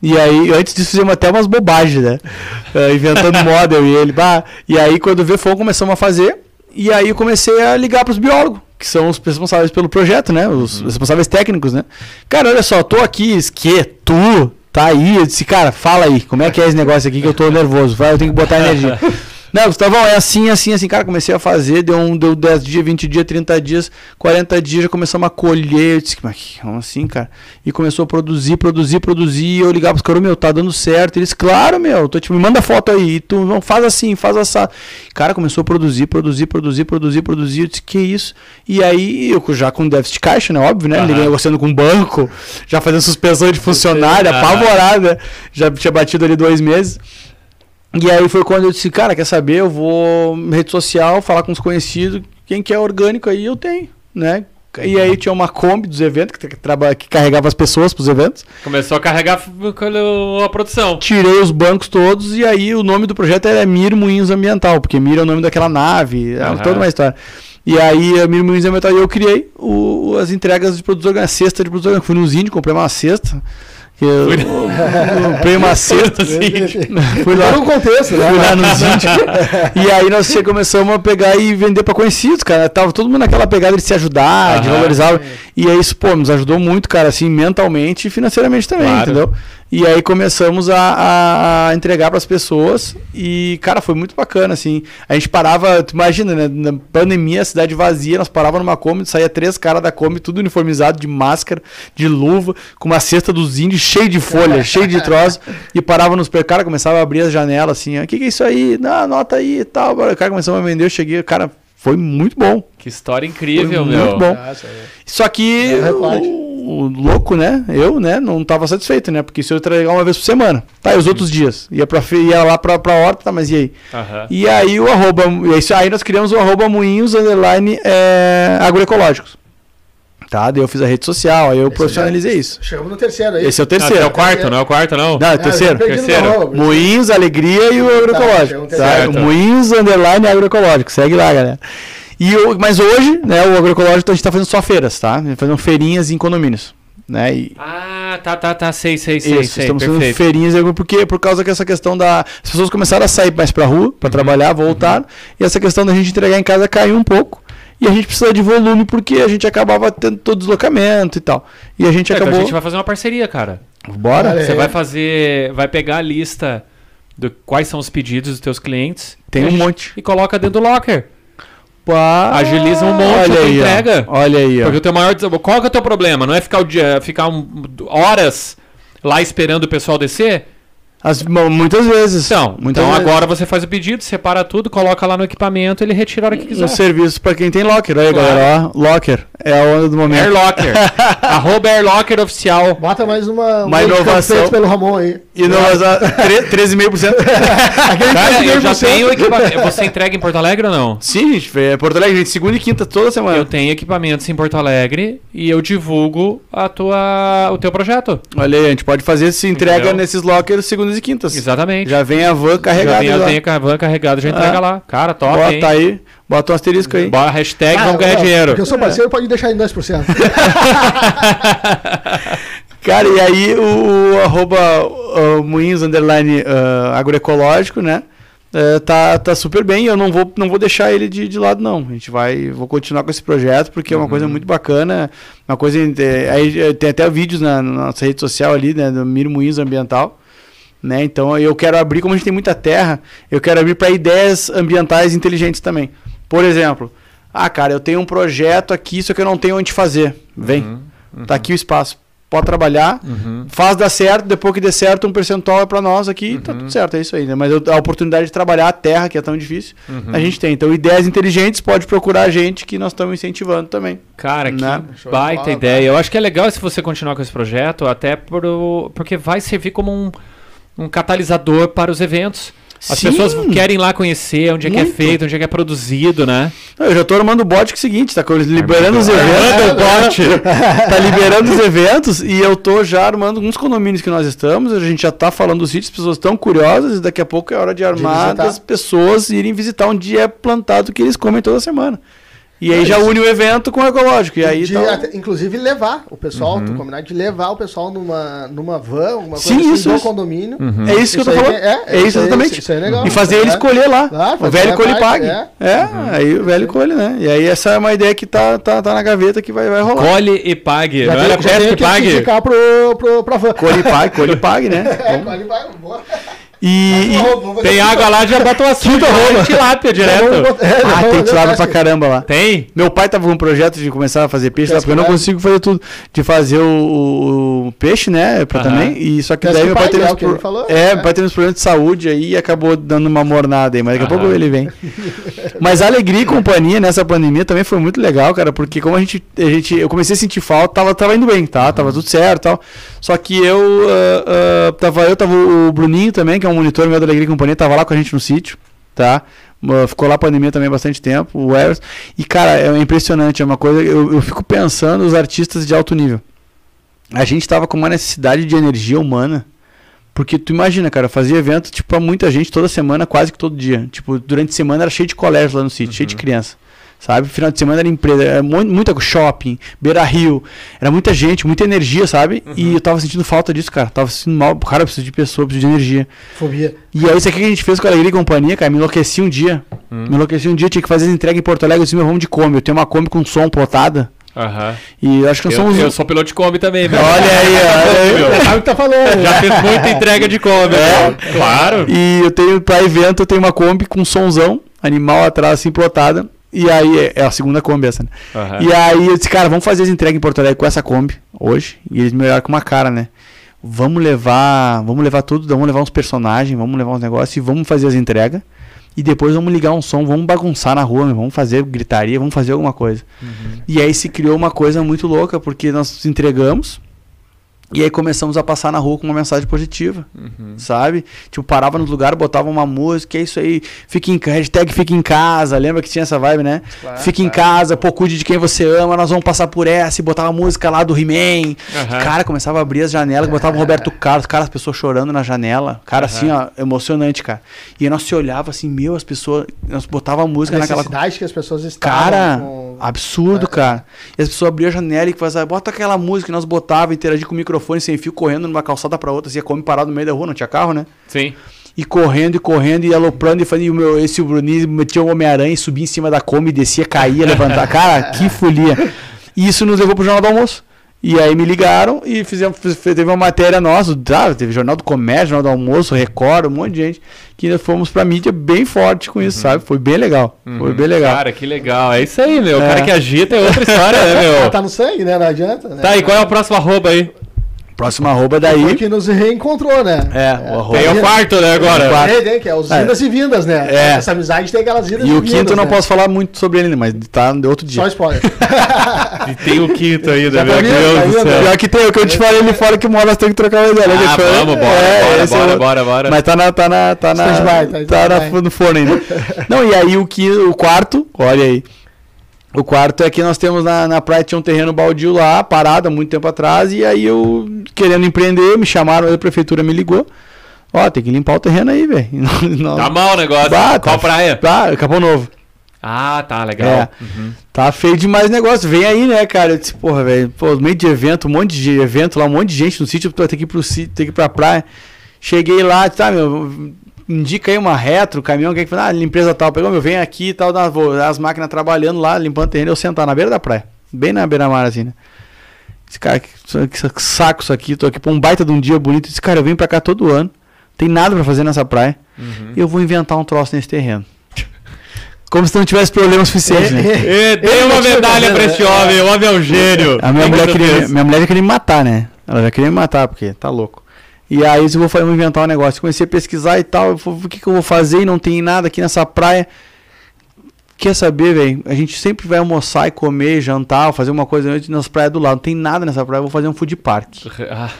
E aí, antes disso, fizemos até umas bobagens, né? Eh, inventando model e ele, bah. E aí, quando vê fogo, começamos a fazer. E aí, eu comecei a ligar pros biólogos, que são os responsáveis pelo projeto, né? Os responsáveis técnicos, né? Cara, olha só, tô aqui, esque, tu, tá aí. Eu disse, cara, fala aí, como é que é esse negócio aqui que eu tô nervoso? Vai, eu tenho que botar energia. Não, Gustavão, é assim, assim, assim. Cara, comecei a fazer, deu, um, deu 10 dias, 20 dias, 30 dias, 40 dias, já começamos a colher. Eu disse, mas como assim, cara? E começou a produzir, produzir, produzir. E eu ligava pros caras, meu, tá dando certo. Eles, claro, meu, tô, tipo, me manda foto aí. E tu não faz assim, faz essa. Cara, começou a produzir, produzir, produzir, produzir, produzir. Eu disse, que isso? E aí, eu já com déficit de caixa, né? Óbvio, né? Aham. Negociando com banco, já fazendo suspensão de funcionário, apavorada. Já tinha batido ali dois meses. E aí foi quando eu disse, cara, quer saber? Eu vou na rede social, falar com os conhecidos, quem quer orgânico aí eu tenho, né? E aí tinha uma Kombi dos eventos que, traba- que carregava as pessoas pros eventos. Começou a carregar a produção. Tirei os bancos todos e aí o nome do projeto era Mir Moinhos Ambiental, porque Mir é o nome daquela nave, é Aham. toda uma história. E aí a Mir Moinhos Ambiental e eu criei o- as entregas de produtos orgânicos, a cesta de produtos orgânicos. Fui nos índios, comprei uma cesta. Que eu- Fui- eu comprei uma cesta. Fui lá, um contexto, né? Fui lá nos índios. e aí nós começamos a pegar e vender pra conhecidos, cara. Tava todo mundo naquela pegada de se ajudar, de valorizar. E aí isso, pô, nos ajudou muito, cara, assim, mentalmente e financeiramente também, Claro. entendeu? E aí começamos a, a- entregar pras pessoas e, cara, foi muito bacana, assim. A gente parava, tu imagina, né? Na pandemia, a cidade vazia, nós parávamos numa Kombi, saía três caras da Kombi, tudo uniformizado, de máscara, de luva, com uma cesta dos índios, cheio de folha, cheio de troço, e parava nos cara, começava a abrir as janelas, assim, o que, que é isso aí? Não, anota aí e tal. O cara começou a vender, eu cheguei, cara, foi muito bom. Que história incrível, Foi meu. muito bom. Nossa, é. Só que É, o, o louco, né? Eu, né, não tava satisfeito, né? Porque se eu entregar uma vez por semana, tá, e os outros dias? Ia, pra, ia lá pra, pra horta, tá, mas e aí? Aham. E aí o arroba, e isso aí nós criamos o arroba moinhos underline é, agroecológicos. Tá, daí eu fiz a rede social, aí eu Esse profissionalizei isso. Chegamos no terceiro aí. Esse é o Não, terceiro. é o quarto, não é o quarto, não? Não, é o Ah, terceiro. no Terceiro. arroba. Moinhos, Alegria e o agroecológico. chegou um tá? Certo. Moinhos, underline agroecológico. Segue lá, galera. E o, mas hoje, né, o agroecológico a gente tá fazendo só feiras, tá? Fazendo feirinhas em condomínios. Né? E, Ah, tá, tá, tá. Sei, sei, sei, isso, sei. estamos Perfeito. fazendo feirinhas porque por causa dessa questão da as pessoas começaram a sair mais pra rua Uhum. para trabalhar, voltaram, e essa questão da gente entregar em casa caiu um pouco. E a gente precisa de volume porque a gente acabava tendo todo deslocamento e tal. E a gente É, então acabou. a gente vai fazer uma parceria, cara. Bora? Você É. vai fazer. Vai pegar a lista do quais são os pedidos dos teus clientes. Tem um monte. E coloca dentro do locker. Pá, Agiliza um monte a tua ó. entrega. Olha aí, ó. Porque o teu maior. Qual que é o teu problema? Não é ficar, o dia, ficar um- horas lá esperando o pessoal descer? As- mu- muitas vezes. Então, muitas então vezes. agora você faz o pedido, separa tudo, coloca lá no equipamento ele retira a hora que quiser. Um serviço pra quem tem locker. Aí, Claro. galera, ó. Locker. É a onda do momento. Airlocker. Arroba Airlocker oficial. Bota mais uma, um Uma inovação. pelo Ramon aí. Inovação. tre- 13,5%. Cara, eu já tenho equipamento. Você entrega em Porto Alegre ou não? Sim, gente. É Porto Alegre, gente. Segunda e quinta, toda semana. Eu tenho equipamentos em Porto Alegre e eu divulgo a tua, o teu projeto. Olha aí, a gente pode fazer se entrega Entendeu? nesses lockers segundas e quintas. Exatamente. Já vem a van Já carregada. vem, lá. vem a van carregada, já entrega Ah. lá. Cara, top, Bota hein? aí, bota um asterisco aí. Bora, hashtag Ah, vamos ganhar não, dinheiro. Porque eu sou parceiro, pode deixar em 2%. Cara, e aí o, o arroba uh, Moinhos Underline uh, Agroecológico, né? uh, tá, tá super bem. Eu não vou, não vou deixar ele de, de lado, não. A gente vai. Vou continuar com esse projeto, porque é uma coisa muito bacana. Uma coisa. é, aí eh, tem até vídeos na, na nossa rede social ali, né? Do Miro Moinhos Ambiental. Né? Então eu quero abrir, como a gente tem muita terra, eu quero abrir para ideias ambientais inteligentes também. Por exemplo, ah, cara, eu tenho um projeto aqui, só que eu não tenho onde fazer. Vem, Uhum, tá aqui o espaço. Pode trabalhar, uhum. faz dar certo, depois que der certo, um percentual é para nós aqui, tá Uhum. tudo certo, é isso aí, né? Mas a oportunidade de trabalhar a terra, que é tão difícil, Uhum. a gente tem. Então, ideias inteligentes, pode procurar a gente, que nós estamos incentivando também. Cara, que Né? Baita bola, ideia. Eu acho que é legal se você continuar com esse projeto, até pro, porque vai servir como um, um catalisador para os eventos. As Sim. pessoas querem lá conhecer onde é que é Muito. feito, onde é que é produzido, né? Eu já tô armando o bot que é o seguinte, tá liberando os Armando eventos. o bot. tá liberando os eventos e eu tô já armando uns condomínios que nós estamos. A gente já tá falando dos sítios, as pessoas estão curiosas e daqui a pouco é hora de armar visitar. das pessoas irem visitar onde é plantado que eles comem toda semana. E aí É já isso. une o evento com o ecológico. E aí de, tá- até- inclusive levar o pessoal, Uhum. tu combinar de levar o pessoal numa, numa van, alguma coisa Sim, assim, isso, do isso. condomínio. Uhum. É isso que eu tô aí falando. É, É, isso aí- exatamente. Isso é legal. E fazer ele É. escolher lá. Claro, o velho colhe e pague. é. É, aí o velho colhe, né? E aí essa é uma ideia que tá, tá, tá na gaveta que vai, vai rolar. Colhe e pague. Já Não era peça que pague? ficar pro, pro, pra van. Colhe e pague, colhe e pague, né? É, colhe e pague, boa. E, e- Tem água lá, já bota o açúcar. arroba. tilápia direto. botar- é, Ah, tem tilápia pra caramba lá. Tem? Meu pai tava com um projeto de começar a fazer peixe lá, porque eu não consigo fazer tudo. De fazer o, o- o peixe, né? Pra também. E só que daí meu pai teve é É, é. meu pai teve uns problemas de saúde aí e acabou dando uma mornada aí. Mas daqui a pouco ele vem. Mas a alegria e companhia nessa pandemia também foi muito legal, cara, porque como a gente, a gente eu comecei a sentir falta, tava, tava indo bem, tá? Tava tudo certo e tal. Só que eu, ah, ah, tava eu, tava o Bruninho também, que é um monitor meu da Alegria e Companhia, tava lá com a gente no sítio. tá? Ficou lá a pandemia também há bastante tempo, o Everson. E, cara, é impressionante, é uma coisa. Eu, eu fico pensando os artistas de alto nível. A gente tava com uma necessidade de energia humana. Porque tu imagina, cara, eu fazia evento, tipo, pra muita gente toda semana, quase que todo dia. Tipo, durante a semana era cheio de colégio lá no sítio, cheio de criança. Sabe? Final de semana era empresa, era mu- muita shopping, Beira Rio, era muita gente, muita energia, sabe? E eu tava sentindo falta disso, cara. Tava sentindo mal, cara, eu preciso de pessoa, eu preciso de energia. Fobia. E aí, isso aqui que a gente fez com a Alegria e Companhia, cara, me enlouqueci um dia. Me enlouqueci um dia, tinha que fazer entrega em Porto Alegre, eu disse, meu, vamos de Kombi. Eu tenho uma Kombi com som plotada. Aham. E eu acho que nós Eu, somos. eu sou piloto de Kombi também, meu. Olha aí, olha aí. Sabe o que tá falando? Já fez muita entrega de Kombi, É. Claro. E eu tenho, pra evento, eu tenho uma Kombi com somzão, animal atrás, assim, plotada. E aí, é- é a segunda Kombi essa, né? Aham. E aí eu disse, cara, vamos fazer as entregas em Porto Alegre com essa Kombi hoje. E eles me olharam com uma cara, né? Vamos levar. Vamos levar tudo, vamos levar uns personagens, vamos levar uns negócios e vamos fazer as entregas. E depois vamos ligar um som, vamos bagunçar na rua, vamos fazer gritaria, vamos fazer alguma coisa. E aí se criou uma coisa muito louca, porque nós entregamos. E aí começamos a passar na rua com uma mensagem positiva, Uhum. sabe? Tipo, parava nos lugares, botava uma música, é isso aí, fica em hashtag fica em casa, lembra que tinha essa vibe, né? Claro, fica em claro. casa, pô, cuide de quem você ama, nós vamos passar por essa, e botava a música lá do He-Man. Aham. Cara, começava a abrir as janelas, botava o Roberto Carlos, cara, as pessoas chorando na janela. Cara, assim, ó, emocionante, cara. E aí nós se olhava assim, meu, as pessoas, nós botava a A música naquela necessidade que as pessoas estavam Cara, com... absurdo, cara. E as pessoas abriam a janela e faziam, bota aquela música que nós botava, interagir com o microfone sem fio, correndo numa calçada pra outra, assim, ia comer parado no meio da rua, não tinha carro, né? Sim. E correndo e correndo e aloprando e fazia e o meu, esse o Bruninho metia o Homem-Aranha e subia em cima da Kombi, descia, caía, levantava. Cara, que folia. E isso nos levou pro Jornal do Almoço. E aí me ligaram e fizemos, fiz- teve uma matéria nossa, tá, teve Jornal do Comércio, Jornal do Almoço, Record, um monte de gente, que nós fomos pra mídia bem forte com isso, sabe? Foi bem legal. Foi Uhum. bem legal. Cara, que legal. É isso aí, meu. O É. cara que agita é outra história, né, Ah, meu? tá no sangue, né? Não adianta. Né? Tá, e qual é o próximo arroba aí? Próxima arroba Foi daí. que nos reencontrou, né? É, o arroba. Tem o quarto, né, agora? Quarto. Tem, tem, que é os É. vindas e vindas, né? É. Essa amizade tem aquelas vindas E o quinto eu não né? posso falar muito sobre ele, mas tá de outro dia. Só spoiler. E tem o quinto ainda, meu tá vendo? Deus Tá do céu. Pior que tem, o que eu te falei ali fora que uma hora nós temos que trocar uma ideia. né? Ah, foi- vamos, bora, É, bora, é bora, o- bora, bora. Mas tá na. Tá na. Tá na. Tá tá na- no forno ainda. Não, e aí o, que, o quarto, olha aí. O quarto é que nós temos na, na praia, tinha um terreno baldio lá, parado há muito tempo atrás, e aí eu, querendo empreender, me chamaram, a prefeitura me ligou. Ó, tem que limpar o terreno aí, velho. Tá mal o negócio. Bah, Qual tá- praia? Tá, Capão Novo. Ah, tá, legal. É. Uhum. Tá feio demais o negócio. Vem aí, né, cara? Eu disse, porra, velho, pô, meio de evento, um monte de evento lá, um monte de gente no sítio, tu vai ter que ir pro sítio, ter que ir pra praia. Cheguei lá, tá, meu, indica aí uma retro, caminhão, que fala, ah, empresa tal, pegou, meu, vem aqui e tal, as máquinas trabalhando lá, limpando o terreno, eu sentar na beira da praia, bem na beira-mar, assim, né? Esse cara, que, que saco isso aqui, tô aqui pra um baita de um dia bonito. Esse cara, eu venho pra cá todo ano, tem nada pra fazer nessa praia, Uhum. e eu vou inventar um troço nesse terreno. Como se não tivesse problema suficiente, né? Dei uma medalha pra este né? homem, o homem é um gênio. A minha mulher, que queria, minha mulher já queria me matar, né? Ela já queria me matar, porque tá louco. E aí eu vou, fa- vou inventar um negócio. Comecei a pesquisar e tal. Falei, o que, que eu vou fazer? E não tem nada aqui nessa praia. Quer saber, velho? A gente sempre vai almoçar e comer, jantar, fazer uma coisa nas praias do lado. Não tem nada nessa praia, eu vou fazer um food park. Ah,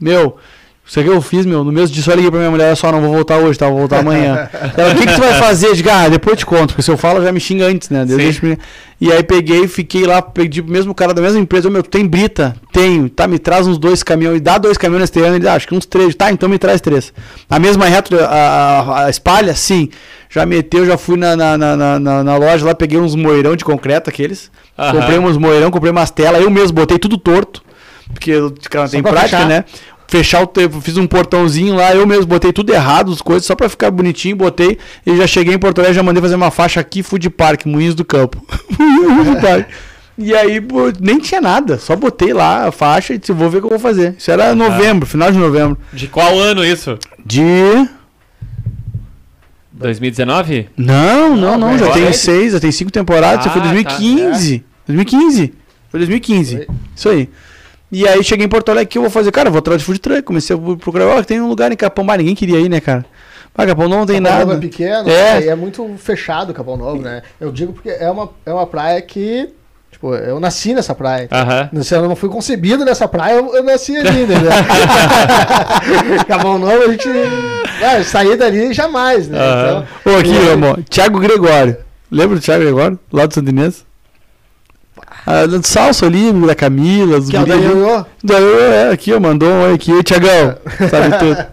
Meu, isso aqui eu fiz, meu. No mesmo dia só liguei pra minha mulher, olha só, não vou voltar hoje, tá? Vou voltar amanhã. Ela, o que, que tu vai fazer? Eu digo, ah, depois eu te conto, porque se eu falo já me xinga antes, né? Me- E aí peguei, fiquei lá, pedi pro mesmo cara da mesma empresa, meu, tu tem brita? Tenho. Tá, me traz uns dois caminhões, dá dois caminhões nesse terreno. Ele, ah, acho que uns três. Tá, então me traz três. A mesma retro, a, a, espalha? Sim. Já meteu, já fui na, na, na, na- na- loja lá, peguei uns moeirão de concreto, aqueles. Aham. Comprei uns moeirão, comprei umas telas, eu mesmo botei tudo torto. Porque eu cara, tem prática, fechar. né? Fechar o tempo, fiz um portãozinho lá, eu mesmo botei tudo errado, as coisas, só pra ficar bonitinho, botei. E já cheguei em Porto Alegre, já mandei fazer uma faixa aqui, Food Park, Moinhos do Campo. E aí, pô, nem tinha nada, só botei lá a faixa e disse, vou ver o que eu vou fazer. Isso era novembro, final de novembro. de qual ano isso? De. 2019? Não, não, não, já tem é- seis, já tem cinco temporadas, isso foi Ah, tá, 2015. 2015. Foi 2015. Foi. Isso aí. E aí cheguei em Porto Alegre, o que eu vou fazer? Cara, vou atrás de food truck. Comecei a procurar, ó, tem um lugar em Capão, mas ninguém queria ir, né, cara? Ah, Capão não tem Capão Novo nada. é pequeno, É. é. é muito fechado Capão Novo, né? Eu digo porque é uma, é uma praia que Tipo, eu nasci nessa praia. Aham. Se eu não fui concebido nessa praia, eu, eu nasci ali, entendeu? Capão Novo, a gente. Ah, sair dali jamais, né? Aham. Então, Ô, aqui, e- amor. Thiago Gregório. Lembra do Thiago Gregório? Lá do Santo Inês? Ah, do Salso ali, da Camila, dos que é o da guri ali. Ioiô. Daí eu, é, aqui, ó, mandou um oi aqui, Ei, Thiagão, sabe tudo.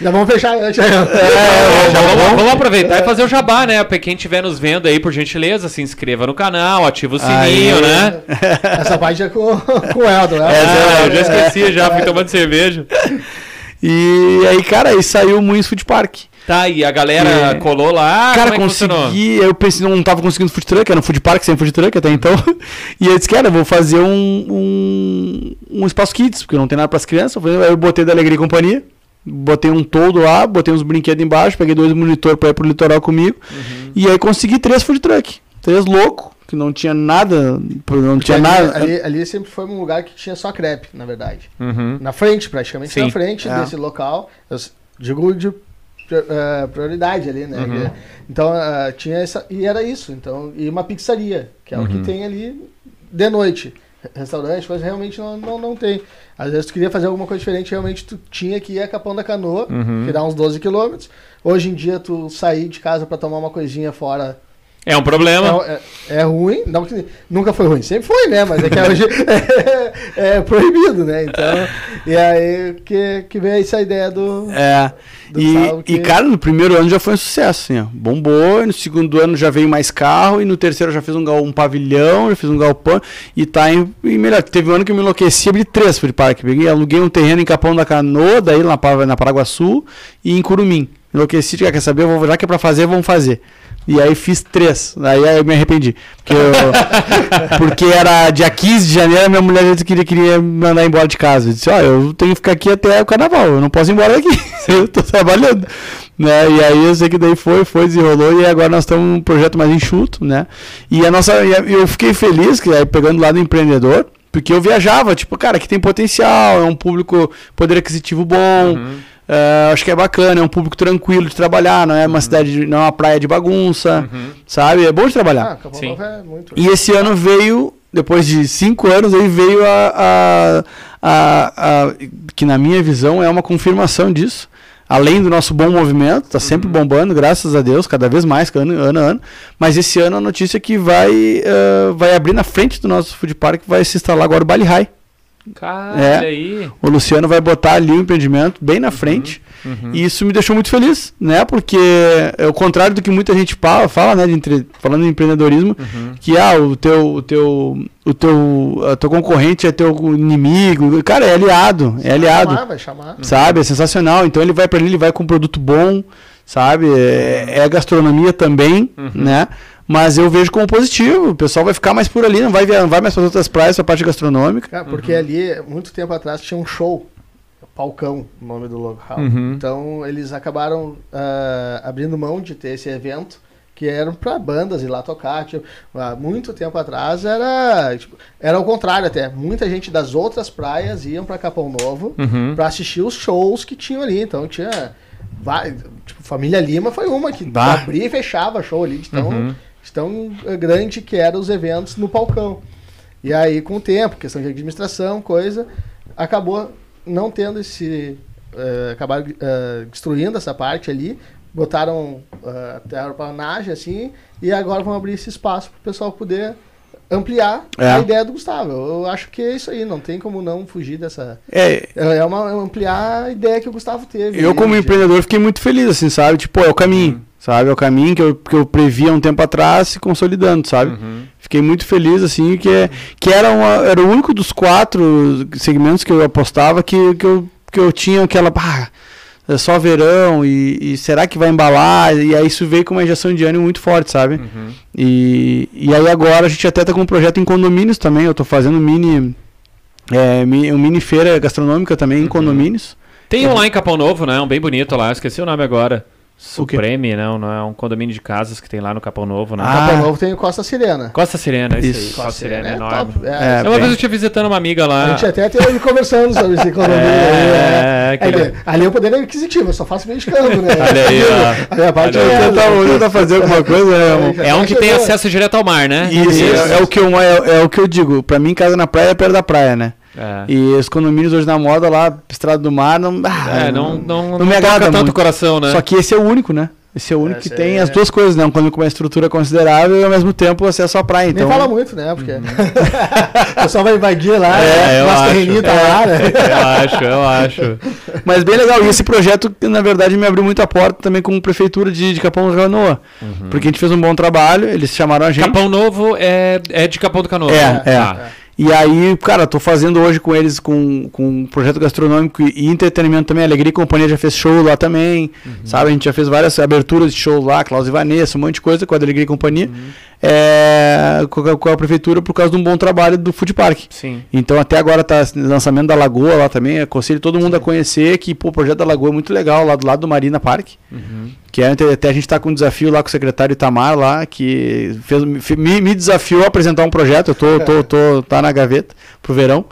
Já vamos fechar antes. É, Já vamos, vamos aproveitar e fazer o jabá, né? Pra quem estiver nos vendo aí, por gentileza, se inscreva no canal, ativa o sininho, Aí. né? Essa parte é com, com o Eldo, né? Ah, eu já esqueci, já fui tomando cerveja. E aí, cara, aí saiu o Moinhos Food Park. Tá, e a galera É. colou lá, cara, como é que funcionou? consegui. Eu pensei, não tava conseguindo food truck, era um food park sem food truck até então. e eu disse, cara, eu vou fazer um, um, um espaço kids, porque não tem nada pras crianças. Eu falei, Aí eu botei da Alegria e Companhia, botei um todo lá, botei uns brinquedos embaixo, peguei dois monitor pra ir pro litoral comigo. Uhum. E aí consegui três food truck. Três louco, que não tinha nada. Não tinha ali, nada. Ali, ali sempre foi um lugar que tinha só crepe, na verdade. Uhum. Na frente, praticamente Sim. na frente É. desse local. Eu digo de eh, prioridade ali, né? Uhum. Então eh, tinha essa. E era isso. Então, e uma pizzaria, que é o que Uhum. tem ali de noite. Re- Restaurante, coisa realmente não, não, não tem. Às vezes tu queria fazer alguma coisa diferente, realmente tu tinha que ir a Capão da Canoa, Uhum. que dá uns 12 quilômetros. Hoje em dia, tu sair de casa pra tomar uma coisinha fora É um problema. é, é- é ruim, não nunca foi ruim, sempre foi, né? Mas é que hoje é, é proibido, né? Então, e aí que, que veio essa ideia do. É. E, e, cara, no primeiro ano já foi um sucesso, assim, ó. Bombou, no segundo ano já veio mais carro, e no terceiro já fiz um, um pavilhão, já fiz um galpão, e tá em, em melhor. Teve um ano que eu me enlouqueci, abri três food park. Peguei, aluguei um terreno em Capão da Canoa, daí na, na Paraguaçu, e em Curumim. Enlouqueci, quer saber, eu vou, já que é pra fazer, vamos fazer. E aí fiz três. Aí eu me arrependi. Porque, eu- porque era dia 15 de janeiro, minha mulher disse que queria, queria me mandar embora de casa. Eu disse, ó, eu tenho que ficar aqui até o carnaval, eu não posso ir embora daqui. eu tô trabalhando. Né? E aí eu sei que daí foi, foi, desenrolou, e agora nós estamos num projeto mais enxuto, né? E a nossa. eu fiquei feliz, que aí pegando lá do empreendedor. Porque eu viajava, tipo, cara, que tem potencial, é um público poder aquisitivo bom, Uhum. É, acho que é bacana, é um público tranquilo de trabalhar, não é uma cidade, de- não é uma praia de bagunça, Uhum. sabe? É bom de trabalhar. Ah, Sim. É muito. E esse ano veio, depois de cinco anos, aí veio a, a, a- a- que na minha visão é uma confirmação disso. Além do nosso bom movimento, tá sempre bombando, graças a Deus, cada vez mais, ano, ano a ano. Mas esse ano a notícia é que vai, eh, vai abrir na frente do nosso food park, vai se instalar agora o Bali High. Cara, É. aí. O Luciano vai botar ali o empreendimento bem na frente. Uhum. E isso me deixou muito feliz, né? Porque é o contrário do que muita gente fala, fala né? De entre, falando em empreendedorismo, Uhum. que ah, o teu, o teu, o teu, a teu concorrente é teu inimigo. Cara, é aliado, é Vai aliado. chamar, vai chamar. Sabe? É sensacional. Então ele vai para ali, ele vai com um produto bom, sabe? É, é gastronomia também, Uhum. né? Mas eu vejo como positivo. O pessoal vai ficar mais por ali, não vai, não vai mais para outras praias, para a parte gastronômica. Cara, porque ali, muito tempo atrás, tinha um show. Palcão, o nome do local. Uhum. Então, eles acabaram ah, abrindo mão de ter esse evento, que eram para bandas ir lá tocar. Tipo, há muito tempo atrás era, tipo, era o contrário até. Muita gente das outras praias iam para Capão Novo Uhum. para assistir os shows que tinham ali. Então, tinha. vai- Tipo, Família Lima foi uma que Bah. abria e fechava show ali. de tão, Uhum. Tão eh, grande que eram os eventos no palcão. E aí, com o tempo, questão de administração, coisa, acabou não tendo esse. eh, acabaram eh, destruindo essa parte ali, botaram uh, terraplanagem assim, e agora vão abrir esse espaço para o pessoal poder ampliar É. a ideia do Gustavo. Eu acho que é isso aí, não tem como não fugir dessa. É, É uma ampliar a ideia que o Gustavo teve. Eu, aí, como de- empreendedor, fiquei muito feliz, assim, sabe? Tipo, é o caminho, Uhum. sabe? É o caminho que eu, que eu previ há um tempo atrás se consolidando, sabe? Uhum. Fiquei muito feliz, assim, que, é- que era, uma, era o único dos quatro segmentos que eu apostava que, que, eu, que eu tinha aquela. Ah, é só verão e, e será que vai embalar? E aí isso veio com uma injeção de ânimo muito forte, sabe? Uhum. E, e aí agora a gente até tá com um projeto em condomínios também. Eu tô fazendo mini. É, mi- um mini feira gastronômica também em Uhum. condomínios. Tem um lá em Capão Novo, né? Um bem bonito lá. Esqueci o nome agora. Supreme, não, não é um condomínio de casas que tem lá no Capão Novo, né? Ah, Capão Novo tem o Costa Sirena. Costa Sirena, isso, Isso. aí. Costa Sirena é enorme. top. É, É, É, uma bem- vez eu estive visitando uma amiga A lá. gente até teve conversando sobre esse condomínio. É, aí, aquele... É, ali é o poder aquisitivo, eu só faço mexicano, né? Olha aí, ó. A minha parte Olha é tentar fazer alguma coisa, né, É um que tem acesso direto ao mar, né? Isso, É, é o que eu, é, é o que eu digo. Pra mim, casa na praia é perto da praia, né? É. E os condomínios hoje na moda lá, Estrada do Mar, não. ah, É, não, não, não, não me toca agrada tanto muito. o coração, né? Só que esse é o único, né? Esse é o único que tem é- as duas coisas, né? Um condomínio com uma estrutura considerável e ao mesmo tempo acesso à praia. Nem Então, fala muito, né? Porque o pessoal vai invadir lá, É, eu nosso terreninho tá lá, né? Eu acho, eu acho. Mas bem legal. E esse projeto, na verdade, me abriu muita porta também como prefeitura de, de Capão do Canoa. Porque a gente fez um bom trabalho, eles chamaram a gente. Capão Novo é, é de Capão do Canoa. É, né? é. Tá. E aí, cara, tô fazendo hoje com eles com, com um projeto gastronômico e entretenimento também. Alegria e Companhia já fez show lá também, sabe? A gente já fez várias aberturas de show lá, Klaus e Vanessa, um monte de coisa com a Alegria e Companhia. É, com, a, com a prefeitura por causa de um bom trabalho do Food Park. Sim. Então até agora tá lançamento da Lagoa lá também. Aconselho todo mundo a conhecer que pô, o projeto da Lagoa é muito legal, lá do lado do Marina Park. Uhum. Que é, até a gente está com um desafio lá com o secretário Itamar lá, que fez, me, me desafiou a apresentar um projeto, eu tô, tô, tô tá na gaveta pro verão.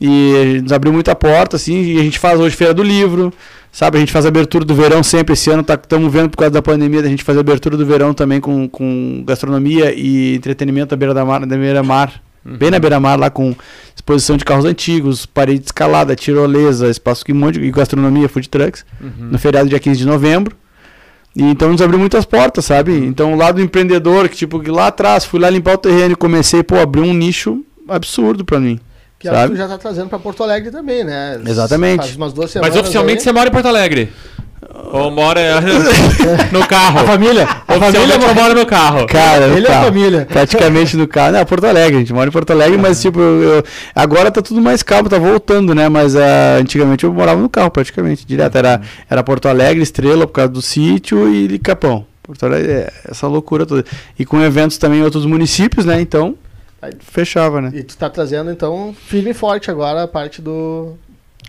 E nos abriu muita porta, assim, e a gente faz hoje feira do livro, sabe? A gente faz abertura do verão sempre, esse ano estamos vendo por causa da pandemia, a gente fazer abertura do verão também com, com gastronomia e entretenimento à beira da mar, da beira mar. Bem na beira-mar, lá com exposição de carros antigos, parede de escalada, tirolesa, espaço que um monte de e gastronomia, food trucks Uhum. no feriado dia 15 de novembro. E então nos abriu muitas portas, sabe? Então o lado empreendedor, que tipo, lá atrás fui lá limpar o terreno e comecei, pô, abriu um nicho absurdo pra mim. Que é o que tu já tá trazendo pra Porto Alegre também, né? Exatamente. Faz umas duas semanas. Mas oficialmente aí. você mora em Porto Alegre? Ou mora no carro? A família. A família eu moro no carro. Cara, Ele é a carro. família. Praticamente no carro. Não, Porto Alegre, a gente mora em Porto Alegre, mas tipo, eu- agora tá tudo mais calmo, tá voltando, né? Mas ah, antigamente eu morava no carro, praticamente, direto. Era, era Porto Alegre, Estrela, por causa do sítio e Capão. Porto Alegre, é essa loucura toda. E com eventos também em outros municípios, né? Então, Aí- fechava, né? E tu tá trazendo, então, firme e forte agora a parte do.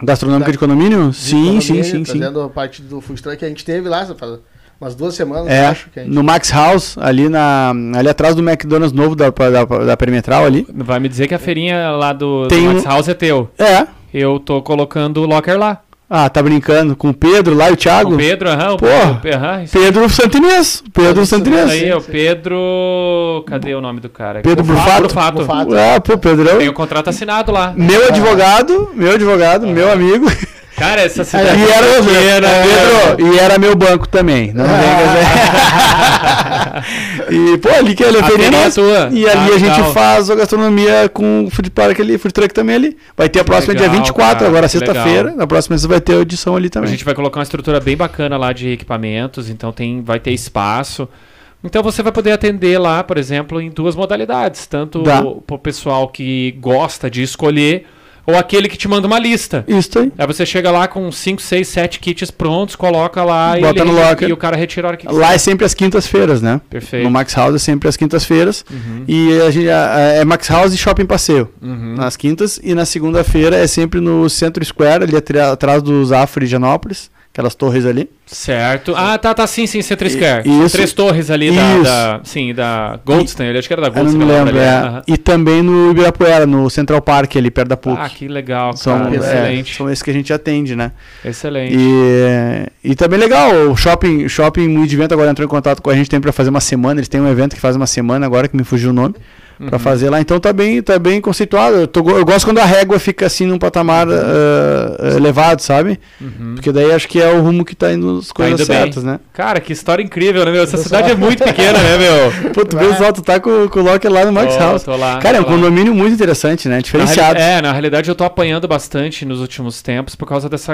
Gastronômica Da- de condomínio? de Sim, sim, economia, sim, sim. Trazendo a parte do food truck que a gente teve lá, faz umas duas semanas, É, acho que a gente. no Max House, ali, na, ali atrás do McDonald's novo da, da, da perimetral ali. Vai me dizer que a feirinha lá do, do Max um- House é teu. É. Eu tô colocando o locker lá. Ah, tá brincando. Com o Pedro lá e o Thiago? O Pedro, aham. o Porra. Pedro, aham, Pedro Santinês. Pedro Santinês. aí, é o Pedro. Cadê o nome do cara? Pedro Brufato. Brufato. Brufato. Brufato. Ah, pô, Pedrão. Tem o contrato assinado lá. Meu advogado, meu advogado, meu amigo. Cara, essa E cidade era, é pequena, Pedro, e era meu banco também. Não vem e, pô, ali que é A é tua. E ali Ah, a gente legal. faz a gastronomia com o food park ali, food truck também ali. Vai ter a próxima dia legal, 24, cara, agora sexta-feira. Na próxima você vai ter a edição ali A também. gente vai colocar uma estrutura bem bacana lá de equipamentos, então tem, vai ter espaço. Então você vai poder atender lá, por exemplo, em duas modalidades, tanto para o pessoal que gosta de escolher ou aquele que te manda uma lista. Isso aí. Aí você chega lá com 5, 6, 7 kits prontos, coloca lá e, Bota ele- no locker. e o cara retira a hora que Lá é sempre às quintas-feiras, né? Perfeito. No Max House é sempre às quintas-feiras. Uhum. E a gente, é Max House e Shopping Passeio. Uhum. Nas quintas. E na segunda-feira é sempre no Centro Square, ali atrás do Zafra de Janópolis. Aquelas torres ali. Certo. Ah, tá, tá, sim, sim, Centro I- Square. isso. São três torres ali da, da- sim, da Goldstein, eu acho que era da Eu não Goldstein. me lembro. é. Aham. E também no Ibirapuera, no Central Park, ali perto da PUC. Ah, que legal, são, cara. é, Excelente. são esses que a gente atende, né? Excelente. E, e também legal, o shopping, shopping Vento agora entrou em contato com a gente tem para fazer uma semana. Eles têm um evento que faz uma semana agora, que me fugiu o nome, pra Uhum. fazer lá. Então tá bem, tá bem conceituado. Eu, tô eu gosto quando a régua fica assim num patamar ah, elevado, sabe? Uhum. Porque daí acho que é o rumo que tá indo as coisas indo bem. certas, né? Cara, que história incrível, né, meu? Essa cidade é muito pequena, né, meu? Pô, tu vê só, tu tá com, com o Locker lá no Max House. lá, Cara, é um lá. condomínio muito interessante, né? Na Diferenciado. reali- é, na realidade eu tô apanhando bastante nos últimos tempos por causa dessa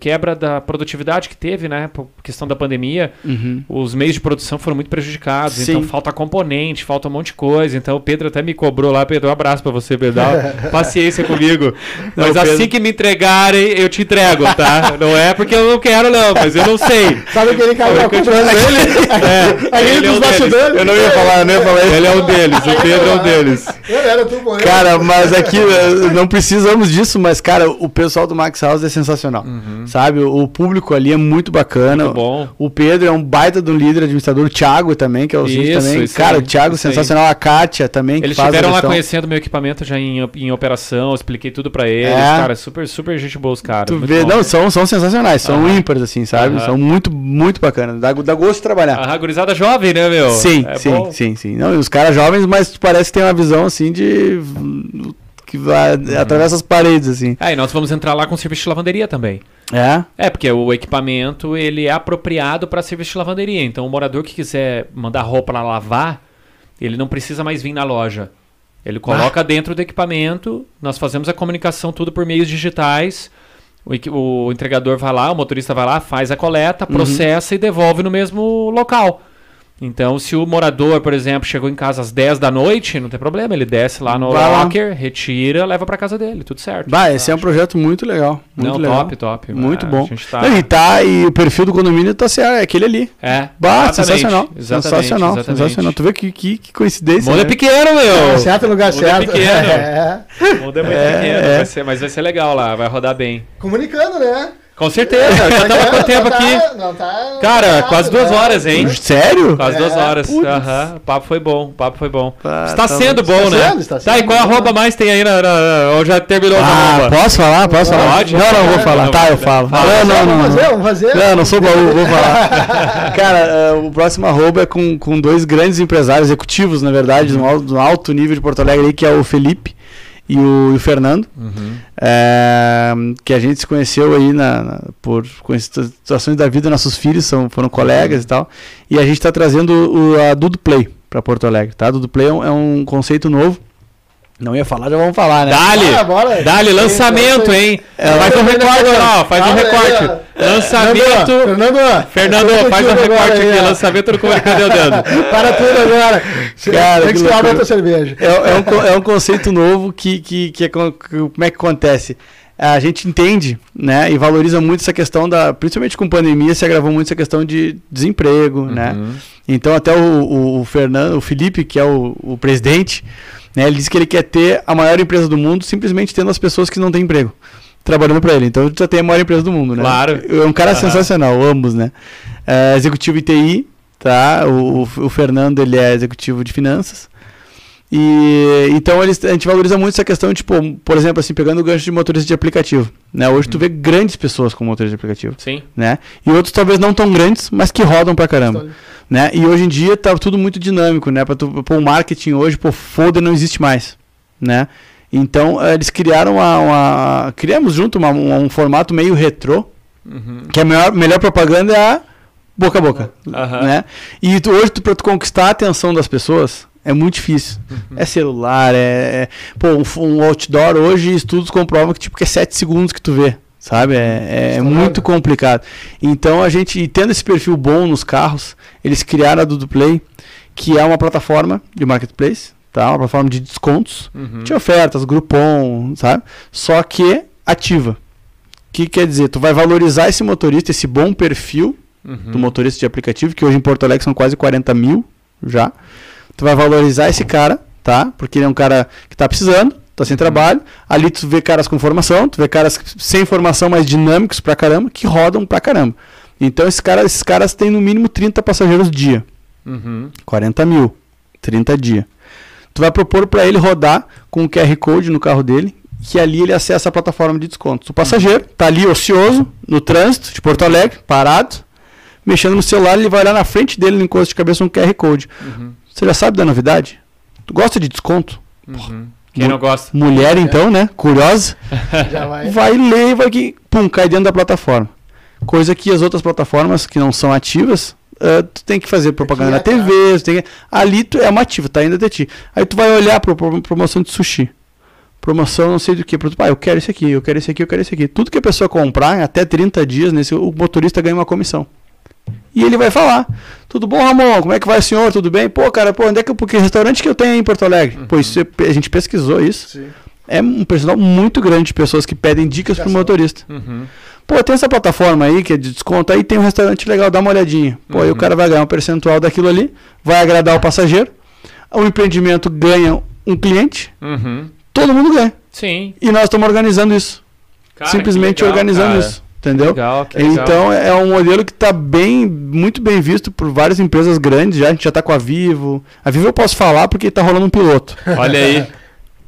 quebra da produtividade que teve, né? Por questão da pandemia. Uhum. Os meios de produção foram muito prejudicados, Sim. então falta componente, falta um monte de coisa. Então o Pedro até me cobrou lá, Pedro, um abraço pra você, Pedro. Paciência comigo. Não, Mas Pedro- assim que me entregarem, eu te entrego, tá? é, não é porque eu não quero, não, mas eu não sei. Sabe aquele cara que tá comprando ele? É, Aquele ele é dos um bastidores? deles. Eu não ia falar, eu não ia falar isso. Ele é um deles, o Pedro é um deles. Eu era tu, pô. Cara, mas aqui eh, não precisamos disso, mas, cara, o pessoal do Max House é sensacional. Sabe? O público ali é muito bacana. Uhum. Muito bom. O Pedro é um baita do líder administrador, o Thiago também, que é o Isso, também. isso Cara, aí, o Thiago isso aí. sensacional, a Kátia também, que Eles estiveram lá conhecendo meu equipamento já em, em operação, expliquei tudo pra eles, É. cara, super, super gente boa os caras. Tu vê, bom. não, são, são sensacionais, são ímpares, assim, sabe? Aham. São muito, muito bacanas. Dá, dá gosto de trabalhar. A gurizada jovem, né, meu? Sim, É sim, bom. sim, sim. Não, os caras jovens, mas parece que tem uma visão assim de. que vai Uhum. atravessa as paredes, assim. Ah, e nós vamos entrar lá com serviço de lavanderia também. É? É, porque o equipamento ele é apropriado para serviço de lavanderia. Então, o morador que quiser mandar roupa lá lavar, ele não precisa mais vir na loja. Ele coloca dentro do equipamento, nós fazemos a comunicação tudo por meios digitais. O, o entregador vai lá, o motorista vai lá, faz a coleta, processa e devolve no mesmo local. Então, se o morador, por exemplo, chegou em casa às 10 da noite, não tem problema, ele desce lá no Vai lá. locker, retira, leva para casa dele, tudo certo. Bah, esse é um projeto muito legal. Muito não, legal. top, top. Muito A bom. gente tá- Não, E tá, e o perfil do condomínio tá certo, é aquele ali. É. Bah, exatamente, sensacional. Exatamente, sensacional, exatamente. sensacional. Tu vê que, que, que coincidência. Mundo é né? pequeno, meu. Certo no lugar Mundo é certo. pequeno. É. O mundo é muito É, pequeno, é. vai ser- mas vai ser legal lá, vai rodar bem. Comunicando, né? Com certeza, já estamos com Não tempo tá- aqui. Não tá. Cara, tá quase duas horas, hein? Sério? Quase É, duas horas. putz. Aham, O papo foi bom, o papo foi bom. Ah, está tá sendo bom. né? sendo, está tá, e sendo qual arroba mais tem aí na, na- ou já terminou a Ah, arroba? posso falar? Posso falar? Pode? Não, não, vou falar. Tá, eu falo. Não, não, não. Vamos fazer, não. vamos fazer. Não, não sou baú, vou falar. Cara, eh, o próximo arroba é com, com dois grandes empresários, executivos, na verdade, de um alto, de um alto nível de Porto Alegre, aí, que é o Felipe e o, e o Fernando. Uhum. É, que a gente se conheceu aí na, na- por situações da vida, nossos filhos são, foram colegas e tal. E a gente está trazendo o, a Dudu Play para Porto Alegre, tá? Dudu Play é um, é um conceito novo. Não ia falar, já vamos falar, né? Dali! Bora, bora. Dali, lançamento, hein? É, faz um recorte lá, ó, faz um aí, recorte. Lançamento. Fernando, Fernando, faz um recorte aí, aqui, ó. lançamento do Comunicador eu dando. Para tudo agora. Cara, Tem que tomar loucura. outra cerveja. É, é um, é um conceito novo que, que, que é que- como é que acontece? A gente entende, né, e valoriza muito essa questão da, principalmente com pandemia, se agravou muito essa questão de desemprego, né? Uhum. Então até o, o, o Fernando, o Felipe, que é o, o presidente, né, ele disse que ele quer ter a maior empresa do mundo, simplesmente tendo as pessoas que não têm emprego trabalhando para ele. Então já tem a maior empresa do mundo, né? Claro. É um cara Aham. sensacional, ambos, né? É, executivo ITI, tá? O, o, o Fernando ele é executivo de finanças. E então eles, a gente valoriza muito essa questão, tipo, por exemplo, assim, pegando o gancho de motorista de aplicativo, né? Hoje tu vê grandes pessoas com motorista de aplicativo, Sim. né? E outros talvez não tão grandes, mas que rodam pra caramba, né? E hoje em dia tá tudo muito dinâmico, né? Para tu pô, o marketing hoje, pô, folder não existe mais, né? Então eh, eles criaram uma, uma- criamos junto uma- um, um formato meio retrô, Uhum. que a melhor, melhor propaganda é a boca a boca, Aham. né? E tu, hoje tu, pra tu conquistar a atenção das pessoas é muito difícil. É celular, é, é- pô, um, outdoor hoje estudos comprovam que tipo que é 7 segundos que tu vê, sabe? É, é Estourado. muito complicado. Então a gente tendo esse perfil bom nos carros, eles criaram a Dudu Play, que é uma plataforma de marketplace, tá? Uma plataforma de descontos, Uhum. de ofertas, Groupon, sabe? Só que ativa. O que quer dizer? Tu vai valorizar esse motorista, esse bom perfil Uhum. do motorista de aplicativo, que hoje em Porto Alegre são quase 40 mil já. Tu vai valorizar esse cara, tá? Porque ele é um cara que tá precisando, tá sem trabalho. Ali tu vê caras com formação, tu vê caras sem formação, mas dinâmicos pra caramba, que rodam pra caramba. Então esses caras, esses caras têm no mínimo 30 passageiros dia. Uhum. 40 mil, 30 dia. Tu vai propor para ele rodar com o QR Code no carro dele, que ali ele acessa a plataforma de descontos. O passageiro tá ali ocioso, no trânsito de Porto Alegre, parado, mexendo no celular, ele vai olhar na frente dele no encosto de cabeça um QR Code. Uhum. Você já sabe da novidade? Tu gosta de desconto? Uhum. Quem não gosta? Mulher então, né? Curiosa, Já vai. vai ler e vai que, pum, cai dentro da plataforma. Coisa que as outras plataformas que não são ativas, ah, tu tem que fazer propaganda na TV, tu tem que- ali tu é uma ativa, tá ainda de ti. Aí tu vai olhar para promoção de sushi. Promoção não sei do que, ah, eu quero esse aqui, eu quero esse aqui, eu quero esse aqui. Tudo que a pessoa comprar em até 30 dias, nesse, o motorista ganha uma comissão. E ele vai falar: Tudo bom, Ramon? Como é que vai, senhor? Tudo bem? Pô, cara, pô, onde é que eu, porque restaurante que eu tenho aí em Porto Alegre? Pô, isso é- a gente pesquisou isso Sim. é um personal muito grande de pessoas que pedem dicas pro Indicação. motorista. Uhum. Pô, tem essa plataforma aí que é de desconto, aí tem um restaurante legal, dá uma olhadinha. Pô, aí o Uhum. cara vai ganhar um percentual daquilo ali, vai agradar o passageiro, o empreendimento ganha um cliente, Uhum. todo mundo ganha. Sim. E nós estamos organizando isso. Cara, simplesmente legal, organizando cara. isso. Entendeu? Legal, que legal. Então é um modelo que está bem, muito bem visto por várias empresas grandes. Já a gente já está com a Vivo. A Vivo eu posso falar porque está rolando um piloto. Olha aí.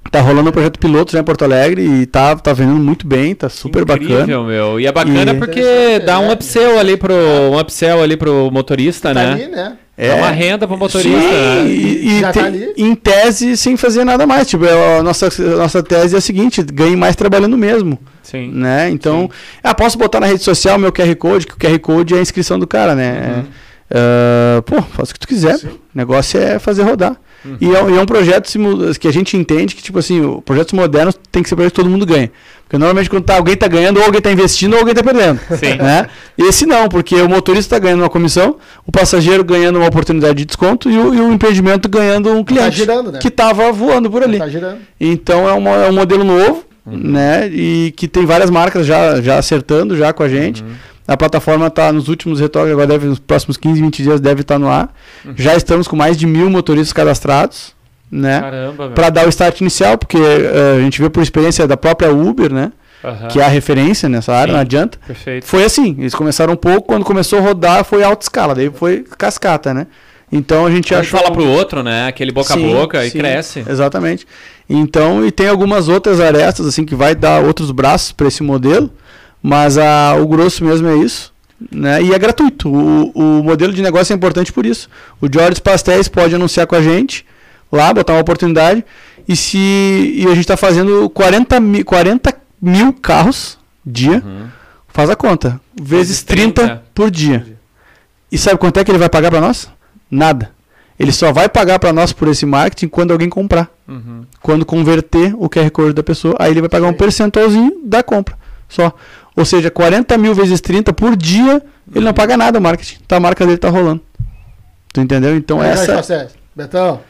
Tá rolando um projeto piloto já em Porto Alegre e tá, tá vendendo muito bem, tá super Incrível, bacana. meu. E é bacana E- porque dá um upsell ali pro um upsell ali pro motorista, Tá né? ali, né? É uma renda pro motorista, Sim, né? e, e te- tá ali. em tese sem fazer nada mais. Tipo, é a nossa, a nossa tese é a seguinte: ganhe mais trabalhando mesmo. Sim. Né? Então, ah, posso botar na rede social meu QR Code, que o QR Code é a inscrição do cara, né? Uhum. Ah, pô, faz o que tu quiser. Sim. O negócio é fazer rodar. Uhum. E, é, um- e é um projeto que a gente entende que, tipo assim, projetos modernos tem que ser projeto que todo mundo ganha. Porque normalmente quando tá, alguém tá ganhando, ou alguém tá investindo, ou alguém tá perdendo. Sim. Né? Esse não, porque o motorista tá ganhando uma comissão, o passageiro ganhando uma oportunidade de desconto e o, e o empreendimento ganhando um cliente girando, né? que tava voando por ali. Tá girando. Então é, uma- é um modelo novo, né? E que tem várias marcas já, já acertando já com a gente. A plataforma está nos últimos retoques, agora deve, nos próximos 15, 20 dias deve estar no ar. Já estamos com mais de mil motoristas cadastrados, né? Para dar o start inicial, porque eh, a gente vê por experiência da própria Uber, né? Aham. Que é a referência nessa área, Sim. não adianta. Perfeito. Foi assim, eles começaram um pouco, quando começou a rodar foi alta escala, daí foi cascata, né? Então a gente Um achou... fala pro outro, né? Aquele boca Sim, a boca e sim, cresce. Exatamente. Então, e tem algumas outras arestas assim que vai dar outros braços para esse modelo, mas a, o grosso mesmo é isso. Né? E é gratuito. O, o modelo de negócio é importante por isso. O Jorge Pastéis pode anunciar com a gente lá, botar uma oportunidade. E se e a gente está fazendo 40 mil, 40 mil carros dia, Uhum. faz a conta, vezes Vezes 30, 30 por dia. E sabe quanto é que ele vai pagar para nós? Nada. Ele só vai pagar para nós por esse marketing quando alguém comprar. Uhum. Quando converter o QR Code da pessoa, aí ele vai pagar um percentualzinho da compra. Só. Ou seja, 40 mil vezes 30 por dia, ele não paga nada o marketing. Tá, a marca dele tá rolando. Tu entendeu? Então Jorge essa. Betão.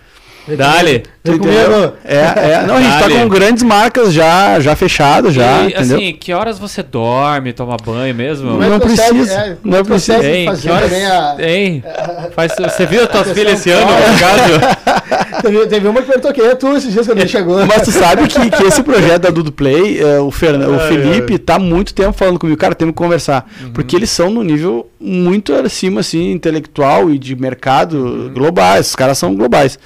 Dale. Tu entendeu? É, é, não, a gente tá Dale. com grandes marcas já, já fechadas, já, e, entendeu? assim, que horas você dorme, toma banho mesmo? Como é Não consegue- precisa, é, não é que consegue precisa. Hein, fazer que horas... a- Hein? Faz... Você viu as tuas filhas esse ano, caso? Teve, teve uma que perguntou quem é tu esses dias quando ele chegou. Mas tu sabe que, que esse projeto da Dudu Play, eh, o, Fernan- o Ai, Felipe tá muito tempo falando comigo, cara, temos que conversar. Uhum. Porque eles são no nível muito acima, assim, intelectual e de mercado Uhum. globais. Os caras são globais.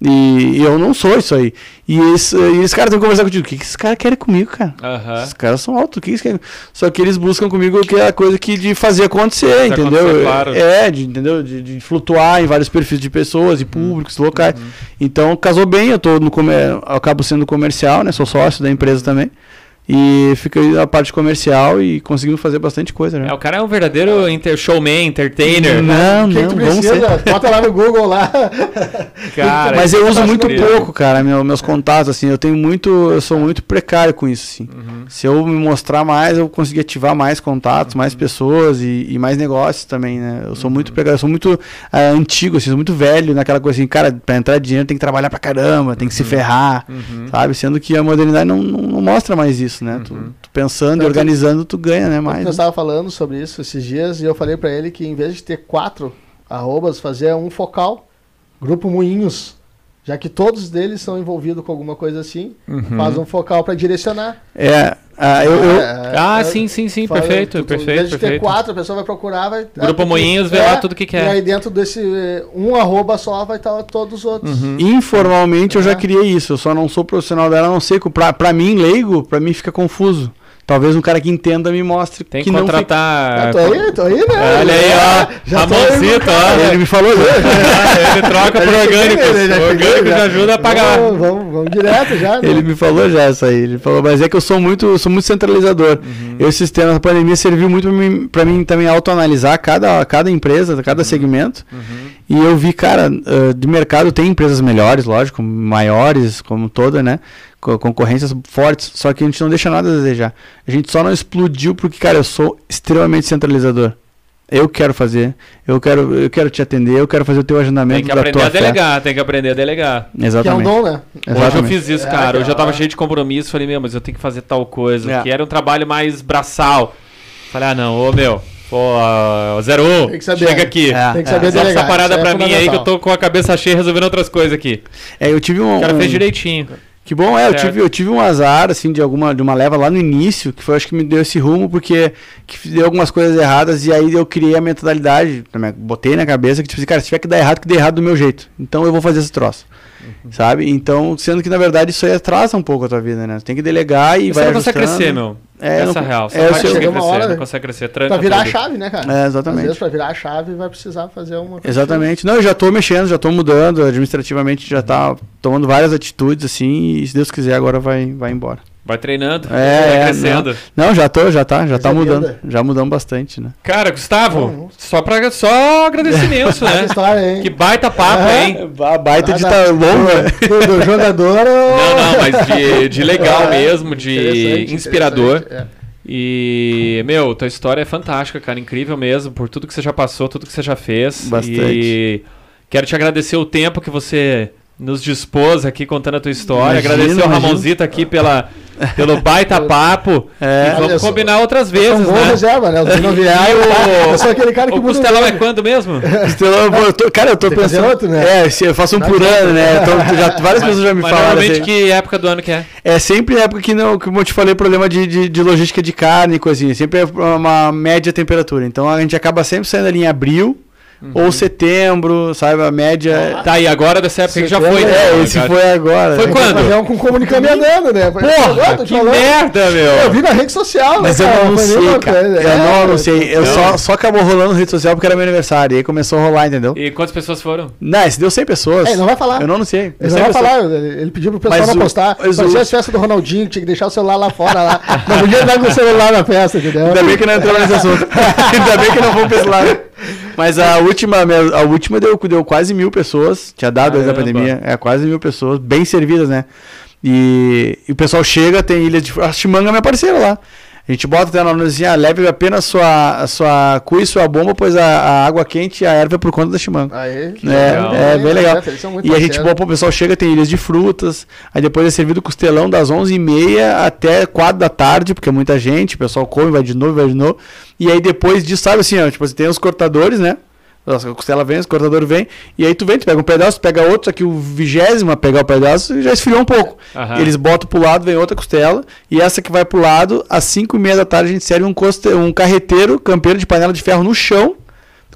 E, e eu não sou isso aí. E eles, e esses caras têm que conversar contigo. O que, que esses caras querem comigo, cara? Aham. Esses caras são altos, que querem? Só que eles buscam comigo que é a coisa que de fazer acontecer, entendeu? acontecer, claro. É, de, entendeu? De, de flutuar em vários perfis de pessoas e públicos, locais. Uhum. Então casou bem, eu tô no comer, eu acabo sendo comercial, né? Sou sócio da empresa também. E fica aí na parte comercial e conseguimos fazer bastante coisa, né? É, o cara é um verdadeiro inter- showman, entertainer. Não, O que, que não, tu vamos ser. precisa? Bota lá no Google lá. Cara, Mas eu uso Faz muito pouco, cara, meu- meus contatos, assim, eu tenho muito, eu sou muito precário com isso, assim. Uhum. Se eu me mostrar mais, eu conseguir ativar mais contatos, mais Uhum. pessoas e, e mais negócios também, né? Eu sou muito precário, eu sou muito ah, antigo, assim, sou muito velho naquela coisa assim, cara, pra entrar dinheiro tem que trabalhar pra caramba, tem que se ferrar, Uhum. sabe? Sendo que a modernidade não, não, não mostra mais isso, né? Tu, Uhum. tu pensando e organizando, tu ganha, né? Mais. Né? estava falando sobre isso esses dias e eu falei pra ele que em vez de ter quatro arrobas, fazer um focal, grupo Moinhos. Já que todos deles são envolvidos com alguma coisa assim, Uhum. faz um focal pra direcionar. É, ah, eu, eu- É, Ah, é, sim, sim, sim, fala- perfeito, tu- tu- Em perfeito, vez de ter perfeito. quatro, a pessoa vai procurar, vai. Grupo ah, Moinhos vê lá tudo que quer. E aí dentro desse eh, um arroba só vai estar todos os outros. Uhum. informalmente eu já É. criei isso, eu só não sou profissional dela, não sei, pra, pra mim, leigo, pra mim fica confuso. Talvez um cara que entenda me mostre Tem que que não fica... contratar. Ah, tô aí, tô aí, né? Olha aí, ó. Já indo, cara. ó. Ele me falou, né? ele troca por Já cheguei orgânicos. nele, já O cheguei, orgânico já. já ajuda a pagar. Vamos, vamos, vamos direto já. né? Ele me falou já isso aí. Ele falou, mas é que eu sou muito, eu sou muito centralizador. Uhum. Esse sistema da pandemia serviu muito pra mim, mim também autoanalisar cada, cada empresa, cada segmento. Uhum. E eu vi, cara, ah, de mercado tem empresas melhores, lógico, maiores, como toda, né? Co- Concorrências fortes, só que a gente não deixa nada a desejar. A gente só não explodiu porque, cara, eu sou extremamente centralizador. Eu quero fazer, eu quero, eu quero te atender, eu quero fazer o teu agendamento Tem que da aprender tua a delegar, tem que aprender a delegar. Que é um Exatamente. dom, né? Hoje eu Exatamente. fiz isso, É, cara. Hoje eu tava aquela- cheio de compromisso. Falei, meu, mas eu tenho que fazer tal coisa. É. Que era um trabalho mais braçal. Falei, ah, não, ô meu, pô, ó, 01, Tem que saber. chega aqui. É, Tem que é. saber Essa delegar. parada isso pra é mim aí que eu tô com a cabeça cheia resolvendo outras coisas aqui. É, eu tive um. O cara um- fez direitinho. Que bom, é, eu tive, eu tive um azar, assim, de alguma, de uma leva lá no início, que foi, acho que me deu esse rumo, porque que deu algumas coisas erradas, e aí eu criei a mentalidade, botei na cabeça que, tipo assim, cara, se tiver que dar errado, que dê errado do meu jeito. Então eu vou fazer esse troço. Uhum. Sabe? Então, sendo que, na verdade, isso aí atrasa um pouco a tua vida, né? Você tem que delegar e Você vai não consegue ajustando. crescer, meu. É, Essa não- é real. Você é, não uma crescer, hora não consegue crescer. Tranca Pra virar a tudo. chave, né, cara? É, Às exatamente. vezes, pra virar a chave, vai precisar fazer uma coisa. Exatamente. Não, eu já tô mexendo, já tô mudando, administrativamente já tá tomando várias atitudes, assim, e se Deus quiser, agora vai, vai embora. Vai treinando, É, vai é, crescendo. Não, já tô, já tá, já tá Coisa mudando. linda. Já mudamos bastante, né? Cara, Gustavo, Não. só, pra, só agradecimentos, Essa né? história, hein? Que baita papo, É. hein? A baita de tá não. longa. Do, do jogador ou... Não, não, mas de, de legal É, mesmo, de interessante, inspirador. interessante, E, meu, tua história é fantástica, cara. Incrível mesmo, por tudo que você já passou, tudo que você já fez. Bastante. E quero te agradecer o tempo que você nos dispôs aqui contando a tua história. Imagina, agradecer o imagina. Ramonzito aqui pela, pelo baita papo. É. e vamos combinar outras É um vezes, bom né? reserva, né? Se não vier, eu, eu sou aquele cara que o Costelão é quando mesmo? Estelão, eu tô- cara, eu tô Tem pensando. outro, né? É, se eu faço um Dá por tempo. ano, né? Tô- já, várias pessoas já me Mas falaram. normalmente assim. que época do ano que é? É sempre época que não, como eu te falei, problema de, de, de logística de carne e coisinha. Sempre é uma média temperatura. Então a gente acaba sempre saindo ali em abril Uhum. ou setembro, sabe? A média. Tá, e agora dessa época que já Setembro, foi. É, né, esse cara? foi agora. Foi né? quando? Fazer um com comunicando andando, né? Porra, que falando. merda, meu! Eu vi na rede social, Mas né, eu cara? não Foi sei, cara. Eu É, não, não sei. Eu Não. só, só acabou rolando rede social porque era meu aniversário. E aí começou a rolar, entendeu? E quantas pessoas foram? Não, esse deu 100 pessoas. É, ele não vai falar. Eu não, não sei. Ele Eu não vai sei falar, ele pediu pro pessoal Mas não postar. mas o- as festas do Ronaldinho, tinha que deixar o celular lá fora. Lá. Não podia andar com o celular na festa, entendeu? Ainda bem que não entrou nesse assunto. Ainda bem que não pra esse lado. Mas a última, a última deu, deu quase mil pessoas. Tinha dado antes da pandemia. É, quase mil pessoas, bem servidas, né? E, e o pessoal chega, tem ilhas de. A Chimanga é minha parceira lá. A gente bota até na ah, leve apenas sua, a sua cu e sua bomba, pois a, a água quente e a erva é por conta da Chimanga. Aí, que É, legal. é bem legal. E a gente, bom, o pessoal chega, tem ilhas de frutas, aí depois é servido costelão das 11h30 até 4 da tarde, porque é muita gente, o pessoal come, vai de novo, vai de novo. E aí depois disso, sabe assim, ó, tipo, você tem os cortadores, né? A costela vem, o cortador vem, e aí tu vem, tu pega um pedaço, tu pega outro, aqui o vigésimo a pegar o pedaço já esfriou um pouco. Aham. Eles botam pro lado, vem outra costela, e essa que vai pro lado, às 5 e meia da tarde a gente serve um, coste um carreteiro, campeiro de panela de ferro no chão,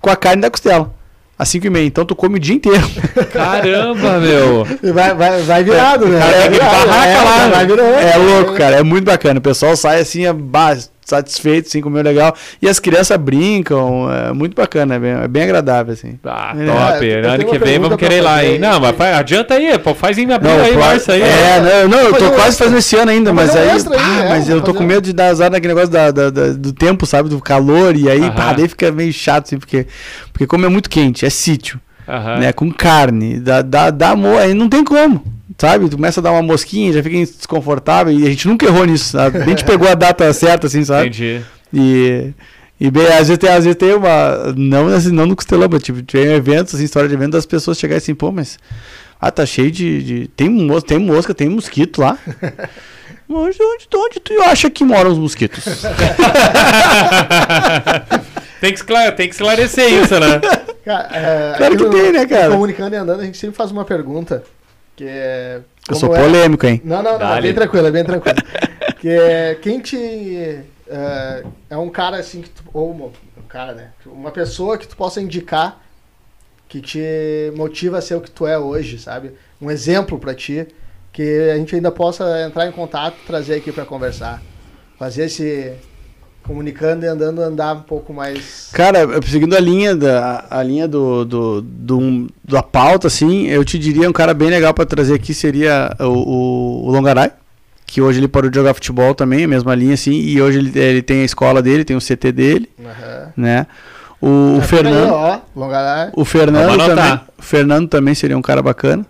com a carne da costela. Às 5 e meia. Então tu come o dia inteiro. Caramba, meu! E Vai, vai, vai virado, né? Cara, Vai que virado, barraca é, lá. Vai virando. É louco, cara. É muito bacana. O pessoal sai assim, é, bah, satisfeito, assim, comeu legal. E as crianças brincam. É muito bacana, é bem, é bem agradável, assim. Ah, É, top. tenho ano que vem vamos querer ir lá, hein? Não, mas adianta aí, pô. Faz em abril Não, aí, claro- março aí. É, não, não, eu tô um quase extra. fazendo esse ano ainda, mas um aí. aí, pá, é, mas eu tô com medo de dar azar naquele negócio da, da- da- do tempo, sabe? Do calor. E aí, pá, daí fica meio chato, assim, porque, porque como é muito quente, é sítio. Aham. né, com carne, dá, dá, dá amor, aí não tem como, sabe? Tu começa a dar uma mosquinha, já fica desconfortável, e a gente nunca errou nisso, sabe? A gente pegou a data certa, assim, sabe? Entendi. E, e bem, às vezes, tem, às vezes tem uma, não, assim, não no costelão, mas tipo, tem eventos, assim, história de evento, das pessoas chegarem assim, pô, mas, ah, tá cheio de, de tem, mosca, tem mosca, tem mosquito lá. Onde, onde, onde tu acha que moram os mosquitos? tem, que esclare- tem que esclarecer isso, né? Cara, é, Claro que no- tem, né, cara? Comunicando e andando, a gente sempre faz uma pergunta. Que é. Eu como sou é- polêmico, hein? Não, não, não, é bem tranquilo, é bem tranquilo. que é quem te. É, é um cara assim que tu. Ou uma, um cara, né? Uma pessoa que tu possa indicar que te motiva a ser o que tu é hoje, sabe? Um exemplo pra ti, que a gente ainda possa entrar em contato e trazer aqui pra conversar. Fazer esse. Comunicando e andando, andar um pouco mais. Cara, seguindo a linha da a linha do, do, do- da pauta, assim, eu te diria um cara bem legal pra trazer aqui seria o, o, o Longaray, que hoje ele parou de jogar futebol também, a mesma linha, assim, e hoje ele, ele tem a escola dele, tem o CT dele, Aham. né? O, o Tá Fernando, Aí, ó, Longaray. o Fernando também, o Fernando também seria um cara bacana,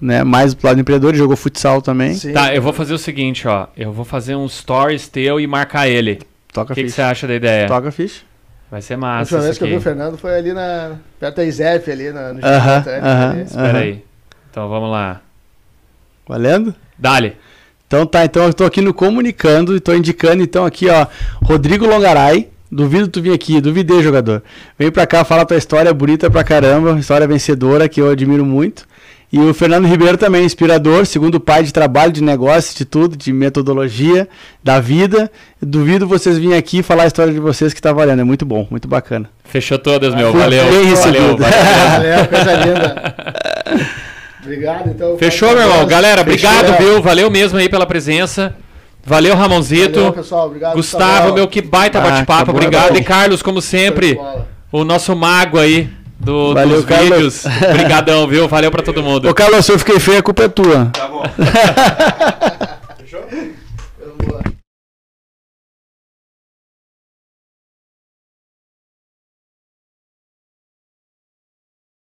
né? Mais do lado empreendedor, ele jogou futsal também. Sim. Tá, eu vou fazer o seguinte, ó. Eu vou fazer um stories teu e marcar ele. Toca O que que ficha. você acha da ideia? Toca ficha. Vai ser A massa última isso vez que eu vi o. Fernando foi ali na. perto da ISEP, ali na, no Aham, ginásio, aham. ali. Espera Aham. aí. Então vamos lá. Valendo? Dale. Então tá, então eu tô aqui no comunicando e tô indicando então aqui, ó, Rodrigo Longaray, Duvido tu vir aqui, duvidei, jogador. Vem pra cá, fala tua história bonita pra caramba, história vencedora que eu admiro muito. E o Fernando Ribeiro também, inspirador, segundo pai de trabalho, de negócio, de tudo, de metodologia, da vida. Duvido vocês virem aqui falar a história de vocês que tá valendo. É muito bom, muito bacana. Fechou todas, meu. Valeu. bem Valeu, recebido. valeu. Valeu, coisa linda. Obrigado, então. Fechou, meu irmão. Galera, Fechou, obrigado, Léo. viu? Valeu mesmo aí pela presença. Valeu, Ramonzito. Valeu, pessoal. Obrigado, Gustavo, Samuel. meu, que baita Ah, bate-papo. Obrigado. E Carlos, como sempre, o nosso mago aí do, Valeu, dos Carlos. vídeos. Obrigadão, viu? Valeu pra todo mundo. Ô, Carlos, se eu fiquei feio, a culpa é tua. Tá bom.